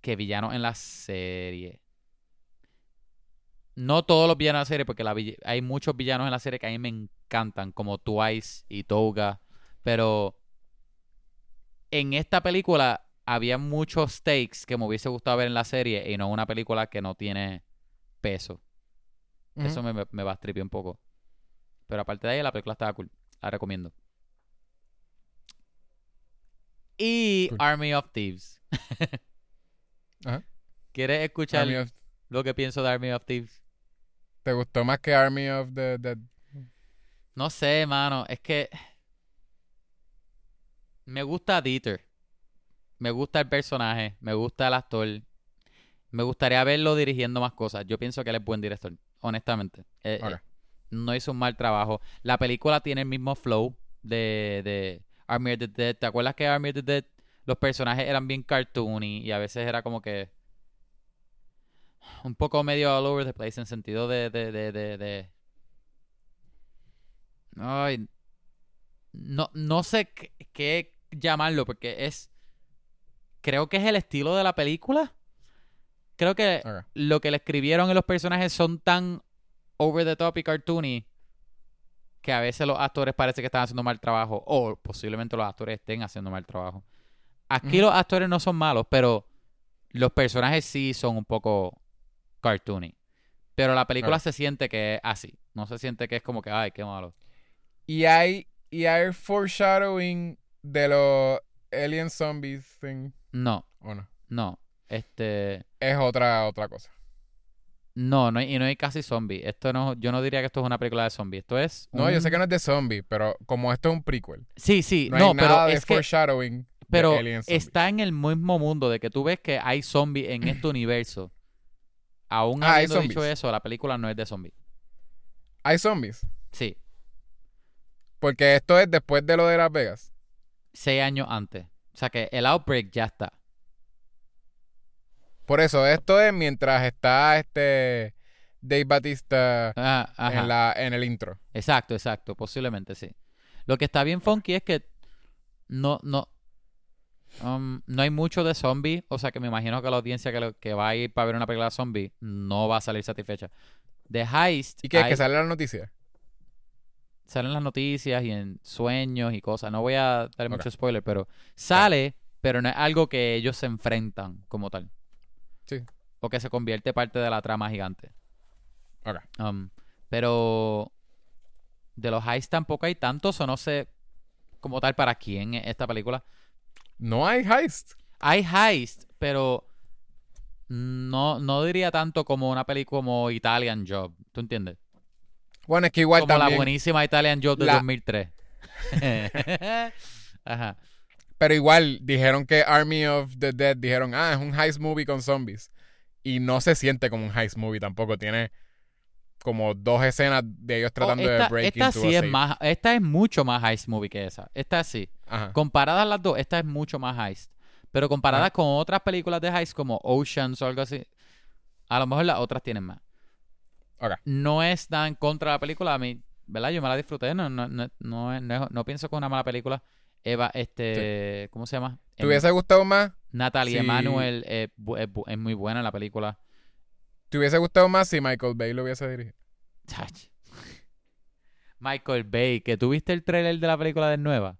que villano en la serie. No todos los villanos de la serie, porque la vill- hay muchos villanos en la serie que a mí me encantan, como Twice y Toga. Pero en esta película había muchos stakes que me hubiese gustado ver en la serie y no una película que no tiene peso. Eso me, me, me bastripió un poco. Pero aparte de ahí, la película estaba cool. La recomiendo. Y Cool. Army of Thieves. ¿Quieres escuchar of- lo que pienso de Army of Thieves? ¿Te gustó más que Army of the Dead? No sé, mano. Es que. Me gusta Dieter. Me gusta el personaje. Me gusta el actor. Me gustaría verlo dirigiendo más cosas. Yo pienso que él es buen director. Honestamente. Eh, eh, no hizo un mal trabajo. La película tiene el mismo flow de, de Army of the Dead. ¿Te acuerdas que Army of the Dead los personajes eran bien cartoony y a veces era como que un poco medio all over the place en sentido de de, de, de, de- Ay, no, no sé qué, qué llamarlo porque es creo que es el estilo de la película. Creo que lo que le escribieron en los personajes son tan over the top y cartoony que a veces los actores parece que están haciendo mal trabajo o posiblemente los actores estén haciendo mal trabajo. Aquí los actores no son malos, pero los personajes sí son un poco cartoony. Pero la película se siente que es así. No se siente que es como que, ay, qué malo. Y hay, y hay foreshadowing de los alien zombies thing, No, ¿o no? no. Este. Es otra, otra cosa. No, no hay, y no hay casi zombies. Esto no, yo no diría que esto es una película de zombies. Esto es. No, yo sé que no es de zombies, pero como esto es un prequel, Sí, sí, no, no, hay pero nada de es que. foreshadowing Pero de está en el mismo mundo de que tú ves que hay zombies en este universo. Aún Ah, hay habiendo dicho eso, la película no es de zombies. Hay zombies. Sí, Porque esto es después de lo de Las Vegas. seis años antes. O sea que el outbreak ya está. Por eso, esto es mientras está este Dave Batista Ah, en, la, en el intro. Exacto, exacto, posiblemente sí. Lo que está bien funky es que no, no, um, no hay mucho de zombies, o sea que me imagino que la audiencia que, lo- que va a ir para ver una película de zombies no va a salir satisfecha. The Heist, ¿Y qué hay- que sale la noticia? salen en las noticias y en sueños y cosas. No voy a dar mucho spoiler, pero sale, pero no es algo que ellos se enfrentan como tal. Sí. O que se convierte parte de la trama gigante. Ok. Um, pero de los Heist tampoco hay tantos, o no sé como tal para quién es esta película. No hay heist. Hay Heist, pero No, no diría tanto como una película como Italian Job. ¿Tú entiendes? Bueno, es que igual como la buenísima Italian Job de la- 2003. Ajá. Pero igual dijeron que Army of the Dead dijeron, ah, es un heist movie con zombies. Y no se siente como un heist movie tampoco. Tiene como dos escenas de ellos tratando Oh, esta, de break esta into sí a es más, esta es mucho más heist movie que esa. Esta sí. Ajá. Comparadas las dos, esta es mucho más heist. Pero comparadas Ajá. con otras películas de heist como Oceans o algo así, a lo mejor las otras tienen más. No es nada en contra de la película, a mí, ¿verdad? Yo me la disfruté, no, no, no, no, no no pienso que es una mala película. Eva, este, ¿cómo se llama? ¿Te hubiese gustado más? Natalie Sí. Emanuel eh, es, muy buena en la película. ¿Te hubiese gustado más si Michael Bay lo hubiese dirigido? Chach. Michael Bay, que tuviste el trailer de la película de nueva.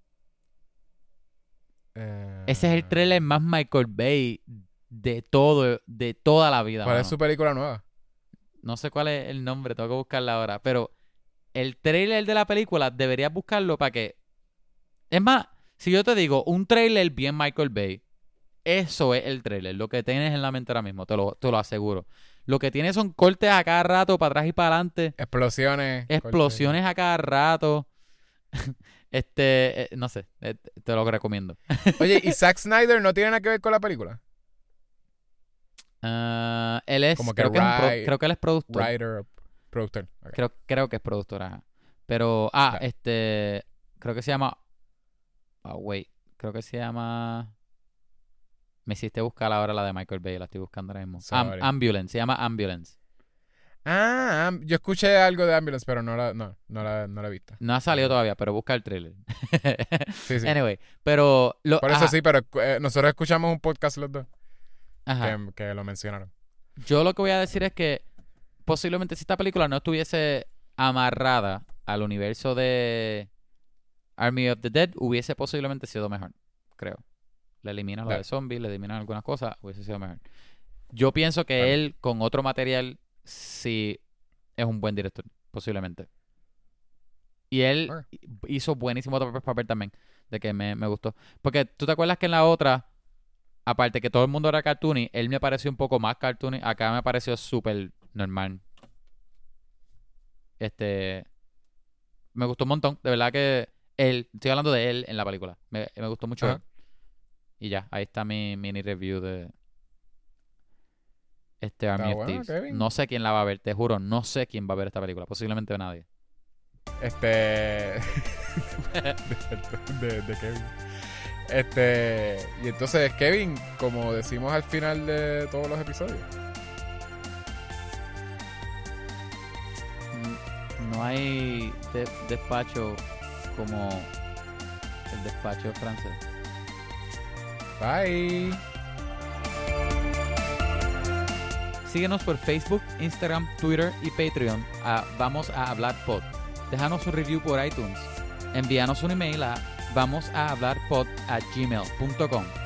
Eh, Ese es el trailer más Michael Bay de todo, de toda la vida. ¿Cuál es su película nueva? No sé cuál es el nombre, tengo que buscarla ahora. Pero el trailer de la película deberías buscarlo para que. Es más, si yo te digo un trailer bien Michael Bay, eso es el trailer. Lo que tienes en la mente ahora mismo, te lo, te lo aseguro. Lo que tiene son cortes a cada rato, para atrás y para adelante. Explosiones. Explosiones a cada rato. este, eh, no sé, eh, te lo recomiendo. Oye, ¿y Zack Snyder no tiene nada que ver con la película? Ah, él es, Como que creo, que es pro- creo que él es productor. Writer, productor. Creo, creo que es productora. ajá. Pero, ah, este, creo que se llama, ah, wait, creo que se llama, me hiciste buscar ahora la de Michael Bay, la estoy buscando ahora mismo. Am-. Ambulance, se llama Ambulance. Ah, am- yo escuché algo de Ambulance, pero no la, no, no la, no la he visto. No ha salido todavía, pero busca el trailer. Sí, sí. Anyway, pero, lo, Por eso ajá, sí, pero eh, nosotros escuchamos un podcast los dos ajá. que, que lo mencionaron. Yo lo que voy a decir es que posiblemente si esta película no estuviese amarrada al universo de Army of the Dead, hubiese posiblemente sido mejor, creo. Le eliminan lo Claro. de zombies, le eliminan algunas cosas, hubiese sido mejor. Yo pienso que Claro. él, con otro material, sí es un buen director, posiblemente. Y él hizo buenísimo otro papel también, de que me, me gustó. Porque tú te acuerdas que en la otra, aparte que todo el mundo era cartoony, él me pareció un poco más cartoony. Acá me pareció súper normal. Este. Me gustó un montón. De verdad que él, estoy hablando de él en la película. Me, me gustó mucho él. Y ya, ahí está mi mini review de. Este Army Está of bueno, Thieves. Kevin. No sé quién la va a ver, te juro, no sé quién va a ver esta película. Posiblemente nadie. Este. de, de Kevin. Este. Y entonces, Kevin, como decimos al final de todos los episodios. Mm, No hay de- despacho como el despacho francés. Bye. Síguenos por Facebook, Instagram, Twitter y Patreon a Vamos a Hablar Pod. Déjanos un review por iTunes. Envíanos un email a vamos a hablar pod a gmail.com.